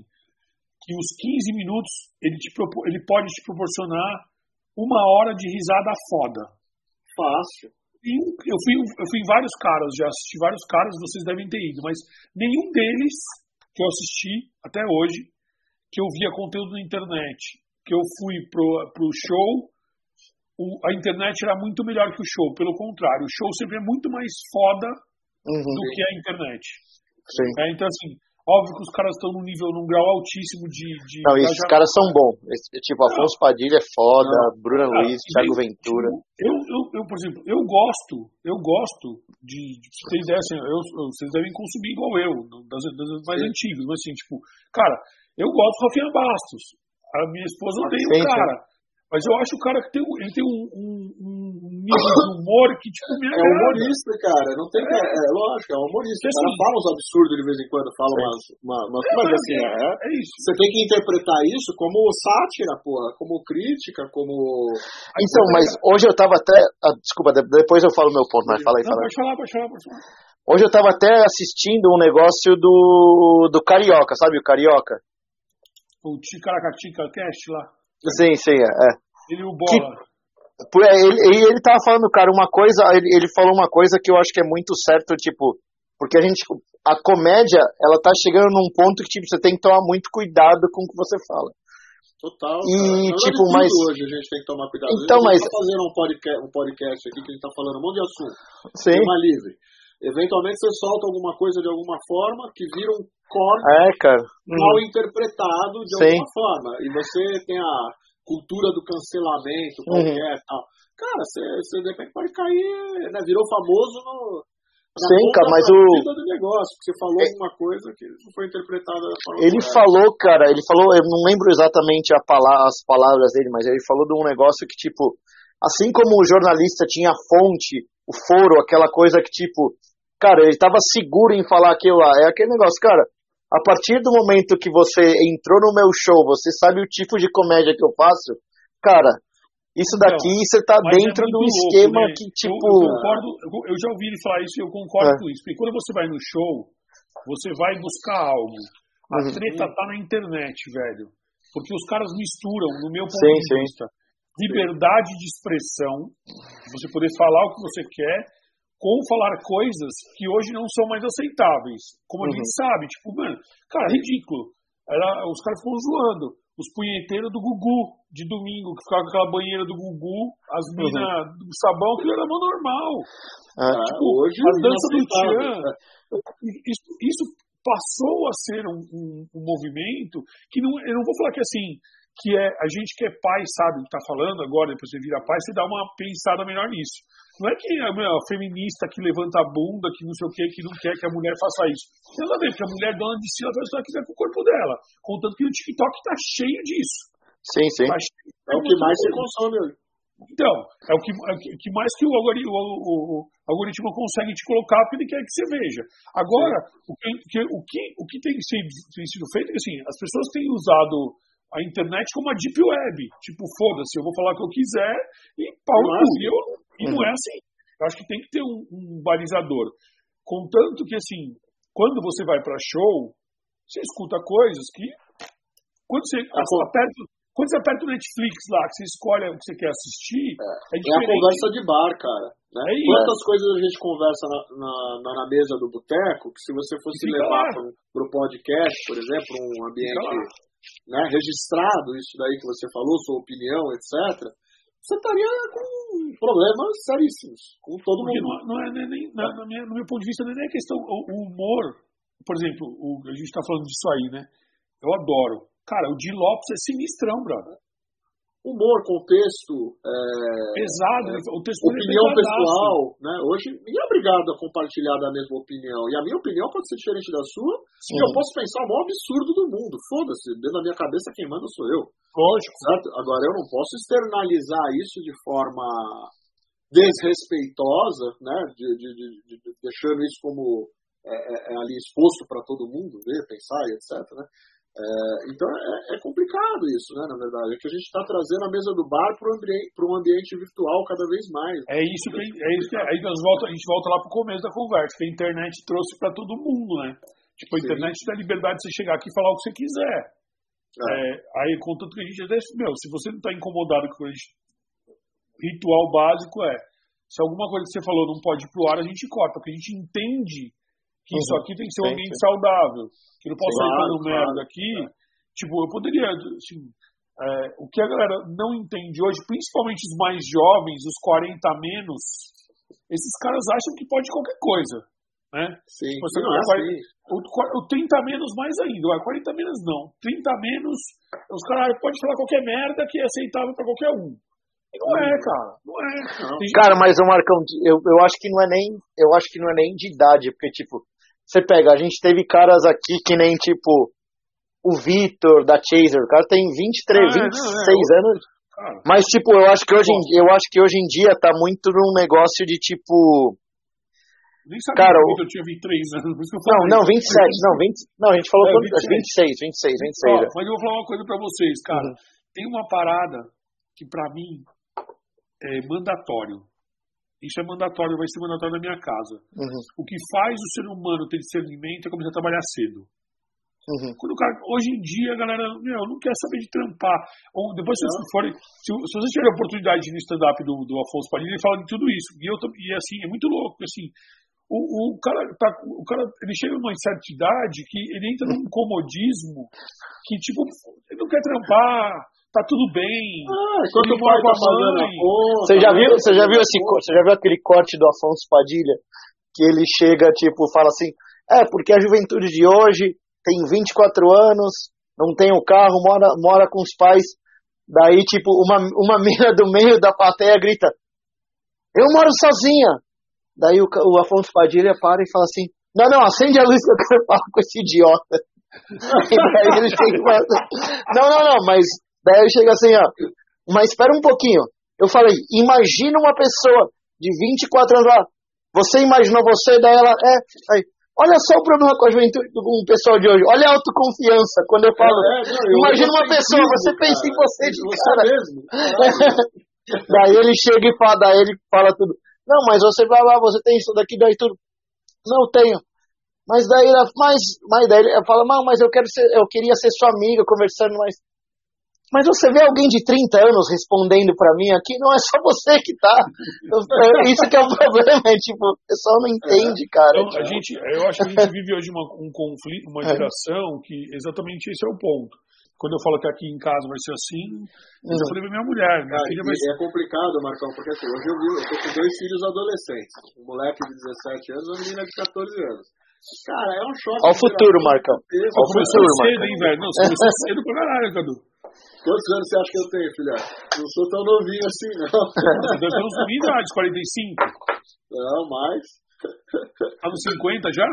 que os 15 minutos ele, te, ele pode te proporcionar uma hora de risada foda. Fácil. eu, fui, eu fui em vários caras, já assisti vários caras, vocês devem ter ido, mas nenhum deles que eu assisti até hoje, que eu via conteúdo na internet, que eu fui pro, pro show o, a internet era muito melhor que o show. Pelo contrário, o show sempre é muito mais foda uhum. do que a internet. É, então, assim, óbvio que os caras estão num nível, num grau altíssimo de. de não, esses caras são bons. Tipo, Afonso Padilha é foda, não. Bruna ah, Luiz, Thiago Ventura. Tipo, eu, eu, eu, por exemplo, eu gosto, eu gosto de. de vocês, assim, eu, vocês devem consumir igual eu, das, das mais antigas, mas assim, tipo, cara, eu gosto do Rafinha Bastos. A minha esposa odeia o cara. Mas eu acho o cara que tem, ele tem um, um, um nível de humor que, tipo, me É humorista, cara. Não tem, é. é, é lógico, é um humorista. o cara assim, fala uns absurdos de vez em quando, fala umas, uma, umas é, mas assim, é, é, isso. Você tem que interpretar isso como sátira, porra, como crítica, como. Então, mas hoje eu tava até. Ah, desculpa, depois eu falo meu ponto, mas fala aí, fala aí. Pode falar, pode falar, pode falar. Hoje eu tava até assistindo um negócio do, do Carioca, sabe o Carioca? O Ticaracatica Cast lá. Sim, sim, é. é. Ele o bola. Que, é, ele, ele, tava falando, cara, uma coisa, ele, ele falou uma coisa que eu acho que é muito certo, tipo, porque a gente, a comédia, ela tá chegando num ponto que, tipo, você tem que tomar muito cuidado com o que você fala. Total. E, tipo, mas. Hoje a gente tem que tomar cuidado. Então, mas. tá fazendo um podcast, um podcast aqui que a gente tá falando um monte de assunto. Sim. Tema livre. Eventualmente você solta alguma coisa de alguma forma que vira um corte é, cara. mal uhum. interpretado de Sim. alguma forma. E você tem a cultura do cancelamento uhum. qualquer uhum. tal. Cara, você, você de repente pode cair, né? Virou famoso no. Sim, cara, mas o. Do negócio, você falou é... alguma coisa que não foi interpretada Ele falou, cara, ele falou, eu não lembro exatamente palavra, as palavras dele, mas ele falou de um negócio que, tipo, assim como o jornalista tinha fonte, o foro, aquela coisa que, tipo, cara, ele estava seguro em falar aquilo lá. É aquele negócio, cara. A partir do momento que você entrou no meu show, você sabe o tipo de comédia que eu faço, cara, isso daqui você tá é dentro é do esquema né? que, tipo. Eu, eu, concordo, eu, já ouvi ele falar isso e eu concordo é. com isso. Porque quando você vai no show, você vai buscar algo. A uhum. treta tá na internet, velho. Porque os caras misturam, no meu ponto sim, de vista, sim. liberdade de expressão, você poder falar o que você quer, com falar coisas que hoje não são mais aceitáveis. Como a uhum. gente sabe, tipo, mano, cara, ridículo. Era, os caras ficam zoando. os punheteiros do Gugu, de domingo, que ficava com aquela banheira do Gugu, as minas uhum. do sabão, que era normal. Ah, tipo, hoje a dança do Tchan. Isso, isso passou a ser um, um, um, movimento que não, eu não vou falar que assim, que é a gente que é pai sabe o que está falando agora, depois você vira pai, você dá uma pensada melhor nisso. Não é que a, a feminista que levanta a bunda, que não sei o que, que não quer que a mulher faça isso. Tem nada a ver, porque a mulher dona de si, ela faz o que quiser com o corpo dela. Contanto que o TikTok está cheio disso. Sim, sim. Tá é o que mais se consome hoje. Então, é o que, é o que mais que o algoritmo, o, o, o algoritmo consegue te colocar porque ele quer que você veja. Agora, o que, o, que, o que tem, sido, tem sido feito é que assim, as pessoas têm usado a internet como a deep web. Tipo, foda-se, eu vou falar o que eu quiser e pau no cu. E, não é assim. Eu acho que tem que ter um, um balizador. Contanto que, assim, quando você vai para show, você escuta coisas que. Quando você ah, aperta, quando você aperta o Netflix lá, que você escolhe o que você quer assistir. É, é, é a conversa de bar, cara. Né? É Quantas é. coisas a gente conversa na, na, na mesa do boteco que se você fosse levar para o podcast, por exemplo, um ambiente né, registrado isso daí que você falou, sua opinião, etc., você estaria com problemas seríssimos, com todo Porque mundo. Não, não é nem, na, na minha, no meu ponto de vista, nem é questão. O, o humor, por exemplo, o, a gente está falando disso aí, né? Eu adoro. Cara, o Di Lopes é sinistrão, brother humor, contexto, é, pesado, é, o texto opinião é pessoal, né? Hoje ninguém é obrigado a compartilhar da mesma opinião. E a minha opinião pode ser diferente da sua, Sim. e eu posso pensar o maior absurdo do mundo. Foda-se, dentro da minha cabeça quem manda sou eu. Lógico. Certo? Agora eu não posso externalizar isso de forma desrespeitosa, né? De, de, de, de deixando isso como é, é, é ali exposto para todo mundo ver, pensar e etc. Né? É, então é, é, complicado isso, né? Na verdade, é que a gente está trazendo a mesa do bar para ambiente, um ambiente virtual cada vez mais. É isso que é isso que aí nós volta, a gente volta lá para o começo da conversa, que a internet trouxe para todo mundo, né? Tipo, a Sim. internet dá liberdade de você chegar aqui e falar o que você quiser. É. É, aí, contanto que a gente até, meu, se você não está incomodado com o ritual básico é, se alguma coisa que você falou não pode ir pro ar, a gente corta, porque a gente entende que isso uhum. aqui tem que ser um ambiente saudável. Que não posso sair falando claro, merda aqui. É. Tipo, eu poderia, assim, é, o que a galera não entende hoje, principalmente os mais jovens, os 40 menos, esses caras acham que pode qualquer coisa. Né? Sim, tipo, não, é 40, assim. o, o 30 menos mais ainda, o 40 menos não. 30 menos, os caras podem falar qualquer merda que é aceitável para qualquer um. E não é, cara. Não é. Não. Cara, mas o Marcão, eu, eu acho que não é nem. Eu acho que não é nem de idade, porque, tipo, você pega, a gente teve caras aqui que nem tipo o Vitor da Chaser, o cara tem 23, ah, 26 não, é, anos. Cara, mas tipo, eu acho que hoje em, eu acho que hoje em dia tá muito num negócio de tipo nem sabia cara, que eu tinha 23 anos. Não, não, 27, não, 20, não, a gente falou é, 26, 26, 26. 26 Ó, mas eu vou falar uma coisa pra vocês, cara. Uhum. Tem uma parada que pra mim é mandatório. Isso é mandatório, vai ser mandatório na minha casa. Uhum. O que faz o ser humano ter discernimento é começar a trabalhar cedo. Uhum. Quando o cara, hoje em dia, a galera meu, não quer saber de trampar. Ou depois, se, vocês forem, se, se vocês tiverem a oportunidade de ir no stand-up do, do Afonso Padilha, ele fala de tudo isso. E, eu, e assim, é muito louco, assim, o, o, cara tá, o cara ele chega numa certa idade que ele entra num comodismo que tipo ele não quer trampar tá tudo bem. Ah, enquanto o pai tá pagando Você já viu, você já viu esse, você já viu aquele corte do Afonso Padilha que ele chega tipo fala assim: "É, porque a juventude de hoje tem 24 anos, não tem o carro, mora mora com os pais". Daí tipo uma uma mina do meio da plateia grita: "Eu moro sozinha". Daí o, o Afonso Padilha para e fala assim: "Não, não, acende a luz que eu quero falar com esse idiota". e daí ele chega e fala assim, não, não, não, mas Daí eu chego assim, ó, mas espera um pouquinho. Eu falei, imagina uma pessoa de 24 anos lá, você imaginou você, daí ela, é, aí, olha só o problema com a juventude, com o pessoal de hoje, olha a autoconfiança, quando eu falo, é, é, não, imagina uma pessoa, você cara, pensa em você de você cara. mesmo. daí ele chega e fala, daí ele fala tudo, não, mas você vai lá, você tem isso daqui, daí tudo, não tenho. Mas daí, mas, mas daí ele fala, não, mas eu quero ser, eu queria ser sua amiga, conversando, mas mas você vê alguém de 30 anos respondendo para mim aqui, não é só você que tá. Isso que é o problema, é tipo, o pessoal não entende, cara. Então, a gente, eu acho que a gente vive hoje uma, um conflito, uma é. geração que exatamente esse é o ponto. quando eu falo que aqui em casa vai ser assim, eu já falei pra minha mulher. Minha Ah, filha vai ser... É complicado, Marcão, porque assim, hoje eu, vi, eu tô com dois filhos adolescentes. Um moleque de 17 anos e uma menina de 14 anos. Cara, é um choque. Ao futuro, Marcão. Ao Ao Começou futuro, cedo, Marcão. hein, velho? Não, você começou cedo pra caralho, Cadu. Quantos anos você acha que eu tenho, filha? Não sou tão novinho assim, não. Nós estamos com minha idade, 45. Não, mais. Tá nos 50 já?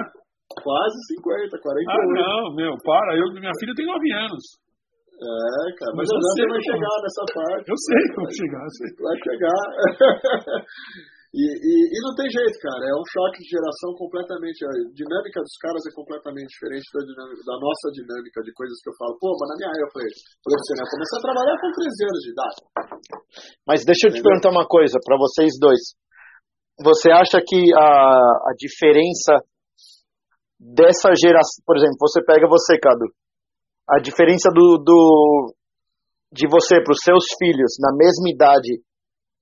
Quase 50, 48. Ah, não, meu, para. Eu, minha filha tem 9 anos. É, cara, mas Mas eu sei, vai chegar nessa parte. Eu sei que vou chegar. sei. Vai chegar. e, e, e não tem jeito, cara. É um choque de geração completamente. A dinâmica dos caras é completamente diferente da, dinâmica, da nossa dinâmica, de coisas que eu falo. Pô, mas na minha época, eu falei, você, né? Eu comecei a trabalhar com 13 anos de idade. Mas deixa eu te perguntar uma coisa para vocês dois. Você acha que a, a diferença dessa geração, por exemplo, você pega você, Cadu, a diferença do, do de você para os seus filhos na mesma idade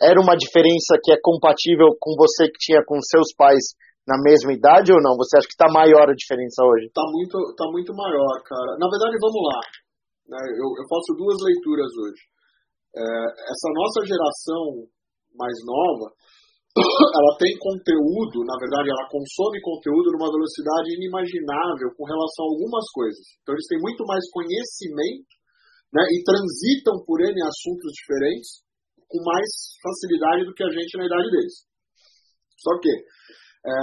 era uma diferença que é compatível com você que tinha com seus pais na mesma idade ou não? Você acha que está maior a diferença hoje? Tá muito, tá muito maior, cara. Na verdade, vamos lá. né? Eu, eu faço duas leituras hoje. É, essa nossa geração mais nova, ela tem conteúdo, na verdade, ela consome conteúdo numa velocidade inimaginável com relação a algumas coisas. Então, eles têm muito mais conhecimento né, e transitam por N assuntos diferentes com mais facilidade do que a gente na idade deles. Só que, é,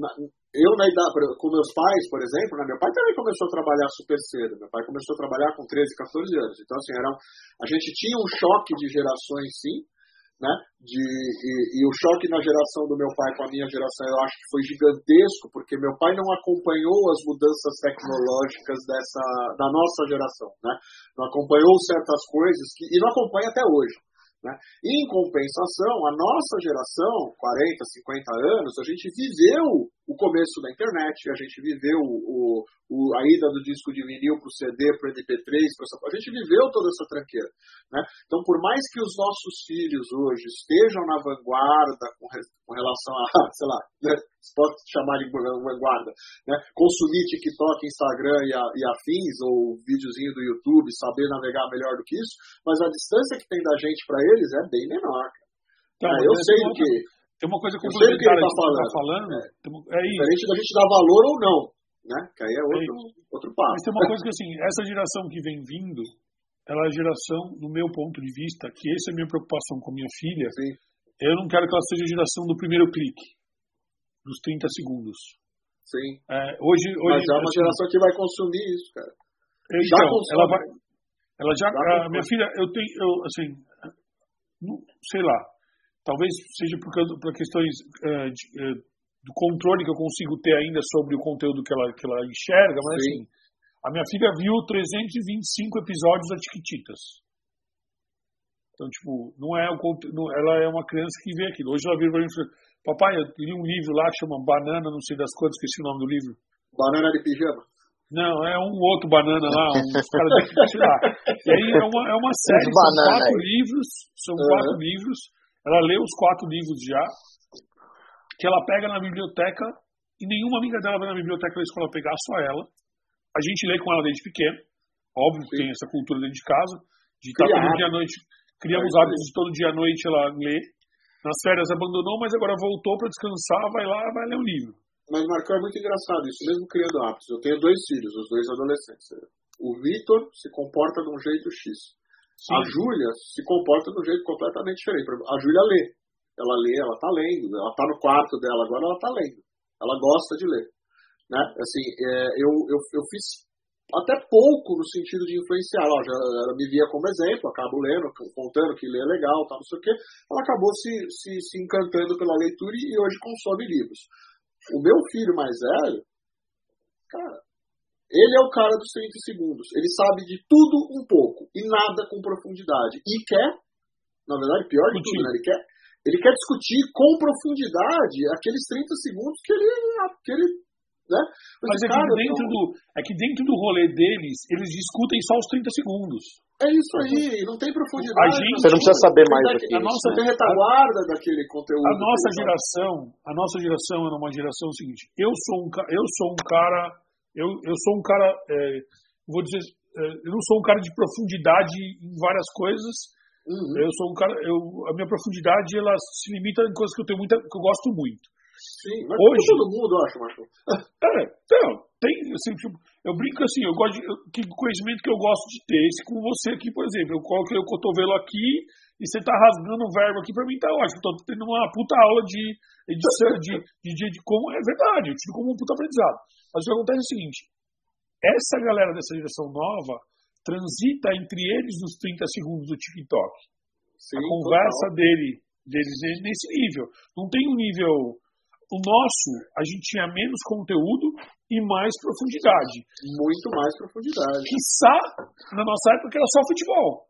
na- eu na idade, com meus pais, por exemplo, né, meu pai também começou a trabalhar super cedo. Meu pai começou a trabalhar com 13, 14 anos. Então, assim, era, a gente tinha um choque de gerações, sim, né? De, e, e o choque na geração do meu pai com a minha geração eu acho que foi gigantesco, porque meu pai não acompanhou as mudanças tecnológicas dessa da nossa geração, né? Não acompanhou certas coisas que, e não acompanha até hoje. Né? Em compensação, a nossa geração, 40, 50 anos, a gente viveu o começo da internet, a gente viveu o, o, a ida do disco de vinil para o CD, para o MP3, pra essa, a gente viveu toda essa tranqueira. Né? Então, por mais que os nossos filhos hoje estejam na vanguarda com, com relação a, sei lá, né, se pode chamar de vanguarda, né? consumir TikTok, Instagram e, a, e afins, ou videozinho do YouTube, saber navegar melhor do que isso, mas a distância que tem da gente para eles é bem menor. cara. Tá, É, mas eu tem sei uma do que. Tem uma coisa Eu sei do que ele tá que você tá falando. falando. tem uma- É isso. Diferente da gente dar valor ou não, né? Que aí é outro, outro passo. Mas tem uma coisa que assim, essa geração que vem vindo, ela é a geração, no meu ponto de vista, que essa é a minha preocupação com minha filha, Sim. eu não quero que ela seja a geração do primeiro clique, dos 30 segundos. Sim. É, hoje, hoje Mas é uma assim, geração que vai consumir isso, cara. já então, consome. ela vai, ela já, Já a consome. minha filha, eu tenho, eu, assim, não- sei lá, talvez seja por, causa, por questões eh, de, eh, do controle que eu consigo ter ainda sobre o conteúdo que ela, que ela enxerga, mas Sim. assim, a minha filha viu 325 episódios da Chiquititas. Então, tipo, não é o não- ela é uma criança que vê aquilo. Hoje ela vira pra mim e fala, papai, eu li um livro lá que chama Banana, não sei das quantas, esqueci o nome do livro. Banana de pijama. Não, é um outro banana lá, caras daqui, sei lá. E aí é uma, é uma série, são banana quatro aí. livros, são Uhum. quatro livros. Ela lê os quatro livros já, que ela pega na biblioteca, e nenhuma amiga dela vai na biblioteca da escola pegar, só ela. A gente lê com ela desde pequeno, óbvio que tem essa cultura dentro de casa, de estar Cria todo dia à noite, criamos hábitos de todo dia à noite ela lê. Nas férias abandonou, mas agora voltou para descansar, vai lá, vai ler um livro. Mas, Marcão, é muito engraçado isso, mesmo criando hábitos. Eu tenho dois filhos, os dois adolescentes. O Vitor se comporta de um jeito X. A Júlia se comporta de um jeito completamente diferente. A Júlia lê. Ela lê, ela tá lendo. Ela tá no quarto dela agora, ela tá lendo. Ela gosta de ler. Né? Assim, é, eu, eu, eu fiz até pouco no sentido de influenciar. Ela, já, ela me via como exemplo, acabo lendo, contando que lê legal, tal, não sei o quê. Ela acabou se, se, se encantando pela leitura e hoje consome livros. O meu filho mais velho, cara, ele é o cara dos 30 segundos. Ele sabe de tudo um pouco e nada com profundidade. E quer, na verdade, pior de tudo, né? Ele quer, ele quer discutir com profundidade aqueles 30 segundos que ele, que ele né? Mas é que, cara, dentro não- do, é que dentro do rolê deles, eles discutem só os 30 segundos. é isso aí, não tem profundidade. A gente- Você não precisa saber mais do que A isso, nossa né? tem retaguarda daquele conteúdo. A nossa que geração, a nossa geração é uma geração seguinte. Eu sou um, eu sou um cara, eu, eu sou um cara, é, vou dizer, eu não sou um cara de profundidade em várias coisas. Uhum. Eu sou um cara, eu, a minha profundidade ela se limita em coisas que eu tenho muita, que eu gosto muito. Sim, mas Hoje, todo mundo, eu acho, Marcos. É, então, tem, assim, tipo, eu brinco assim, eu gosto de, que conhecimento que eu gosto de ter, esse com você aqui, por exemplo, eu coloquei o cotovelo aqui e você tá rasgando o verbo aqui, pra mim tá ótimo, tô tendo uma puta aula de edição, de, de, de, de como, é verdade, eu tive como um puta aprendizado. Mas o que acontece é o seguinte, essa galera dessa geração nova transita entre eles nos 30 segundos do TikTok. Sim, a conversa total. dele, deles é nesse nível. Não tem um nível. O nosso, a gente tinha menos conteúdo e mais profundidade. Muito mais profundidade. Quiçá, na nossa época, era só futebol.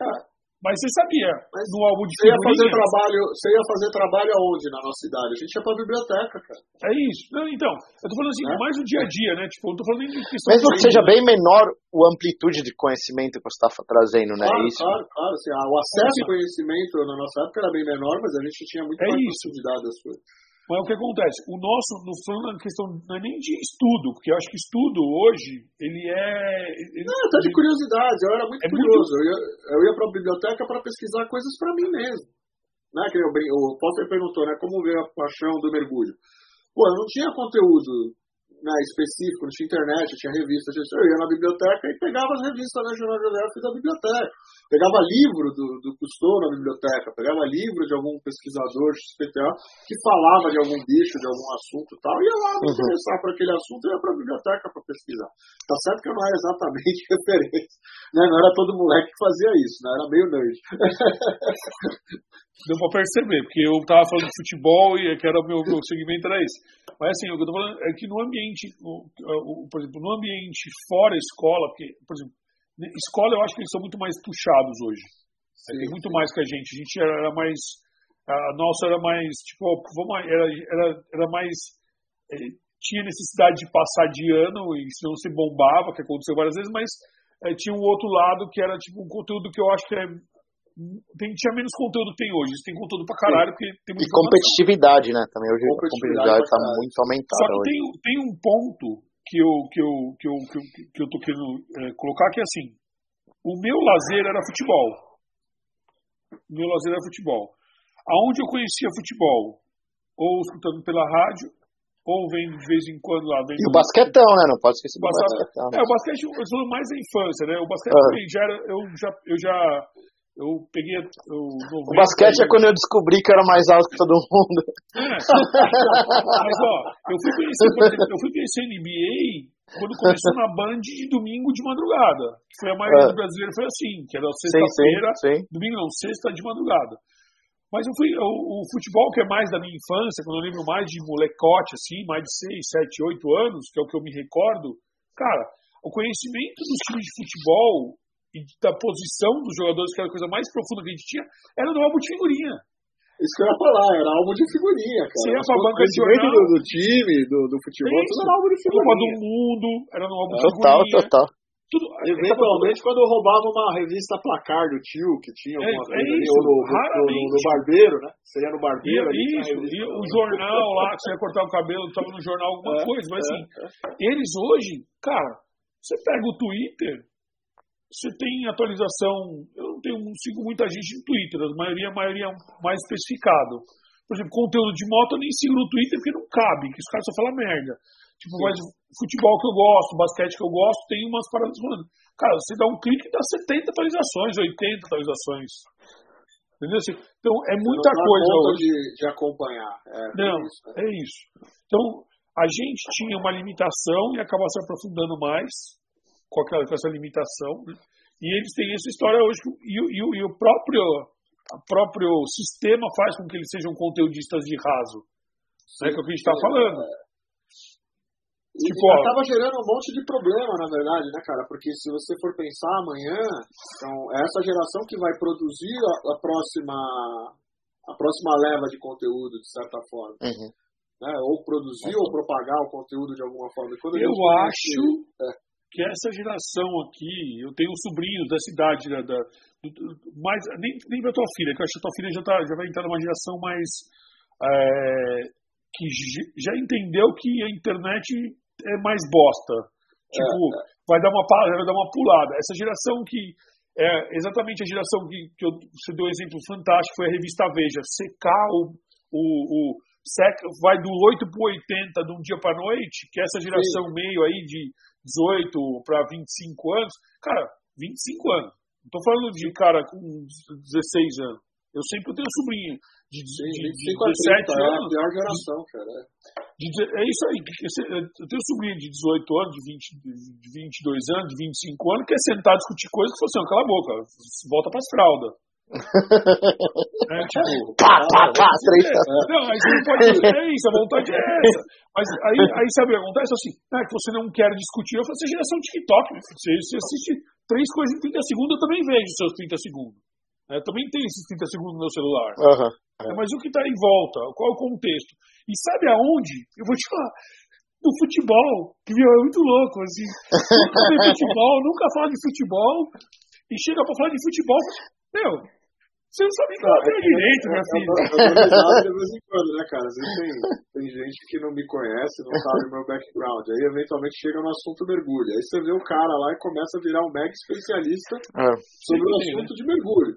É. Mas você sabia, Mas no álbum de você ia fazer trabalho Você ia fazer trabalho aonde na nossa cidade? A gente ia pra biblioteca, cara. É isso. Não, então, eu tô falando assim, é? mais no dia a dia, né? Tipo, eu tô falando de questão Mesmo que seja bem menor o amplitude de conhecimento que você está trazendo, né? Claro, é isso? claro, claro. Assim, o acesso ao conhecimento na nossa época era bem menor, mas a gente tinha muito é mais isso. profundidade das coisas. Mas o que acontece? O nosso, no falando na questão, não é nem de estudo, porque eu acho que estudo hoje, ele é. Ele, não, até de curiosidade, eu era muito é curioso. Muito... Eu ia, eu ia para a biblioteca para pesquisar coisas para mim mesmo. Né? Que o Potter perguntou, né? Como veio a paixão do mergulho? Pô, eu não tinha conteúdo né, específico, não tinha internet, tinha revista, eu ia na biblioteca e pegava as revistas da Jornal Geográfico da biblioteca. Pegava livro do, do Cousteau na biblioteca, pegava livro de algum pesquisador XPTA que falava de algum bicho, de algum assunto e tal, ia lá me uhum. interessar por aquele assunto e ia para a biblioteca para pesquisar. Tá certo que eu não era exatamente referência, né? não era todo moleque que fazia isso, né? era meio nerd. Deu para perceber, porque eu estava falando de futebol e que era o meu, meu segmento era esse. Mas assim, o que eu tô falando é que no ambiente, o, o, por exemplo, no ambiente fora escola, porque, por exemplo, escola eu acho que eles são muito mais puxados hoje. Sim, Tem muito sim. mais que a gente. A gente era, mais. A nossa era mais, tipo, vamos, era, era, era mais. Eh, tinha necessidade de passar de ano e senão se bombava, que aconteceu várias vezes, mas eh, tinha um outro lado que era tipo um conteúdo que eu acho que é tem, tinha menos conteúdo que tem hoje. Tem conteúdo pra caralho, porque tem E competitividade, né? Também hoje a competitividade tá muito aumentada. Só que tem, tem, um ponto que eu, que eu, que eu, que eu, que eu tô querendo é, colocar, que é assim, o meu lazer era futebol. O meu lazer era futebol. Aonde eu conhecia futebol? Ou escutando pela rádio, ou vendo de vez em quando lá. E o basquetão, né? Não pode esquecer do basquetão. É, o basquete, eu sou mais da infância, né? O basquete ah. já era, eu já, eu já eu peguei o, o basquete é quando eu descobri que era mais alto que todo mundo. É. Mas ó, eu fui conhecer, eu fui conhecer NBA quando começou na Band de domingo de madrugada. Foi a maioria é. do brasileiro foi assim, que era sexta-feira, domingo não, sexta de madrugada. Mas eu fui, o, o, futebol que é mais da minha infância, quando eu lembro mais de molecote, assim, mais de 6, 7, 8 anos, que é o que eu me recordo, cara, o conhecimento dos times de futebol da posição dos jogadores, que era a coisa mais profunda que a gente tinha, era no álbum de figurinha. Isso que eu ia falar, era álbum de figurinha, cara. Você ia pra banca de jornal. Do, do time, do, do futebol, tudo era álbum de figurinha. Copa do Mundo, era no álbum de total, figurinha. Total, total. Tudo, Eventualmente, quando eu roubava uma revista placar do tio, que tinha alguma é, coisa é isso, ali, ou no, no, no, no, barbeiro, né? Você ia no barbeiro. ali, isso, e o jornal lá, que você ia cortar o cabelo, estava no jornal alguma é, coisa. Mas é, assim, é. eles hoje, cara, você pega o Twitter, você tem atualização. Eu não tenho, não sigo muita gente no Twitter, a maioria, a maioria é mais especificado. Por exemplo, conteúdo de moto eu nem sigo no Twitter porque não cabe, que os caras só falam merda. Tipo, Sim. mas futebol que eu gosto, basquete que eu gosto, tem umas paradas falando. Cara, você dá um clique e dá 70 atualizações, 80 atualizações. Entendeu? Assim, então é muita coisa hoje. De, de acompanhar. É, não, é isso, é isso. Então, a gente tinha uma limitação e acaba se aprofundando mais com, aquela, com essa limitação. Né? E eles têm essa história hoje, e, e, e o próprio, o próprio sistema faz com que eles sejam conteudistas de raso. Né, que é o que a gente está falando. E tipo, acaba gerando um monte de problema, na verdade, né, cara? Porque se você for pensar amanhã, então, é essa geração que vai produzir a, a próxima a próxima leva de conteúdo, de certa forma. Uhum. Né? Ou produzir ou propagar o conteúdo de alguma forma. eu acho, é que essa geração aqui, eu tenho sobrinhos dessa idade, da, da mais, nem, nem da tua filha, que eu acho que a tua filha já, tá, já vai entrar numa geração mais. É, que já entendeu que a internet é mais bosta. Tipo, é, é. vai dar uma, vai dar uma pulada. Essa geração que é exatamente a geração que, que eu, você deu um exemplo fantástico, foi a revista Veja. Secar o, o, o seca, vai do 8 para o 80 de um dia para noite, que é essa geração Sim. meio aí de 18 para 25 anos, cara, 25 anos. Não tô falando de cara com 16 anos. Eu sempre tenho sobrinho de, de, de, de 17 30, anos. É a pior geração, cara. De, é isso aí. Eu tenho sobrinho de 18 anos, de, 20, de 22 anos, de 25 anos, que é sentar a discutir coisas que você assim, cala a boca, volta para as fraldas. É, tipo, pá, pá, pá, três. É, não, aí você não pode dizer, é isso, a vontade é essa. Mas aí, aí sabe o que acontece? Assim, é que você não quer discutir, eu faço a geração TikTok. Você, você assiste três coisas em 30 segundos, eu também vejo seus 30 segundos. É, também tem esses 30 segundos no meu celular. Uhum. É, mas o que está em volta? Qual é o contexto? E sabe aonde? Eu vou te falar. No futebol, que meu, é muito louco, assim. Nunca vê futebol, nunca fala de futebol, e chega para falar de futebol, meu, você não sabe falar é, direito, meu filho. Eu dou de vez em quando, né, cara? Às vezes tem, tem gente que não me conhece, não sabe o meu background. Aí, eventualmente, chega no assunto mergulho. Aí você vê o cara lá e começa a virar um mega especialista é. sobre o assunto de mergulho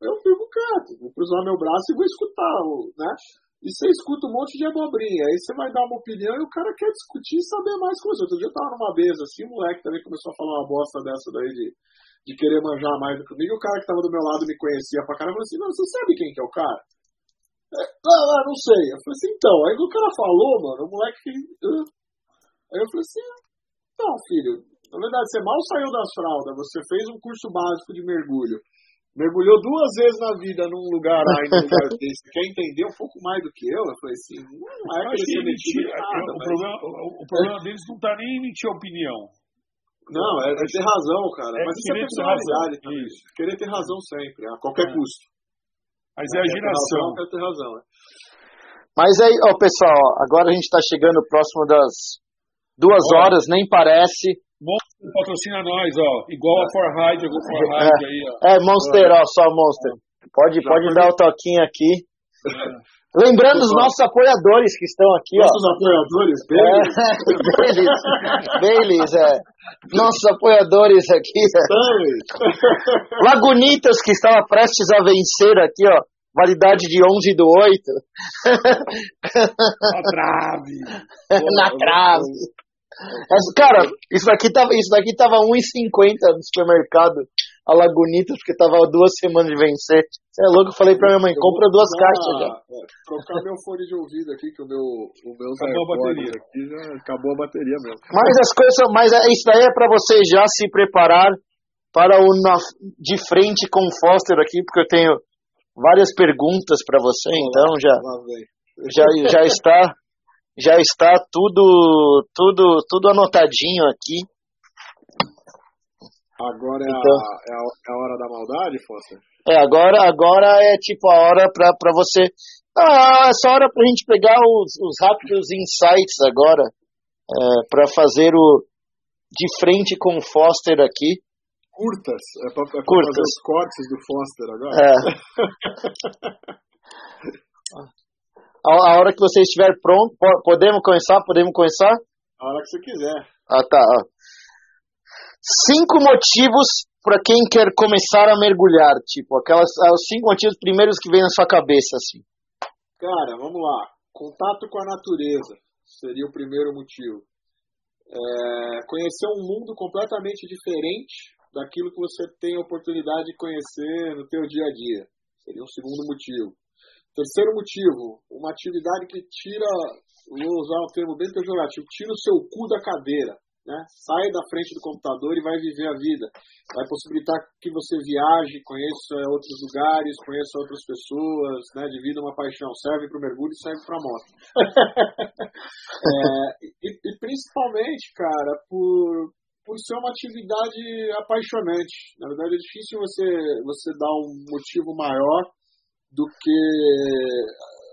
eu fico quieto, vou cruzar meu braço e vou escutar, né? E você escuta um monte de abobrinha, aí você vai dar uma opinião e o cara quer discutir e saber mais coisas. Outro dia eu tava numa mesa assim, o moleque também começou a falar uma bosta dessa daí de, de querer manjar mais do que comigo, e o cara que tava do meu lado me conhecia pra caramba, falou assim, não, você sabe quem que é o cara? É, não, não, não sei. Eu falei assim, então, aí o cara falou, mano, o moleque. Aí eu falei assim, não, filho, na verdade, você mal saiu das fraldas, você fez um curso básico de mergulho mergulhou duas vezes na vida num lugar aí, num lugar desse, quer entender um pouco mais do que eu? Eu falei assim, não é que ele mentir, nada, o, mas... problema, o, o problema deles não está nem em mentir a opinião. Não, é, é ter razão, cara. É mas isso é personalidade também. Isso. Querer ter razão sempre, a qualquer é. custo. Mas é, a geração. Quer ter razão, é. Mas aí, ó, pessoal, agora a gente está chegando próximo das duas horas, nem parece. Monster patrocina nós, ó. Igual a Forhide, a Forhide é, aí, ó. É, Monster, ó, só Monster. Pode, pode dar o toquinho aqui. É. Lembrando os nossos apoiadores que estão aqui, nossos ó. apoiadores, Baileys. É, é. Nossos apoiadores aqui. É. Lagunitas que estava prestes a vencer aqui, ó. Validade de 11 do 8. Na trave. Na trave. Cara, isso daqui tava, isso daqui tava 1,50 no supermercado. A Lagunitas, porque tava duas semanas de vencer. Você é louco, eu falei pra minha mãe, compra duas caixas já. É, trocar meu fone de ouvido aqui, que o meu, o meu acabou a bateria. Aqui já acabou a bateria mesmo. Mas as coisas, mas é, isso daí é pra você já se preparar para o na, de frente com o Foster aqui, porque eu tenho várias perguntas para você, então já, já, já está já está tudo, tudo, tudo anotadinho aqui. Agora é, então, a, é, a, é, a, hora da maldade, Foster? É, agora, agora é tipo a hora para você. Ah, essa hora para a gente pegar os, os rápidos insights agora é, para fazer o de frente com o Foster aqui. Curtas, é para é Curtas. fazer os cortes do Foster agora. É. A, a hora que você estiver pronto, podemos começar? Podemos começar? A hora que você quiser. Ah, tá. Cinco motivos para quem quer começar a mergulhar, tipo, aquelas os cinco motivos primeiros que vêm na sua cabeça, assim. Cara, vamos lá. Contato com a natureza seria o primeiro motivo. É, conhecer um mundo completamente diferente daquilo que você tem a oportunidade de conhecer no teu dia a dia. Seria um segundo motivo. Terceiro motivo, uma atividade que tira, vou usar um termo bem pejorativo, tira o seu cu da cadeira. Né? Sai da frente do computador e vai viver a vida. Vai possibilitar que você viaje, conheça outros lugares, conheça outras pessoas, né? divida uma paixão. Serve para o mergulho e serve para a moto. é, e, e, principalmente, cara, por, por ser uma atividade apaixonante. Na verdade, é difícil você, você dar um motivo maior do que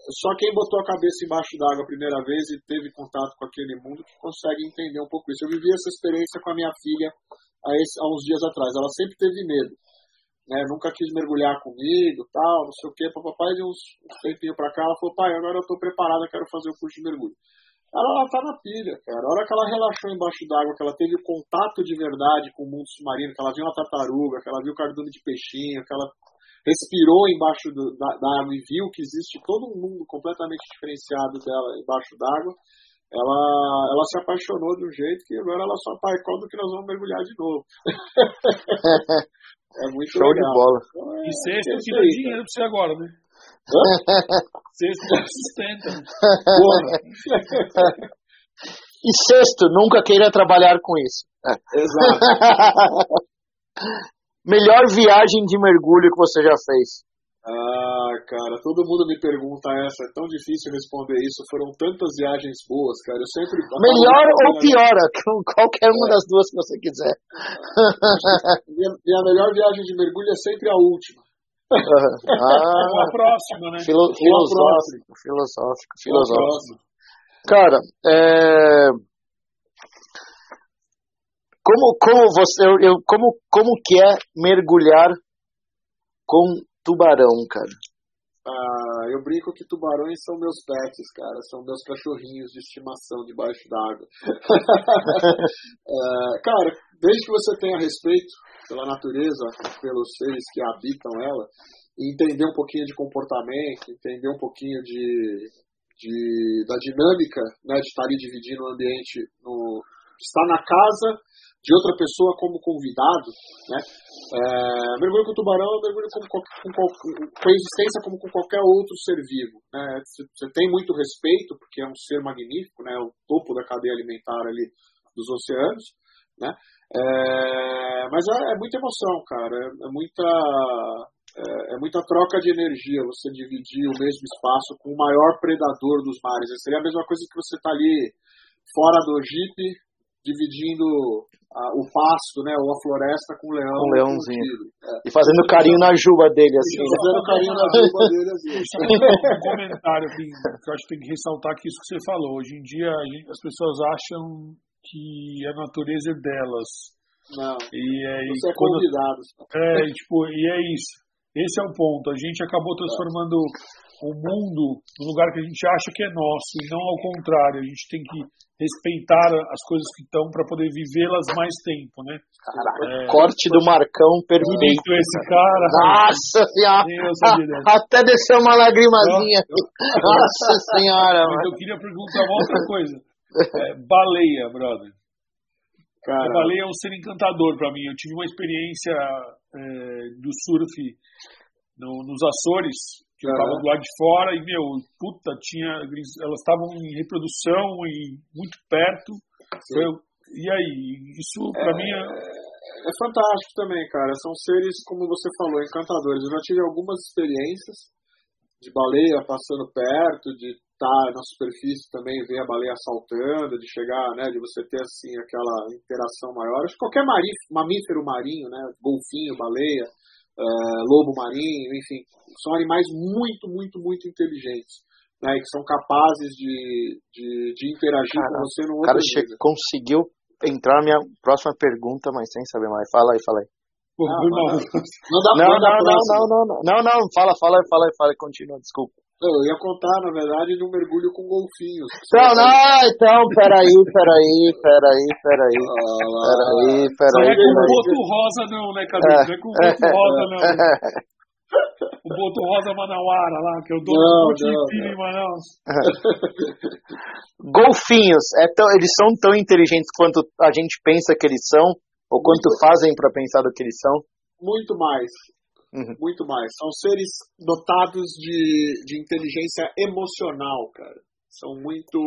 só quem botou a cabeça embaixo d'água a primeira vez e teve contato com aquele mundo que consegue entender um pouco isso. Eu vivi essa experiência com a minha filha há, esse, há uns dias atrás. Ela sempre teve medo. Né? Nunca quis mergulhar comigo, tal, não sei o quê. Papai, de uns, uns tempinho para cá, ela falou, pai, agora eu estou preparada, quero fazer o curso de mergulho. ela, ela tá na pilha, cara. A hora que ela relaxou embaixo d'água, que ela teve contato de verdade com o mundo submarino, que ela viu uma tartaruga, que ela viu cardume de peixinho, que ela respirou embaixo do, da, da, água e viu que existe todo um mundo completamente diferenciado dela embaixo d'água, ela, ela se apaixonou de um jeito que agora ela só pai quando que nós vamos mergulhar de novo. é muito Show legal. de bola. Então, é, e sexta é que dá dinheiro pra você agora, né? Sexto sustenta. e sexto, nunca queira trabalhar com isso. Exato. Melhor viagem de mergulho que você já fez? Ah, cara, todo mundo me pergunta essa, é tão difícil responder isso. Foram tantas viagens boas, cara. Eu sempre. Melhor ou pior, qualquer uma é. das duas que você quiser. minha, minha melhor viagem de mergulho é sempre a última. Ah, a próxima, né? Filo, filosófico, filosófico, filosófico. Cara, é... como, como você, eu, como, como que é mergulhar com tubarão, cara? Ah, eu brinco que tubarões são meus pets, cara, são meus cachorrinhos de estimação debaixo d'água. é, cara, desde que você tenha respeito pela natureza, pelos seres que habitam ela, entender um pouquinho de comportamento, entender um pouquinho de, de da dinâmica, né, de estar ali dividindo o ambiente no estar na casa de outra pessoa como convidado, né? É, mergulho com tubarão é mergulho com, com, com, com existência como com qualquer outro ser vivo. Né? Você tem muito respeito, porque é um ser magnífico, né? o topo da cadeia alimentar ali dos oceanos, né? É, mas é, é, muita emoção, cara. É, é muita, é, é, muita troca de energia você dividir o mesmo espaço com o maior predador dos mares. Seria a mesma coisa que você tá ali fora do Jeep, dividindo a, o pasto, né, ou a floresta com o leão. Um leãozinho. É. E fazendo carinho na juba dele, assim. E fazendo carinho na juba dele, assim. um comentário que, que eu acho que tem que ressaltar que isso que você falou. Hoje em dia gente, as pessoas acham que a natureza é delas. Não. E aí, você é quando, convidado. É, tipo, e é isso. Esse é o ponto. A gente acabou transformando o mundo no lugar que a gente acha que é nosso, e não ao contrário. A gente tem que respeitar as coisas que estão para poder vivê-las mais tempo, né? Caraca, é, corte do Marcão perfeito. esse cara. Nossa senhora! Até desceu uma lagrimazinha. Nossa senhora, Mas eu queria perguntar uma outra coisa. É, baleia, brother. Cara. A baleia é um ser encantador para mim. Eu tive uma experiência é, do surf no, nos Açores que estava do lado de fora e, meu, puta, tinha. Elas estavam em reprodução e muito perto. Eu, e aí, isso para é, mim é... é fantástico também, cara. São seres, como você falou, encantadores. Eu já tive algumas experiências de baleia passando perto, de estar na superfície também ver a baleia saltando, de chegar, né, de você ter assim aquela interação maior. Acho que qualquer mamífero marinho, né, golfinho, baleia, uh, lobo marinho, enfim, são animais muito, muito, muito inteligentes. Né, que são capazes de, de, de interagir cara, com você no outro cara conseguiu entrar na minha próxima pergunta, mas sem saber mais. Fala aí, fala aí. Não, não, não, não, não, não, não, não, não, fala, fala, fala, fala, continua, desculpa. Eu ia contar, na verdade, de um mergulho com golfinhos. Não, não, então, peraí, peraí, peraí, peraí. Peraí, peraí. Não é com o boto rosa, não, né, Cadu? Não é com o boto rosa, não. O boto rosa Manauara lá, que eu dou um monte de filho em Manaus. Golfinhos, é tão, eles são tão inteligentes quanto a gente pensa que eles são? Ou quanto fazem para pensar do que eles são? Muito mais. Uhum. Muito mais. São seres dotados de, de inteligência emocional, cara. São muito.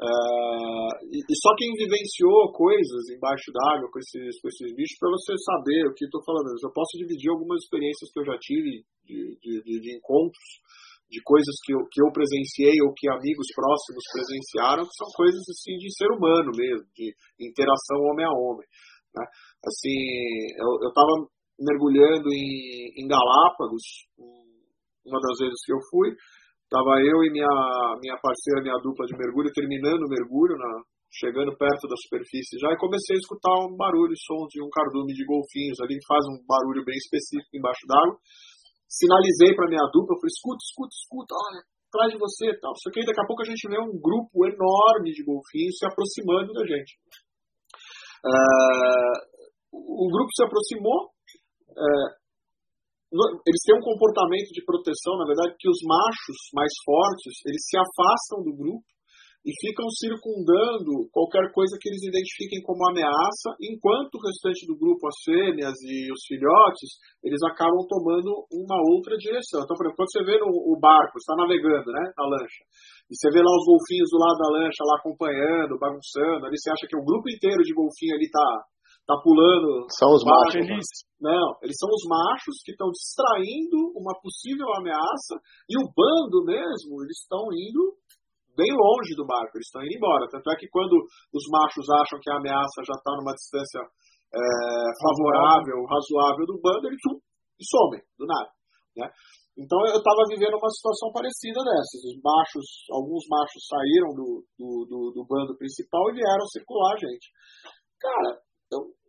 Uh, e, e, só quem vivenciou coisas embaixo d'água com esses, com esses bichos para você saber o que estou falando. Eu posso dividir algumas experiências que eu já tive de, de, de, de encontros, de coisas que eu, que eu presenciei ou que amigos próximos presenciaram, que são coisas assim de ser humano mesmo, de interação homem a homem. Né? Assim, eu estava mergulhando em, em Galápagos, uma das vezes que eu fui, estava eu e minha, minha parceira, minha dupla de mergulho, terminando o mergulho, na, chegando perto da superfície já, e comecei a escutar um barulho, sons de um cardume de golfinhos ali, que faz um barulho bem específico embaixo d'água. Sinalizei para minha dupla, falei, escuta, escuta, escuta, olha, atrás de você tal. Só que daqui a pouco a gente vê um grupo enorme de golfinhos se aproximando da gente. Uh, o grupo se aproximou. Uh, eles têm um comportamento de proteção, na verdade, que os machos mais fortes eles se afastam do grupo e ficam circundando qualquer coisa que eles identifiquem como ameaça, enquanto o restante do grupo, as fêmeas e os filhotes, eles acabam tomando uma outra direção. Então, por exemplo, quando você vê o barco, está navegando, né, a lancha, e você vê lá os golfinhos do lado da lancha, lá acompanhando, bagunçando, ali você acha que o grupo inteiro de golfinho ali está tá pulando. São os machos. Eles, não, eles são os machos que estão distraindo uma possível ameaça e o bando mesmo, eles estão indo bem longe do barco, eles estão indo embora. Tanto é que quando os machos acham que a ameaça já está numa distância é, favorável, razoável do bando, eles somem, do nada. Né? Então eu estava vivendo uma situação parecida dessas. Os machos, alguns machos saíram do, do, do, do bando principal e vieram circular a gente. Cara, eu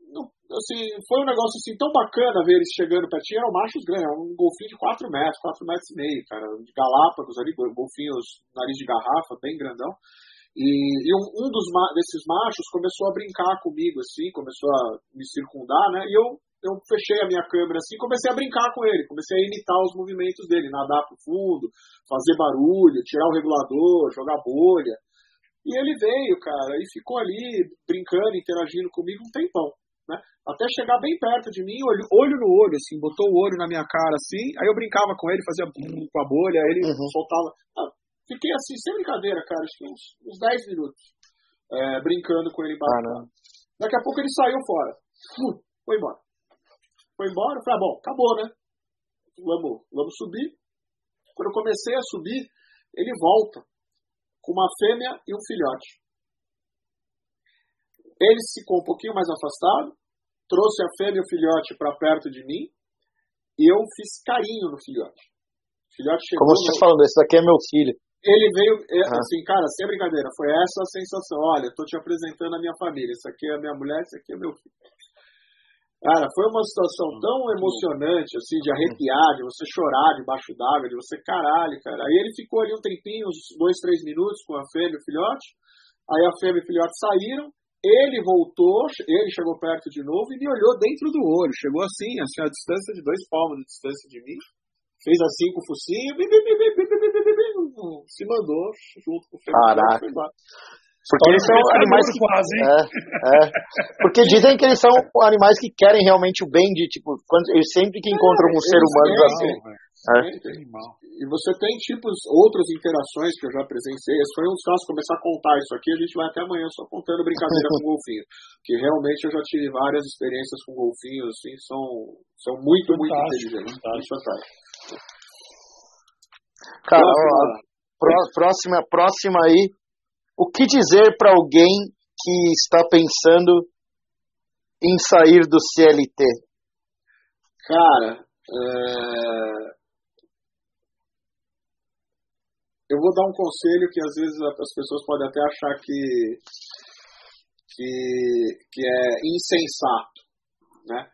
assim, foi um negócio assim tão bacana ver eles chegando pertinho. Eram machos grandes, era um golfinho de 4 metros, 4 metros e meio, cara, de Galápagos ali, golfinhos nariz de garrafa, bem grandão. E, e um, um, dos desses machos começou a brincar comigo, assim, começou a me circundar, né? E eu, eu fechei a minha câmera assim, comecei a brincar com ele, comecei a imitar os movimentos dele, nadar pro fundo, fazer barulho, tirar o regulador, jogar bolha. E ele veio, cara, e ficou ali brincando, interagindo comigo um tempão né? Até chegar bem perto de mim, olho, olho no olho, assim, botou o olho na minha cara, assim, aí eu brincava com ele, fazia com a bolha, aí ele uhum. soltava. Ah, fiquei assim, sem brincadeira, cara, acho que uns, uns 10 minutos, é, brincando com ele embaixo. Ah, Daqui a pouco ele saiu fora. foi embora. Foi embora, eu falei, ah, bom, acabou, né? Vamos, vamos subir. Quando eu comecei a subir, ele volta com uma fêmea e um filhote. Ele ficou um pouquinho mais afastado, trouxe a fêmea e o filhote para perto de mim e eu fiz carinho no filhote. O filhote chegou. Como você está falando, esse daqui é meu filho. Ele veio, é, ah. assim, cara, sem brincadeira, foi essa a sensação. Olha, estou te apresentando a minha família. Isso aqui é a minha mulher, isso aqui é meu filho. Cara, foi uma situação tão emocionante, assim, de arrepiar, de você chorar debaixo d'água, de você caralho, cara. Aí ele ficou ali um tempinho, uns dois, três minutos com a fêmea e o filhote. Aí a fêmea e o filhote saíram. Ele voltou, ele chegou perto de novo e me olhou dentro do olho. Chegou assim, assim, a distância de dois palmos de distância de mim. Fez assim com o focinho, se mandou junto com o Caraca. Porque eles são animais que fazem. É, é. Porque dizem que eles são animais que querem realmente o bem de tipo, quando eles sempre que encontram um ser humano assim. É. E você tem tipos, outras interações que eu já presenciei. Esse foi um dos casos, começar a contar isso aqui, a gente vai até amanhã só contando brincadeira com golfinho. Que realmente eu já tive várias experiências com golfinhos, assim, são, são muito, fantástico, muito inteligentes. Fantástico. Cara, próxima. próxima, próxima aí. O que dizer para alguém que está pensando em sair do CLT? Cara, é... eu vou dar um conselho que às vezes as pessoas podem até achar que, que, que é insensato, né?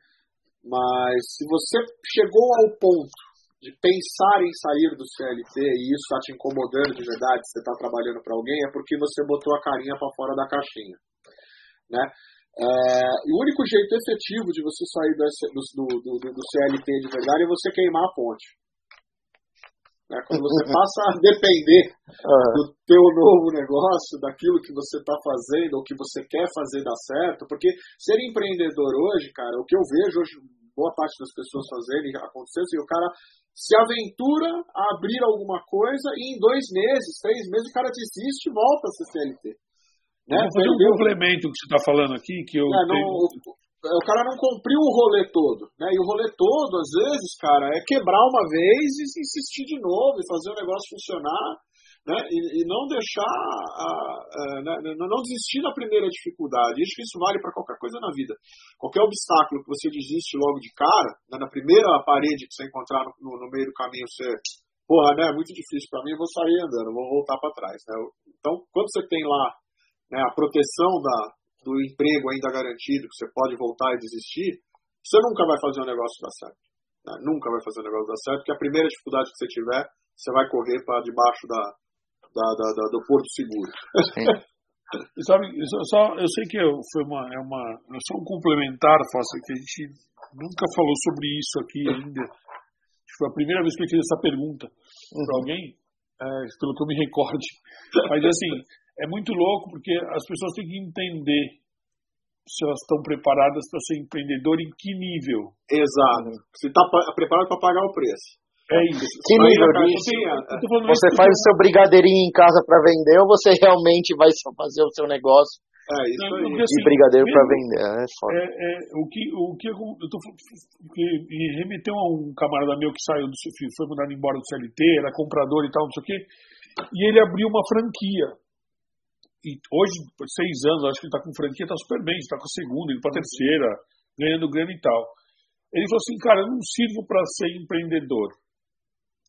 Mas se você chegou ao ponto de pensar em sair do CLT e isso está te incomodando de verdade, você está trabalhando para alguém, é porque você botou a carinha para fora da caixinha, né? É, e o único jeito efetivo de você sair do, do, do, do CLT de verdade é você queimar a ponte. Né? Quando você passa a depender do teu novo negócio, daquilo que você está fazendo ou que você quer fazer dar certo, porque ser empreendedor hoje, cara, o que eu vejo hoje, boa parte das pessoas fazerem, acontecer, assim, o cara se aventura a abrir alguma coisa e em dois meses, três meses, o cara desiste e volta a ser CLT. Né? Vou fazer um complemento que você está falando aqui, que eu é, tenho... não, o cara não cumpriu o rolê todo, né? E o rolê todo, às vezes, cara, é quebrar uma vez e insistir de novo e fazer o negócio funcionar, né? E, e não deixar, a, a, né? não desistir na primeira dificuldade. Acho que isso vale para qualquer coisa na vida. Qualquer obstáculo que você desiste logo de cara, né? na primeira parede que você encontrar no, no, no meio do caminho, você porra, né, é muito difícil para mim, eu vou sair andando, vou voltar para trás. Né? Então, quando você tem lá né, a proteção da, do emprego ainda garantido, que você pode voltar e desistir, você nunca vai fazer um negócio dar certo. Né? Nunca vai fazer um negócio dar certo, porque a primeira dificuldade que você tiver, você vai correr para debaixo da, da, da, da, do Porto Seguro. sabe, só, só, eu sei que foi uma, é uma, é só um complementar, Fossa, que a gente nunca falou sobre isso aqui ainda. Foi a primeira vez que eu fiz essa pergunta uhum. para alguém, é, pelo que eu me recorde. Mas assim, é muito louco porque as pessoas têm que entender se elas estão preparadas para ser empreendedor em que nível. Exato. Você está preparado para pagar o preço. É isso. Que nível disso? Você faz o seu brigadeirinho em casa para vender ou você realmente vai fazer o seu negócio é, isso aí. Porque, assim, brigadeiro para vender, é foda. É, é, o que, o que eu, tô, que remeteu a um camarada meu que saiu do foi mandado embora do CLT, era comprador e tal, não sei o quê, e ele abriu uma franquia. E hoje, por seis anos, acho que ele está com franquia, está super bem, está com a segunda, indo para a terceira, ganhando grana e tal. Ele falou assim, cara, eu não sirvo para ser empreendedor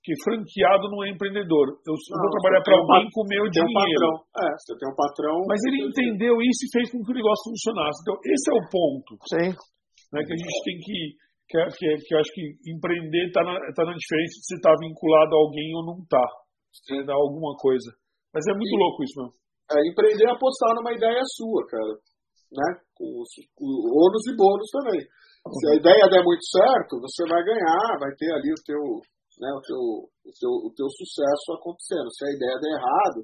que franqueado não é empreendedor. Eu não, vou trabalhar para alguém um, com o meu dinheiro. Um é, você tem um patrão. Mas ele entendeu isso e fez com que o negócio funcionasse. Então, esse é o ponto. Sim. Né, que a gente tem que. Que, que, que eu acho que empreender está na, tá na diferença de se está vinculado a alguém ou não está. Né, dá alguma coisa. Mas é muito louco isso, mesmo. É, empreender é apostar numa ideia sua, cara. Né? Com, com ônus e bônus também. Se a ideia der muito certo, você vai ganhar, vai ter ali o teu né, o, teu, o, teu, o teu sucesso acontecendo. Se a ideia der errado,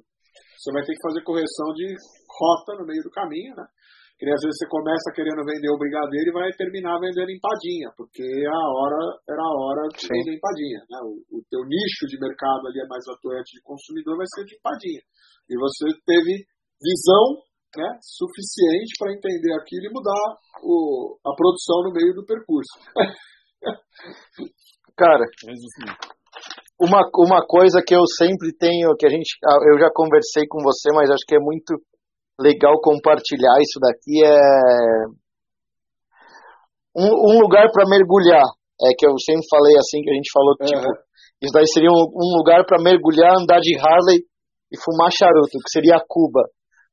você vai ter que fazer correção de rota no meio do caminho, né? Que às vezes você começa querendo vender o brigadeiro e vai terminar vendendo empadinha, porque a hora era a hora de Sim. vender empadinha. Né? O, o teu nicho de mercado ali é mais atuante de consumidor, vai ser de empadinha. E você teve visão né, suficiente para entender aquilo e mudar o, a produção no meio do percurso. Cara, uma, uma coisa que eu sempre tenho, que a gente, eu já conversei com você, mas acho que é muito legal compartilhar isso daqui é um, um lugar para mergulhar. É que eu sempre falei assim que a gente falou tipo uhum. isso daí seria um, um lugar para mergulhar, andar de Harley e fumar charuto, que seria Cuba.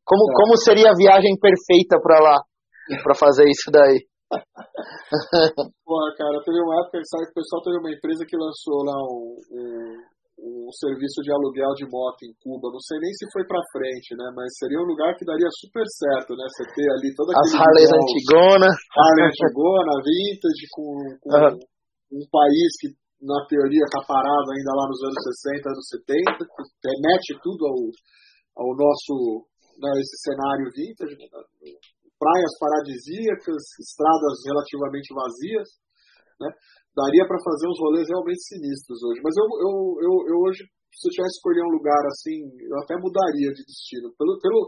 Como é. como seria a viagem perfeita para lá para fazer isso daí? Porra, cara, teve uma época sabe, que o pessoal teve uma empresa que lançou lá um, um, um, serviço de aluguel de moto em Cuba. Não sei nem se foi pra frente, né? Mas seria um lugar que daria super certo, né? Você ter ali toda As Harleys Antigona. Harley Antigona, vintage, com, com uhum. um país que na teoria tá parado ainda lá nos anos 60, anos 70, que remete tudo ao, ao nosso, né, esse cenário vintage, né? Praias paradisíacas, estradas relativamente vazias, né? Daria para fazer uns rolês realmente sinistros hoje. Mas eu, eu, eu, eu hoje, se eu tivesse escolher um lugar assim, eu até mudaria de destino. Pelo, pelo,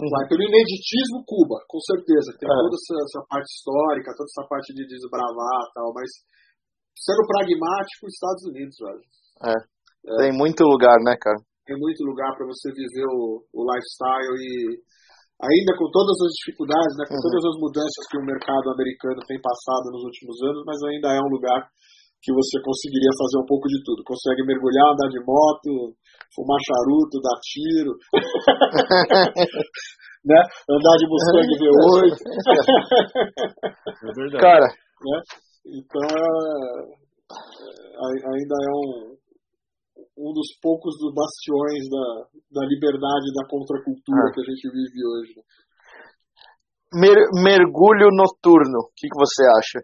uhum. vai, pelo ineditismo, Cuba, com certeza. Tem é. toda essa, essa, parte histórica, toda essa parte de desbravar e tal, mas sendo pragmático, Estados Unidos, velho. É. é. Tem muito lugar, né, cara? Tem muito lugar para você viver o, o lifestyle e ainda com todas as dificuldades, né, com uhum. todas as mudanças que o mercado americano tem passado nos últimos anos, mas ainda é um lugar que você conseguiria fazer um pouco de tudo. Consegue mergulhar, andar de moto, fumar charuto, dar tiro, né? andar de Mustang V8. é verdade. Cara, né? então é, é ainda é um, um dos poucos dos bastiões da, da liberdade da contracultura ah. que a gente vive hoje. Mer mergulho noturno, o que, que você acha?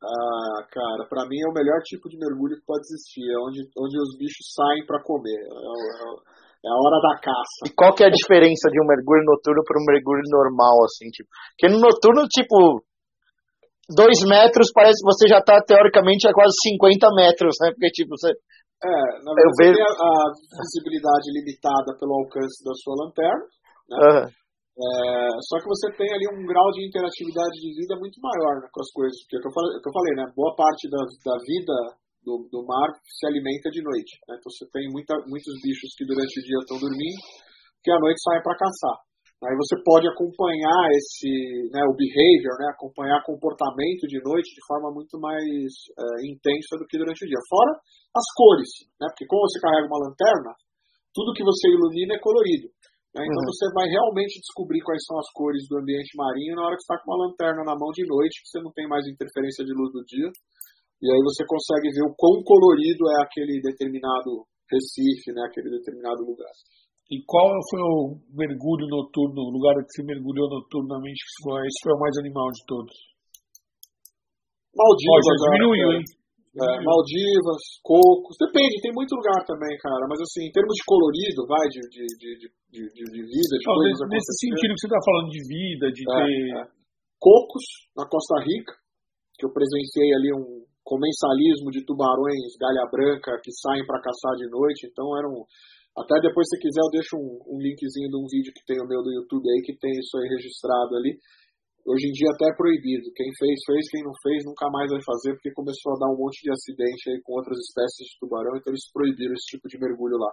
Ah, cara, para mim é o melhor tipo de mergulho que pode existir. É onde, onde os bichos saem para comer. É, é, é, a hora da caça. E qual que é a diferença de um mergulho noturno para um mergulho normal, assim, tipo? Porque no noturno, tipo, dois metros parece que você já tá teoricamente a quase 50 metros, né? Porque, tipo, você é, na verdade, vejo... tem a, a, visibilidade limitada pelo alcance da sua lanterna, né? Uhum. É, só que você tem ali um grau de interatividade de vida muito maior né, com as coisas. Porque é o que eu falei, é que eu falei né? Boa parte da, da vida do, do mar se alimenta de noite. Né? Então você tem muita, muitos bichos que durante o dia estão dormindo, que à noite saem para caçar. Aí você pode acompanhar esse, né, o behavior, né, acompanhar comportamento de noite de forma muito mais é, intensa do que durante o dia. Fora as cores, né? Porque como você carrega uma lanterna, tudo que você ilumina é colorido. Né? Então uhum. você vai realmente descobrir quais são as cores do ambiente marinho na hora que está com uma lanterna na mão de noite, que você não tem mais interferência de luz do dia. E aí você consegue ver o quão colorido é aquele determinado Recife, né, aquele determinado lugar. E qual foi o mergulho noturno, o lugar que você mergulhou noturnamente, que foi, esse foi o mais animal de todos? Maldivas. Oh, diminuiu, hein? É, Maldivas, Cocos, depende, tem muito lugar também, cara. Mas assim, em termos de colorido, vai, de, de, de, de, de vida, de Não, coisas Nesse sentido que você está falando de vida, de é, ter. É. Cocos, na Costa Rica, que eu presenciei ali um comensalismo de tubarões galha branca que saem para caçar de noite. Então era um, até depois, se quiser, eu deixo um, um, linkzinho de um vídeo que tem o meu do YouTube aí, que tem isso aí registrado ali. Hoje em dia até é proibido. Quem fez, fez. Quem não fez, nunca mais vai fazer, porque começou a dar um monte de acidente aí com outras espécies de tubarão, então eles proibiram esse tipo de mergulho lá.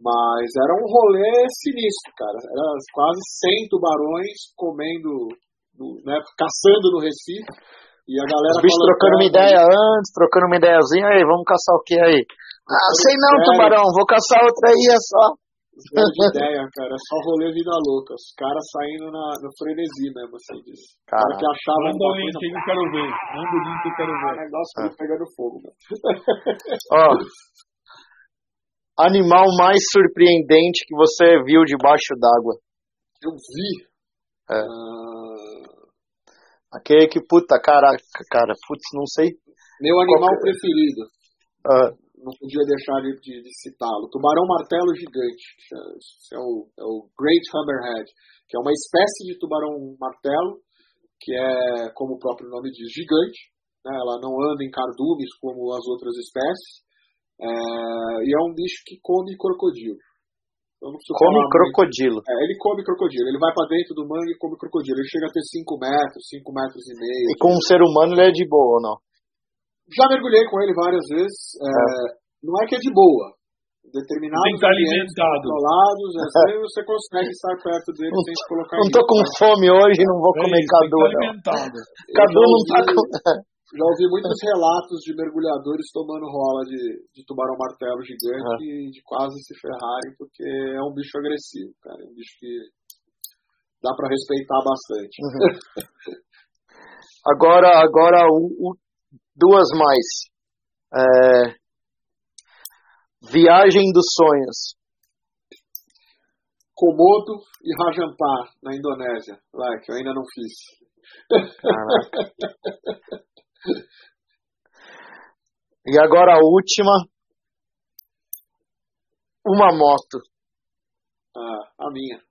Mas era um rolê sinistro, cara. Era quase 100 tubarões comendo, né, caçando no Recife. E a galera. Os bichos trocando uma ideia antes, trocando uma ideiazinha aí, vamos caçar o que aí? Ah, sei não, tubarão, vou caçar outra aí, é só. Ideia, cara. É só rolê vida louca. Os caras saindo na, no frenesi mesmo, assim, disso. Cara que achava. Manda o link que eu quero ver. Manda o link que eu quero ver. O negócio ah. pegando fogo, mano. Ó. Animal mais surpreendente que você viu debaixo d'água? Eu vi. É. Uh... Aquele que, puta, caraca, cara, putz, não sei. Meu animal Qual... preferido. Uh não podia deixar de, de, de citá-lo. Tubarão martelo gigante, esse é o, é o Great Hammerhead, que é uma espécie de tubarão martelo, que é, como o próprio nome diz, gigante. Né? Ela não anda em cardumes como as outras espécies. É, e é um bicho que come crocodilo. come crocodilo. É, ele come crocodilo. Ele vai para dentro do mangue e come crocodilo. Ele chega a ter 5 metros, 5 metros e meio. E com um ser humano ele é de boa ou não? Já mergulhei com ele várias vezes. É, não é que é de boa. Determinados Tem que estar alimentado. controlados, às vezes você consegue estar perto dele sem se colocar Não tô com fome hoje, não vou é comer isso, Cadu, não. Cadu não tá com... Já ouvi muitos relatos de mergulhadores tomando rola de, de tubarão martelo gigante e de quase se ferrarem, porque é um bicho agressivo, cara. É um bicho que dá para respeitar bastante. Uhum. agora, agora o, o duas mais. É... Viagem dos sonhos. Komodo e Rajampar, na Indonésia, lá que eu ainda não fiz. e agora a última. Uma moto. Ah, a minha.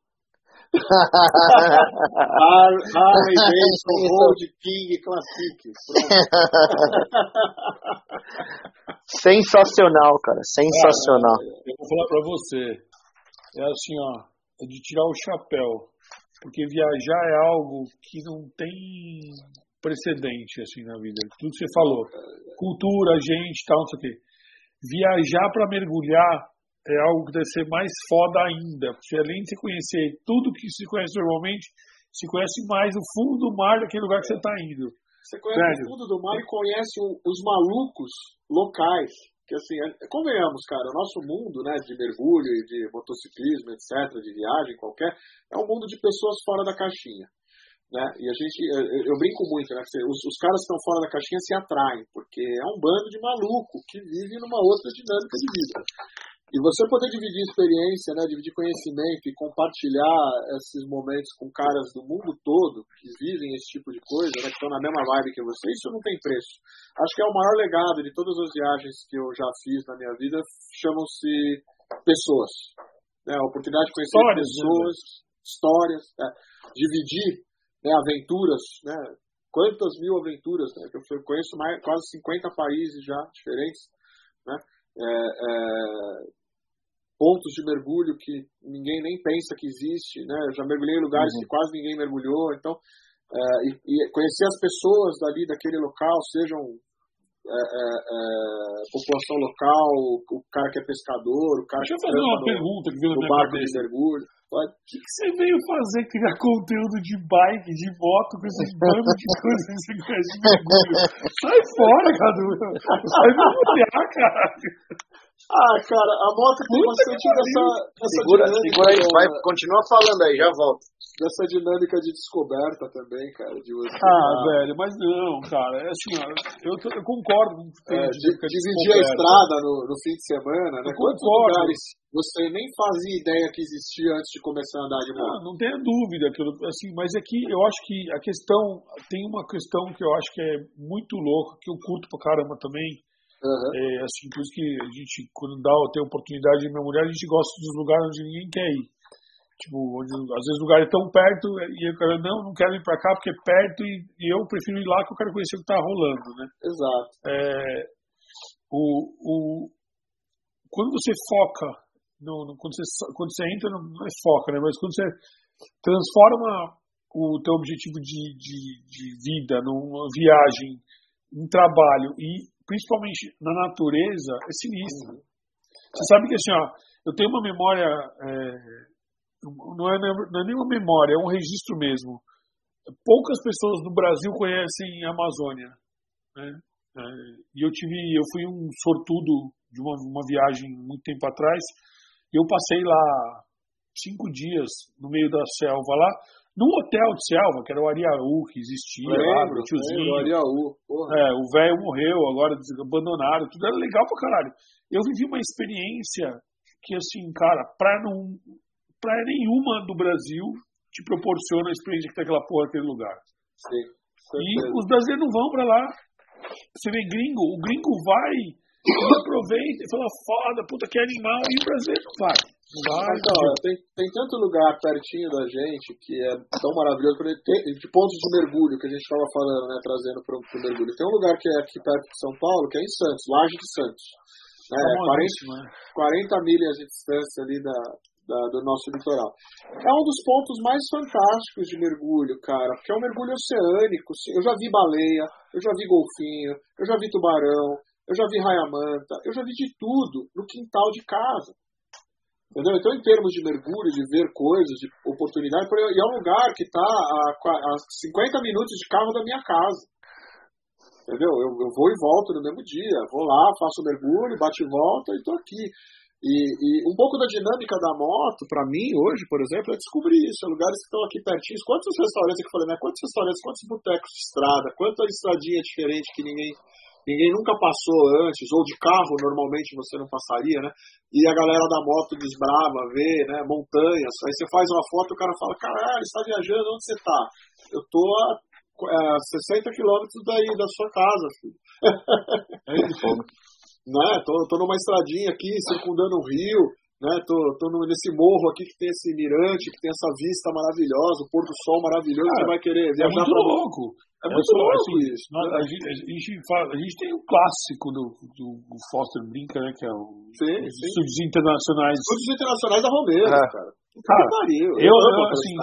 Harley Davidson Road King Classic. Sensacional, cara. Sensacional. Eu vou falar pra você. É assim, ó. É de tirar o chapéu. Porque viajar é algo que não tem precedente, assim, na vida. Tudo que você falou. Cultura, gente, tal, não sei o quê. Viajar para mergulhar é algo que deve ser mais foda ainda, porque além de você conhecer tudo que se conhece normalmente, se conhece mais o fundo do mar daquele lugar que você está indo. Você conhece Sério? o fundo do mar e conhece o, os malucos locais. Que assim, é, convenhamos, cara, o nosso mundo, né, de mergulho e de motociclismo, etc., de viagem qualquer, é um mundo de pessoas fora da caixinha. Né? E a gente, eu, eu brinco muito, né? Os, os caras que estão fora da caixinha se atraem, porque é um bando de maluco que vive numa outra dinâmica de vida. E você poder dividir experiência, né, dividir conhecimento e compartilhar esses momentos com caras do mundo todo que vivem esse tipo de coisa, né, que estão na mesma vibe que você, isso não tem preço. Acho que é o maior legado de todas as viagens que eu já fiz na minha vida, chamam-se pessoas. Né, a oportunidade de conhecer histórias, pessoas, né? histórias, né, dividir né, aventuras, né, quantas mil aventuras, né, que eu conheço mais, quase 50 países já diferentes, né, é, é, pontos de mergulho que ninguém nem pensa que existe, né? Eu já mergulhei em lugares uhum. que quase ninguém mergulhou, então é, e, e, conhecer as pessoas dali daquele local, sejam é população local, o, cara que é pescador, o cara Deixa que eu fazer uma no, pergunta que veio no barco de mergulho. O que, que, você veio fazer criar conteúdo de bike, de moto, com esses bandos de coisas que você conhece de mergulho? Sai fora, Cadu! Sai mergulhar, cara! Ah, cara, a moto tem Puta bastante dessa, dessa Segura, dinâmica. segura aí, vai, continua falando aí, já volto. Dessa dinâmica de descoberta também, cara. De você Ah, velho, mas não, cara. É assim, eu, eu concordo com o que é, de, de- de dividir a estrada no, no fim de semana, né? Eu Quantos concordo. lugares você nem fazia ideia que existia antes de começar a andar de Ah, moto? não tenha dúvida, assim, mas é que eu acho que a questão, tem uma questão que eu acho que é muito louca, que eu curto pra caramba também, Aham. é assim, por isso que a gente, quando dá, tem oportunidade de mulher, a gente gosta dos lugares onde ninguém quer ir. Tipo, onde, às vezes lugares tão perto e eu quero, não, não quero ir pra cá porque é perto e, e eu prefiro ir lá que eu quero conhecer o que tá rolando, né? Exato. é, o, o, quando você foca, no, no- quando, você, quando você entra, no, não é foca, né? Mas quando você transforma o teu objetivo de, de, de vida numa viagem, em trabalho e principalmente na natureza, é sinistro. Você sabe que assim, ó, eu tenho uma memória, é, não, é, não é nem uma memória, é um registro mesmo. Poucas pessoas no Brasil conhecem a Amazônia. Né? É, e eu tive, eu fui um sortudo de uma, uma viagem muito tempo atrás. E eu passei lá cinco dias no meio da selva lá, num hotel de selva, que era o Ariaú, que existia lá, Lembro, meu tiozinho. lembro, Ariaú. Porra. É, o velho morreu, agora abandonaram, tudo era legal pra caralho. Eu vivi uma experiência que, assim, cara, praia, não, praia nenhuma do Brasil te proporciona a experiência que tem aquela porra naquele lugar. Sim, E os brasileiros não vão pra lá. Você vê gringo, o gringo vai aproveita e fala, foda, puta que animal, e o brasileiro não vai. Vai, ó, tem, tem tanto lugar pertinho da gente que é tão maravilhoso, tem- de pontos de mergulho que a gente estava falando, né, trazendo para o mergulho. Tem um lugar que é aqui perto de São Paulo, que é em Santos, Laje de Santos. Né, 40, famosíssimo, né? 40 milhas de distância ali da, da- do nosso litoral. É um dos pontos mais fantásticos de mergulho, cara, porque é um mergulho oceânico. Eu já vi baleia, eu já vi golfinho, eu já vi tubarão, eu já vi raia-manta, eu já vi de tudo no quintal de casa. Entendeu? Então, em termos de mergulho, de ver coisas, de oportunidade, e é um lugar que está a, qua- a 50 minutos de carro da minha casa. Entendeu? Eu, eu vou e volto no mesmo dia. Vou lá, faço o mergulho, bate e volta e tô aqui. E, e um pouco da dinâmica da moto, para mim, hoje, por exemplo, é descobrir isso. É lugares que estão aqui pertinhos. Quantos restaurantes que eu falei, né? Quantos restaurantes, quantos botecos de estrada, quanta estradinha diferente que ninguém, ninguém nunca passou antes, ou de carro normalmente você não passaria, né? E a galera da moto desbrava, vê, né? Montanhas. Aí você faz uma foto e o cara fala: caralho, você tá viajando, onde você tá? Eu tô a é, 60 quilômetros daí da sua casa, filho. É isso. né? Tô, tô numa estradinha aqui, circundando um rio, né? Tô, tô nesse morro aqui que tem esse mirante, que tem essa vista maravilhosa, o pôr do sol maravilhoso, Cara, você vai querer É viajar muito pra... louco. É muito só, louco assim, isso. nós- né? a, gente, a gente fala- a gente tem o clássico do, do, do Foster Brinca, né? Que é o, Sim, os sim. estúdios internacionais. Estudos internacionais da Romero, É. cara. Cara. Eu, eu, assim,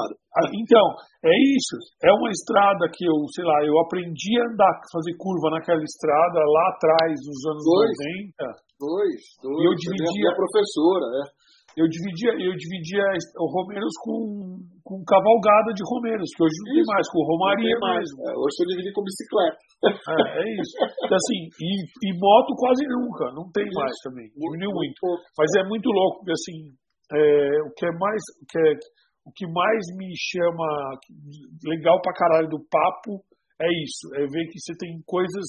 então, é isso. É uma estrada que eu, sei lá, eu aprendi a andar, fazer curva naquela estrada lá atrás, nos anos Dois. 90. Dois, dois. E eu dividia- Minha professora, é. Eu dividia, eu dividia o Romeiros com, com cavalgada de Romeiros, que hoje não tem Isso. mais, com Romaria mais. mesmo. É, hoje você divide com bicicleta. É, é isso. Então, assim, e, e moto quase nunca, não tem mais também. Diminuiu muito. Mas é muito louco, porque assim, é, o que é mais. O que, é, o que mais me chama legal pra caralho do papo é isso. É ver que você tem coisas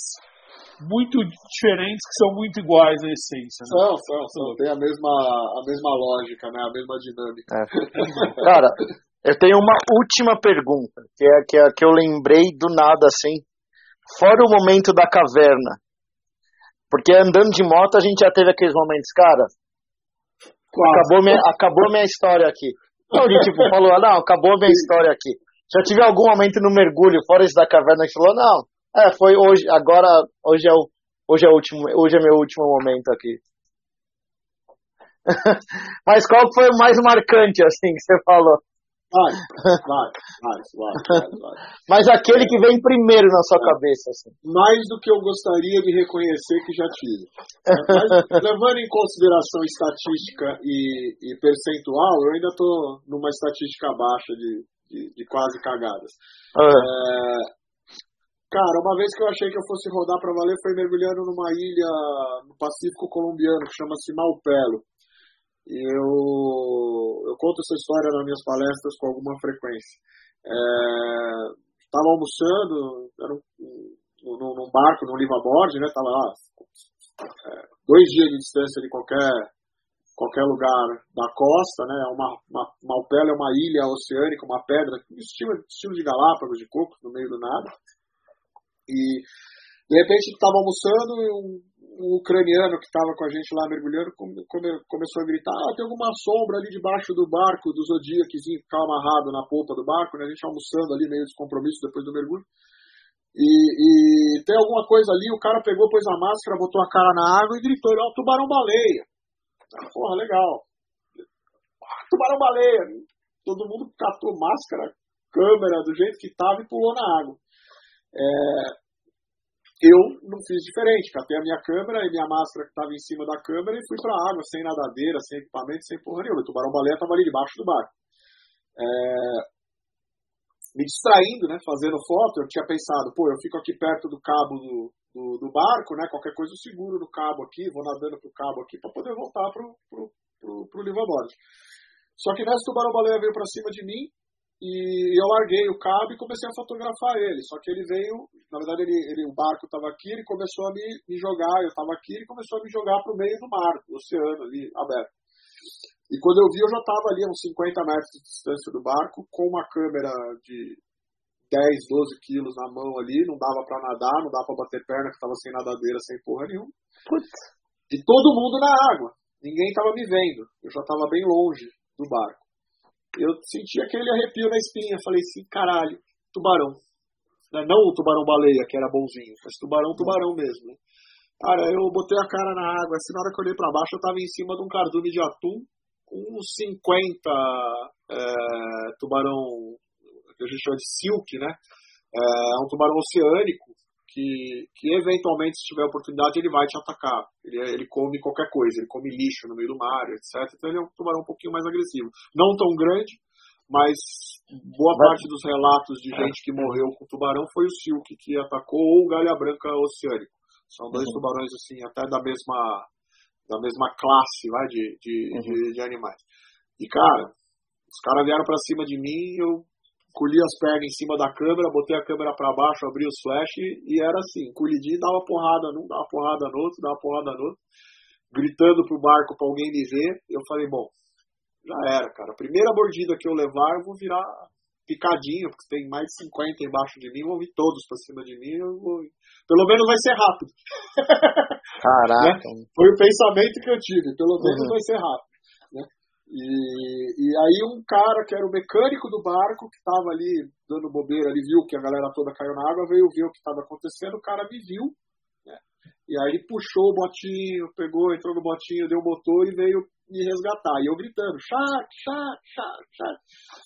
muito diferentes que são muito iguais na essência. Né? São, são, são. Tem a mesma, a mesma lógica, né? A mesma dinâmica. É. Cara, eu tenho uma última pergunta, que é, que é a que eu lembrei do nada, assim. Fora o momento da caverna. Porque andando de moto a gente já teve aqueles momentos, cara, acabou minha, acabou minha história aqui. De tipo, falou, não, acabou minha história aqui. Já tive algum momento no mergulho, fora esse da caverna, que falou, não, é, foi hoje, agora, hoje é o, hoje é o último, hoje é meu último momento aqui. Mas qual foi o mais marcante, assim, que você falou? Vai, vai, vai, vai, vai, vai. Mas aquele que vem primeiro na sua cabeça, assim. Mais do que eu gostaria de reconhecer que já tive. Mas, levando em consideração estatística e, e percentual, eu ainda estou numa estatística baixa de, de, de quase cagadas. Ah, É, cara, uma vez que eu achei que eu fosse rodar para valer, foi mergulhando numa ilha no Pacífico colombiano que chama-se Malpelo. Eu, eu conto essa história nas minhas palestras com alguma frequência. Estava é, almoçando, era um, num, num barco, num liveaboard, né? Tava lá é, dois dias de distância de qualquer qualquer lugar da costa, né? Uma, uma Malpelo é uma ilha oceânica, uma pedra, estilo, estilo de Galápagos, de coco, no meio do nada. E de repente estava almoçando e um, um, ucraniano que estava com a gente lá mergulhando come, come, começou a gritar: ah, tem alguma sombra ali debaixo do barco, do Zodíacozinho que estava amarrado na polpa do barco, né? A gente almoçando ali, meio descompromisso depois do mergulho. E, e, tem alguma coisa ali, o cara pegou, pôs a máscara, botou a cara na água e gritou: ó, tubarão-baleia. Porra, legal. Ah, tubarão-baleia. Todo mundo catou máscara, câmera, do jeito que estava e pulou na água. É, eu não fiz diferente, catei a minha câmera e minha máscara que estava em cima da câmera e fui para a água, sem nadadeira, sem equipamento, sem porra nenhuma. O tubarão-baleia estava ali debaixo do barco. É, me distraindo, né, fazendo foto, eu tinha pensado, pô, eu fico aqui perto do cabo do, do, do barco, né, qualquer coisa eu seguro no cabo aqui, vou nadando pro cabo aqui para poder voltar pro, pro, pro, pro liveaboard. Só que nessa tubarão-baleia veio para cima de mim, e eu larguei o cabo e comecei a fotografar ele. Só que ele veio, na verdade, ele, ele o barco estava aqui, ele começou a me, me jogar, eu estava aqui, ele começou a me jogar para o meio do mar, do oceano ali, aberto. E quando eu vi, eu já estava ali a uns 50 metros de distância do barco, com uma câmera de 10, 12 quilos na mão ali, não dava para nadar, não dava para bater perna, que estava sem nadadeira, sem porra nenhuma. Putz. E todo mundo na água. Ninguém estava me vendo. Eu já estava bem longe do barco eu senti aquele arrepio na espinha. Falei assim, caralho, tubarão. Né, não o tubarão-baleia, que era bonzinho, mas tubarão-tubarão mesmo. Né? Cara, eu botei a cara na água, assim, na hora que eu olhei pra baixo, eu tava em cima de um cardume de atum, com uns 50 é, tubarão, que a gente chama de silk, né? É um tubarão oceânico, que, que eventualmente, se tiver oportunidade, ele vai te atacar. Ele, é, ele come qualquer coisa, ele come lixo no meio do mar, etc. Então ele é um tubarão um pouquinho mais agressivo. Não tão grande, mas boa parte dos relatos de gente que morreu com tubarão foi o silk que atacou ou o galha branca oceânico. São dois uhum. tubarões assim até da mesma da mesma classe vai, de, de, uhum. de, de animais. E cara, os caras vieram para cima de mim, eu colhi as pernas em cima da câmera, botei a câmera para baixo, abri os flash e era assim, colhidinho, dava porrada num, dava porrada no outro, dava porrada no outro, gritando pro barco para alguém me ver. Eu falei, bom, já era, cara. A primeira mordida que eu levar, eu vou virar picadinho, porque tem mais de 50 embaixo de mim, vão vir todos para cima de mim, eu vou... pelo menos vai ser rápido. Caraca. né? Foi o pensamento que eu tive, pelo menos uhum. vai ser rápido. E, e aí um cara que era o mecânico do barco, que estava ali dando bobeira, ele viu que a galera toda caiu na água, veio ver o que estava acontecendo, o cara me viu, né? E aí ele puxou o botinho, pegou, entrou no botinho, deu o motor e veio me resgatar. E eu gritando, chat, chat, chat, chat.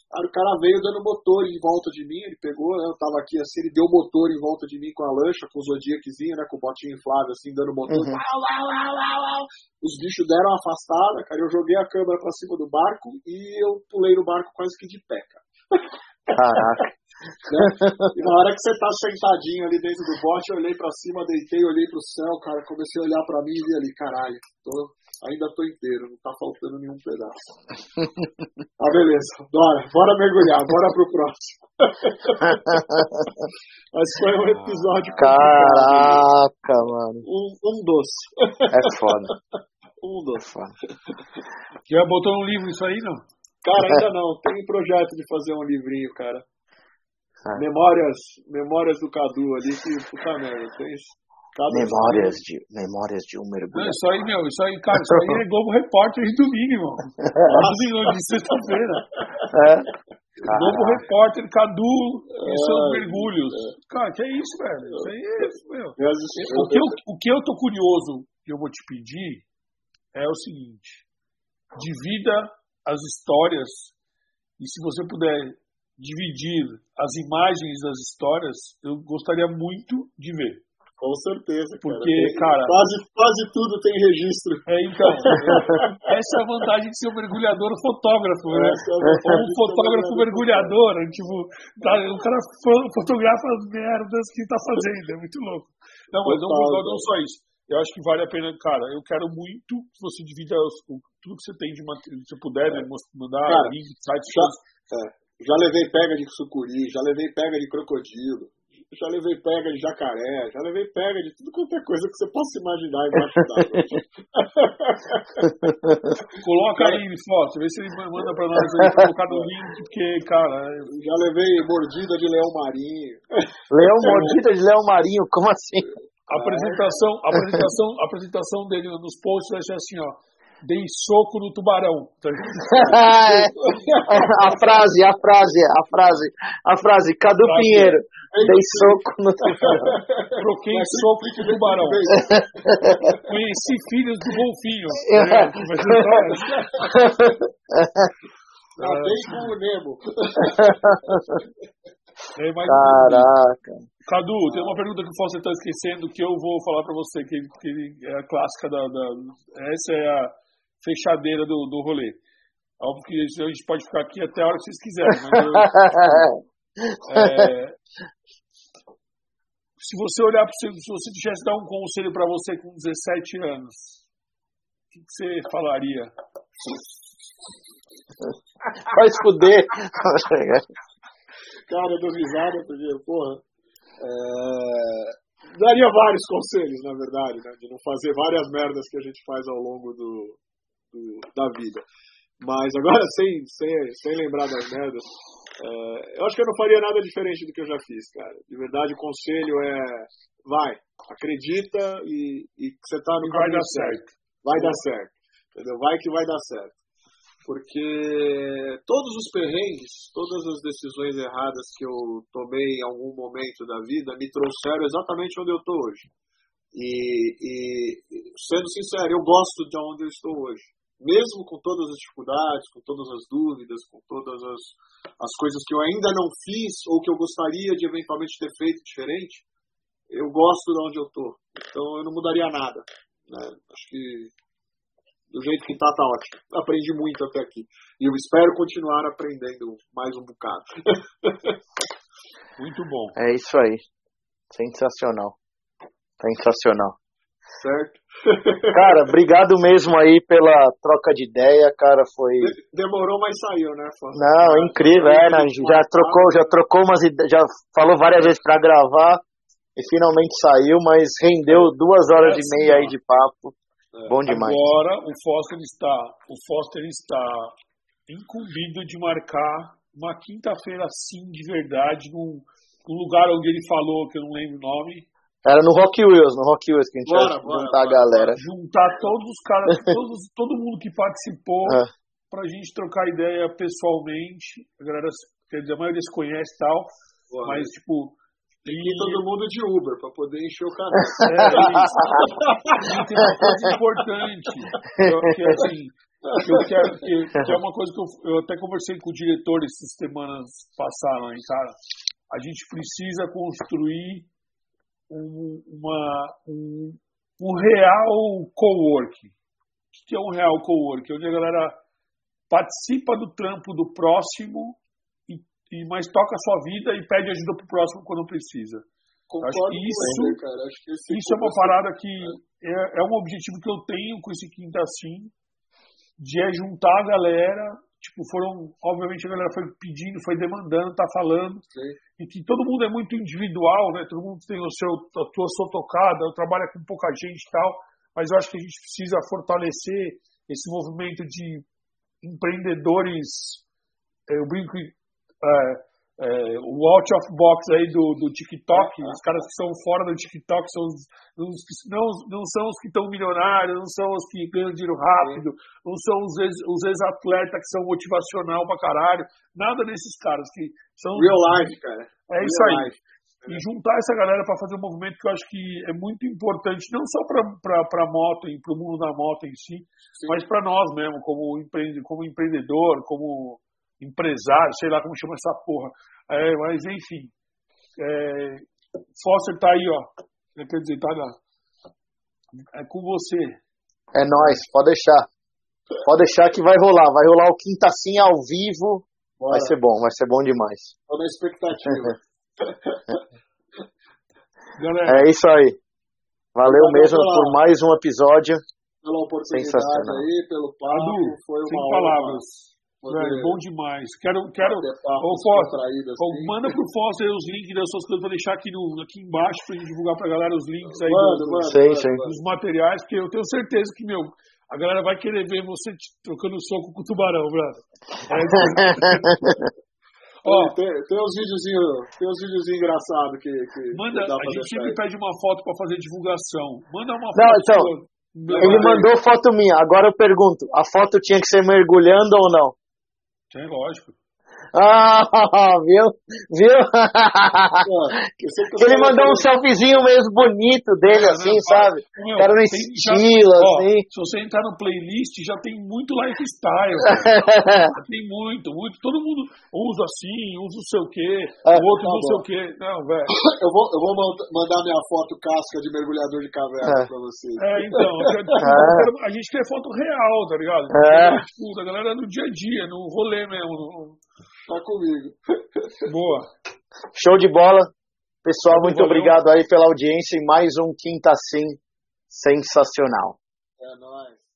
Aí o cara veio dando motor em volta de mim, ele pegou, né, eu tava aqui assim, ele deu motor em volta de mim com a lancha, com o Zodiaczinho, né, com o botinho inflável assim, dando motor. Uhum. Uau, uau, uau, uau, uau. Os bichos deram uma afastada, cara, eu joguei a câmera pra cima do barco e eu pulei no barco quase que de pé, cara. Caraca. Né? E na hora que você tá sentadinho ali dentro do bote, eu olhei pra cima, deitei, olhei pro céu, cara, comecei a olhar pra mim e vi ali, caralho, tô, ainda tô inteiro, não tá faltando nenhum pedaço. ah, beleza, bora, bora mergulhar, bora pro próximo. Mas foi um episódio Caraca, mano. Um, um doce. É foda. um doce. É foda. Já botou um livro isso aí, não? Cara, ainda não. Tem um projeto de fazer um livrinho, cara. Ah. Memórias, memórias do Cadu ali, que puta merda, tem Memórias de, memórias de um mergulho. Isso aí, meu, isso aí, cara, isso aí é Globo Repórter de domingo, irmão. Domingo de sexta-feira. É. Globo Repórter, Cadu e é. seus mergulhos. É. Cara, que é isso, velho? Isso aí é isso, meu. O que, eu, o que eu tô curioso que eu vou te pedir é o seguinte: divida as histórias e se você puder dividir as imagens das histórias, eu gostaria muito de ver. Com certeza, Porque, cara. Quase, quase tudo tem registro. É, então. essa é a vantagem de ser um mergulhador fotógrafo, né? É um fotógrafo mergulhador. Tipo, tá, o cara fotografa as merdas que tá fazendo. É muito louco. Não, mas não, não, não só isso. Eu acho que vale a pena, cara. Eu quero muito que você divida tudo que você tem de material. Se puder, né, mandar cara, link, sites. Já, é, já levei pega de sucuri, já levei pega de crocodilo já levei pega de jacaré, já levei pega de tudo quanto é coisa que você possa imaginar embaixo d'água. Coloca aí, foto, vê se ele manda pra nós aí, colocar no link, porque, cara. Já levei mordida de leão marinho. Leão, mordida de leão marinho, como assim? A apresentação, a apresentação, a apresentação dele nos posts vai ser assim, ó dei soco no tubarão. a frase, a frase, a frase, a frase, Cadu frase. Pinheiro, dei soco no tubarão. Troquei soco no tubarão. Conheci filhos do golfinho. Nadei com o Nemo. É, mas, Caraca. Cadu, tem uma pergunta que você está esquecendo que eu vou falar para você, que, que, é a clássica da, da, Essa é a fechadeira do, do rolê. Óbvio que a gente pode ficar aqui até a hora que vocês quiserem, mas eu, é, se você olhar para você, se você tivesse dar um conselho para você com 17 anos, o que, que você falaria? Vai escuder. Cara, eu dou risada porque, porra, é... daria vários conselhos, na verdade, né? De não fazer várias merdas que a gente faz ao longo do, do, da vida. Mas agora, sem, sem, sem lembrar das merdas, é, eu acho que eu não faria nada diferente do que eu já fiz, cara. De verdade, o conselho é: vai, acredita e, e você tá no vai dar certo. certo. Vai dar certo. Entendeu? Vai que vai dar certo. Porque todos os perrengues, todas as decisões erradas que eu tomei em algum momento da vida me trouxeram exatamente onde eu estou hoje. E, e, sendo sincero, eu gosto de onde eu estou hoje mesmo com todas as dificuldades, com todas as dúvidas, com todas as, as coisas que eu ainda não fiz ou que eu gostaria de eventualmente ter feito diferente, eu gosto de onde eu estou. Então eu não mudaria nada. Né? Acho que do jeito que está, tá ótimo. Aprendi muito até aqui. E eu espero continuar aprendendo mais um bocado. muito bom. É isso aí. Sensacional. Sensacional. Certo? Cara, obrigado mesmo aí pela troca de ideia, cara, foi... Demorou, mas saiu, né, Fábio? Não, incrível, é, né, já trocou, já trocou umas já falou várias vezes para gravar e finalmente saiu, mas rendeu duas horas é, e meia aí de papo, é. bom demais. Agora o Foster está, o Foster está incumbido de marcar uma quinta-feira sim de verdade num, num lugar onde ele falou, que eu não lembro o nome, era no Rock Wheels, no Rock Wheels que a gente bora, vai juntar bora, a galera. Juntar todos os caras, todos, todo mundo que participou, é. pra gente trocar ideia pessoalmente. A galera, quer dizer, a maioria se conhece e tal, bora. mas tipo. Tem que ir todo mundo de Uber pra poder encher o canal. É, e tem uma coisa importante, que, assim, eu quero, que, que, é uma coisa que eu, eu até conversei com o diretor essas semanas passaram, hein, cara. A gente precisa construir um, uma, um, um real coworking. O que é um real coworking? Onde a galera participa do trampo do próximo, e, e mas toca a sua vida e pede ajuda pro próximo quando precisa. Concordo acho que isso, ele, cara. Acho que isso é uma parada que é, é um objetivo que eu tenho com esse quinta assim, de é juntar a galera tipo, foram, obviamente a galera foi pedindo, foi demandando, tá falando, Sim. e que todo mundo é muito individual, né? Todo mundo tem o seu, a tua sua tocada, trabalha com pouca gente e tal, mas eu acho que a gente precisa fortalecer esse movimento de empreendedores, eu brinco, é, é, o out of box aí do, do TikTok, os caras que são fora do TikTok são os, os não, não são os que estão milionários, não são os que ganham dinheiro rápido, não são os, ex, os ex-atletas que são motivacional pra caralho, nada desses caras que são. Real life, cara. É Real isso aí. Life. E juntar essa galera para fazer um movimento que eu acho que é muito importante, não só para a moto e para o mundo da moto em si, Sim. mas para nós mesmo, como, empreende, como empreendedor, como empresário, sei lá como chama essa porra. É, mas enfim. É, Foster tá aí, ó. Quer dizer, tá na, é com você. É nós, pode deixar. Pode deixar que vai rolar. Vai rolar o Quinta Sim ao vivo. Bora. Vai ser bom, vai ser bom demais. Tô na expectativa. Galera, é isso aí. Valeu mesmo por mais um episódio. Pela oportunidade aí, pelo papo. foi uma sem palavras. Velho, bom demais. Quero, quero. Ô, Foster, assim. manda pro Foster os links das suas coisas pra deixar aqui, no, aqui embaixo pra gente divulgar pra galera os links aí mano, dos, mano, sei, sei. dos materiais, porque eu tenho certeza que, meu, a galera vai querer ver você trocando soco com o tubarão, brother. É, Ó, tem, tem uns videozinhos, tem uns videozinhos engraçados que, que manda, que a gente sempre pede uma foto para fazer divulgação. Manda uma Não, foto. Então, ele mandou foto minha. Agora eu pergunto, a foto tinha que ser mergulhando ou não? Tem, lógico. Ah, viu? Viu? ele mandou um selfiezinho mesmo bonito dele, é, assim, não, sabe? Meu, cara no estilo, já, assim. Se você entrar no playlist, já tem muito lifestyle. tem muito, muito. Todo mundo usa assim, usa o seu quê, é, o outro tá usa o seu quê. Não, velho. Eu vou, eu vou mandar minha foto casca de mergulhador de caverna é. pra vocês. É, então. É. A gente quer foto real, tá ligado? É. Tipo, da galera no dia a dia, no rolê mesmo. No, Tá comigo. Boa. Show de bola. Pessoal, muito Valeu. obrigado aí pela audiência e mais um Quinta Sim sensacional. É nóis.